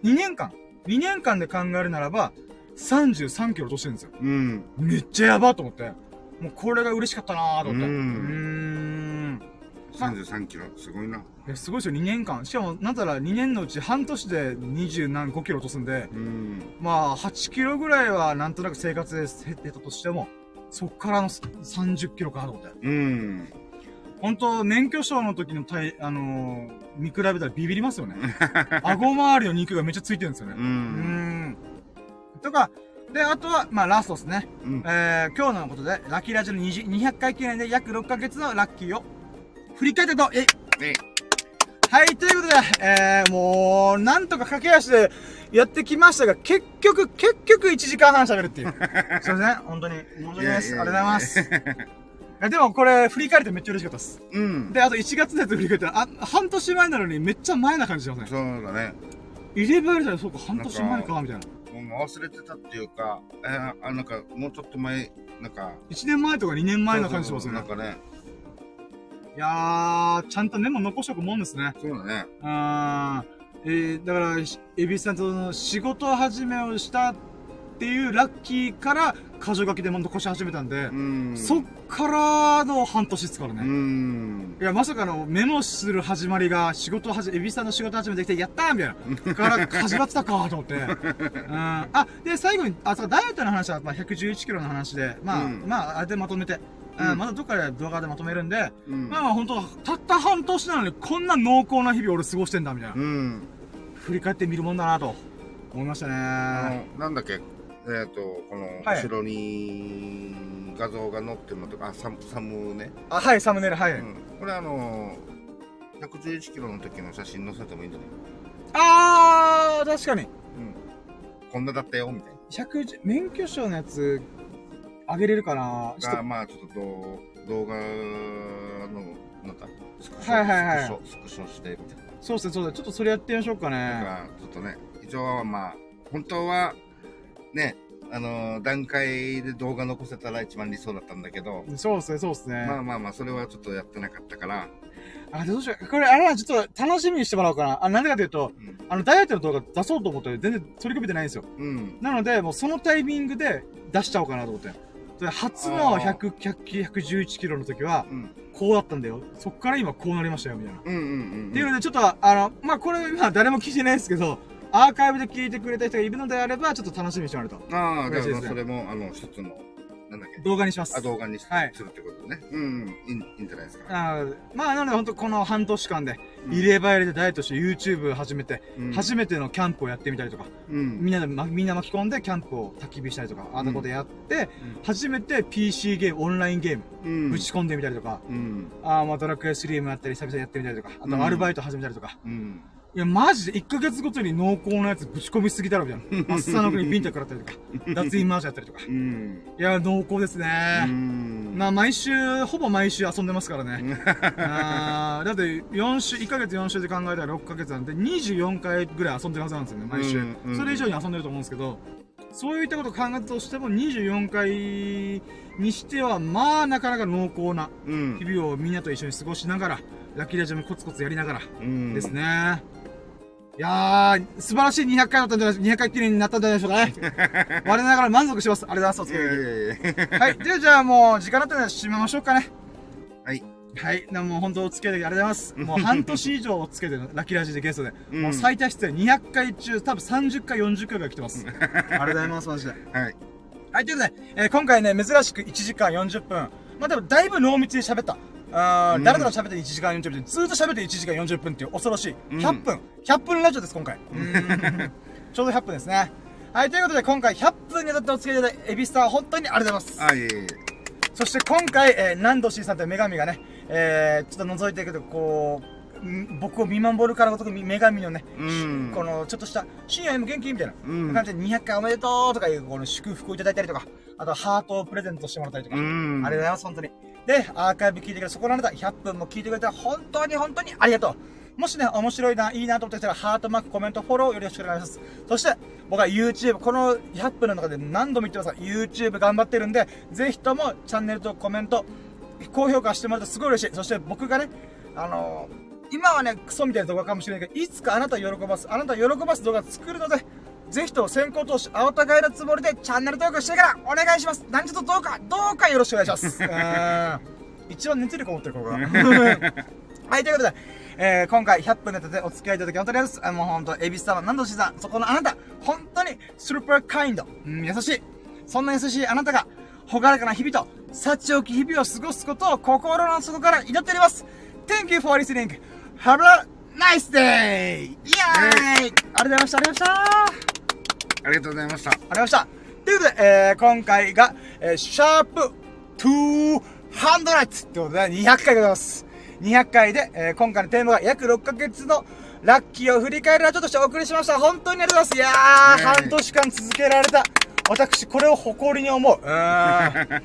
A: 2年間、2年間で考えるならば、33キロ落としてるんですよ。
B: うん
A: めっちゃやばと思って。もうこれが嬉しかったなーと思って。
B: う
A: うんーん。
B: 33キロすごいな
A: えすごいですよ、2年間。しかも、なんたら2年のうち半年で20何5キロ落とすんで、
B: うん
A: まあ、8キロぐらいはなんとなく生活で減ってたとしても、そっからの30キロかと思って。
B: うん
A: 本当免許証の時の体、あのー見比べたらビビりますよね。*laughs* 顎周りの肉がめっちゃついてるんですよね。
B: う
A: うーん。とか、で、あとは、まあ、ラストですね。
B: うん
A: えー、今日のことで、ラッキーラジオの20 200回記念で約6ヶ月のラッキーを振り返ってと、えい
B: えい
A: はい、ということで、えー、もう、なんとか駆け足でやってきましたが、結局、結局1時間半喋るっていう。*laughs* すいません、本当に。申し訳ないです。ありがとうございます。えでも、これ、振り返れてめっちゃ嬉しかったです。
B: うん
A: で、あと1月のやつ振り返ったら、あ、半年前なのにめっちゃ前な感じしますね。
B: そうだね
A: 入れ歯入れたらそうか、半年前か、みたいな。
B: 忘れてたっていうかえーあなんかもうちょっと前なんか。
A: 1年前とか2年前な感じしますよね。
B: なんかね。
A: いやー、ちゃんとメモ残しとくもんですね。
B: そうだね。
A: あー、えー、だから、しエビスさんとの仕事始めをしたっていうラッキーから、箇条書きでも残し始めたんで、
B: うん
A: そっからの半年ですからね。
B: うん
A: いや、まさかのメモする始まりが、仕事はじ、エビスさんの仕事始めてきて、やったーみたいな。から始まってたかと思って。*laughs* うん。あ、で、最後に、あ、ダイエットの話は、まあ、111キロの話で、まあ、
B: うん
A: まあ、あれでまとめて、うん
B: うん
A: まだどっかで動画でまとめるんで、
B: うん
A: まあまあ本当たった半年なのにこんな濃厚な日々俺過ごしてんだみたいな。
B: うん
A: 振り返ってみるもんだなと思いました
B: あ
A: ね。
B: のなんだっけ？えっとこの
A: はい。
B: 後ろに画像が載ってるのとかあサムサムね
A: あ、はい、サムネイル、はい。
B: うん。これあの111キロの時の写真載せてもいいんじゃない？
A: あー、確かに。
B: うん。こんなだったよみたい
A: 110、免許証のやつ、あげれるかな？ちょっ
B: ながまあちょっと動動画のなんかスクショ
A: はいはいはい。
B: スクショスクショしてみたいな。
A: と、そうですね、そうですね。ちょっとそれやってみましょうかね。
B: かちょっとね一応はまあ本当はねあの段階で動画残せたら一番理想だったんだけど
A: そうですね、そうですね。
B: まあまあまあそれはちょっとやってなかったから
A: あ、どうしよう。これ、あれはちょっと楽しみにしてもらおうかな。あ、なんでかというと、
B: うん。
A: あの、ダイエットの動画出そうと思って全然取り組めてないんですよ。
B: うん。
A: なので、もうそのタイミングで出しちゃおうかなと思って。で初の
B: あー
A: 100、100 111キロの時は、
B: うん。
A: こうだったんだよ。そっから今こうなりましたよ、みたいな。
B: うんうんうん。
A: っていうので、ちょっと、あの、まあ、これ、今誰も聞いてないですけど、アーカイブで聞いてくれた人がいるのであれば、ちょっと楽しみにしてもらうと。
B: ああ、それも、あの、一つの、なんだっけ。
A: 動画にします。
B: あ、動画にす
A: はい
B: するってことね。うんうん。いいんじゃないですか。
A: あーまあ、なので本当この半年間で、
B: うん
A: 入れ歯入れでダイエットして YouTube 始めて、
B: うん
A: 初めてのキャンプをやってみたりとか、
B: うん。
A: みんなで、ま、みんな巻き込んでキャンプを焚き火したりとか、あんなことやって、
B: うん
A: 初めて PC ゲーム、オンラインゲーム、
B: うん。
A: 打ち込んでみたりとか、
B: うん。
A: あーまあドラクエ3もやったり、久々にやってみたりとか、あ
B: うん
A: とアルバイト始めたりとか、
B: うん。
A: いや、マジで1ヶ月ごとに濃厚なやつぶち込みすぎだろ、みたいな。朝の国にビンタ食らったりとか、脱衣マージャンやったりとか。
B: うん。
A: いや、濃厚です
B: う
A: ね。
B: ん。
A: まあ、毎週、ほぼ毎週遊んでますからね。あーだって、4週、1ヶ月4週で考えたら6ヶ月なんで、24回ぐらい遊んでるはずなんですよね、毎週
B: うんうん。
A: それ以上に遊んでると思うんですけど、そういったことを考えたとしても、24回にしては、まあ、なかなか濃厚な
B: うん。
A: 日々をみんなと一緒に過ごしながら、ラッキーラジオもコツコツやりながら、
B: うん。
A: ですね。いやー、素晴らしい200回だったんじゃない200回記念になったんじゃないでしょうかね。*laughs* 我ながら満足してます。ありがとうございます。はい。ではじゃあもう、時間だったので締めましょうかね。
B: はい。
A: はい。でも本当お付き合いでありがとうございます。もう半年以上お付き合いで、ラッキーラジでゲストで。
B: うん
A: もう最多出演200回中、多分30回、40回ぐらい来てます。ありがとうございます、マジで。
B: はい。
A: はい、ということで、えー今回ね、珍しく1時間40分。まあでも、だいぶ濃密に喋った。あー、
B: うん
A: だらだら喋って1時間40分で、ずーっと喋って1時間40分っていう恐ろしい。
B: うん
A: 100分。100分ラジオです、今回。*laughs* ちょうど100分ですね。はい、ということで、今回100分にあたってお付き合いいただいたエビスター、本当にありがとうございます。
B: あ、い。
A: そして今回、えー、ナンドシーさんという女神がね、えー、ちょっと覗いてるけど、こう、ん僕を見守るからごとく女神のね、
B: うん
A: このちょっとした、深夜も元気？みたいな、
B: うん
A: 感じで200回おめでとうとかいうこの祝福をいただいたりとか、あとハートをプレゼントしてもらったりとか、
B: うん
A: ありがとうございます、本当に。で、アーカイブ聞いてくれた、そこのあなた、100分も聞いてくれた、本当に本当にありがとう。もしね、面白いな、いいなと思ってた人は、ハートマーク、コメント、フォローよろしくお願いします。そして、僕は YouTube、この100分の中で何度も言ってますが、YouTube 頑張ってるんで、ぜひともチャンネルとコメント、高評価してもらうとすごい嬉しい。そして僕がね、あのー今はね、クソみたいな動画かもしれないけど、いつかあなたを喜ばす、あなたを喜ばす動画作るので、ぜひと先行投資、お互いのつもりでチャンネル登録してからお願いします。何卒どうか、どうかよろしくお願いします。*laughs* 一番熱力持ってる、ここが。*laughs* はい、ということで、えー、今回100分ネタでお付き合いいただき本当にありがとうございます。あもう本当、エビス様、何度しさん、そこのあなた、本当にスーパーカインド、うん、優しい。そんな優しいあなたが、ほがらかな日々と、幸多き日々を過ごすことを心の底から祈っております。Thank you for listening. Have a nice day! イエーイありがとうございました、ありがとうございました
B: ありがとうございました。
A: ありました。ということで、えー、今回が、えー、シャープ200ってことで、200回でございます。200回で、えー、今回のテーマが約6ヶ月のラッキーを振り返るラジオとしてお送りしました。本当にありがとうございます。いやー、半年間続けられた。私、これを誇りに思う。*laughs* うーん。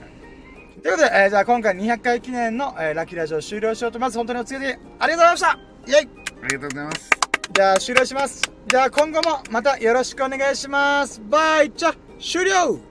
A: ということで、えー、じゃあ今回200回記念の、えー、ラッキーラジオを終了しようと思います。本当にお付き合いでありがとうございました。イェイ
B: ありがとうございます。
A: じゃあ終了します。じゃあ今後もまたよろしくお願いします。バイチャ終了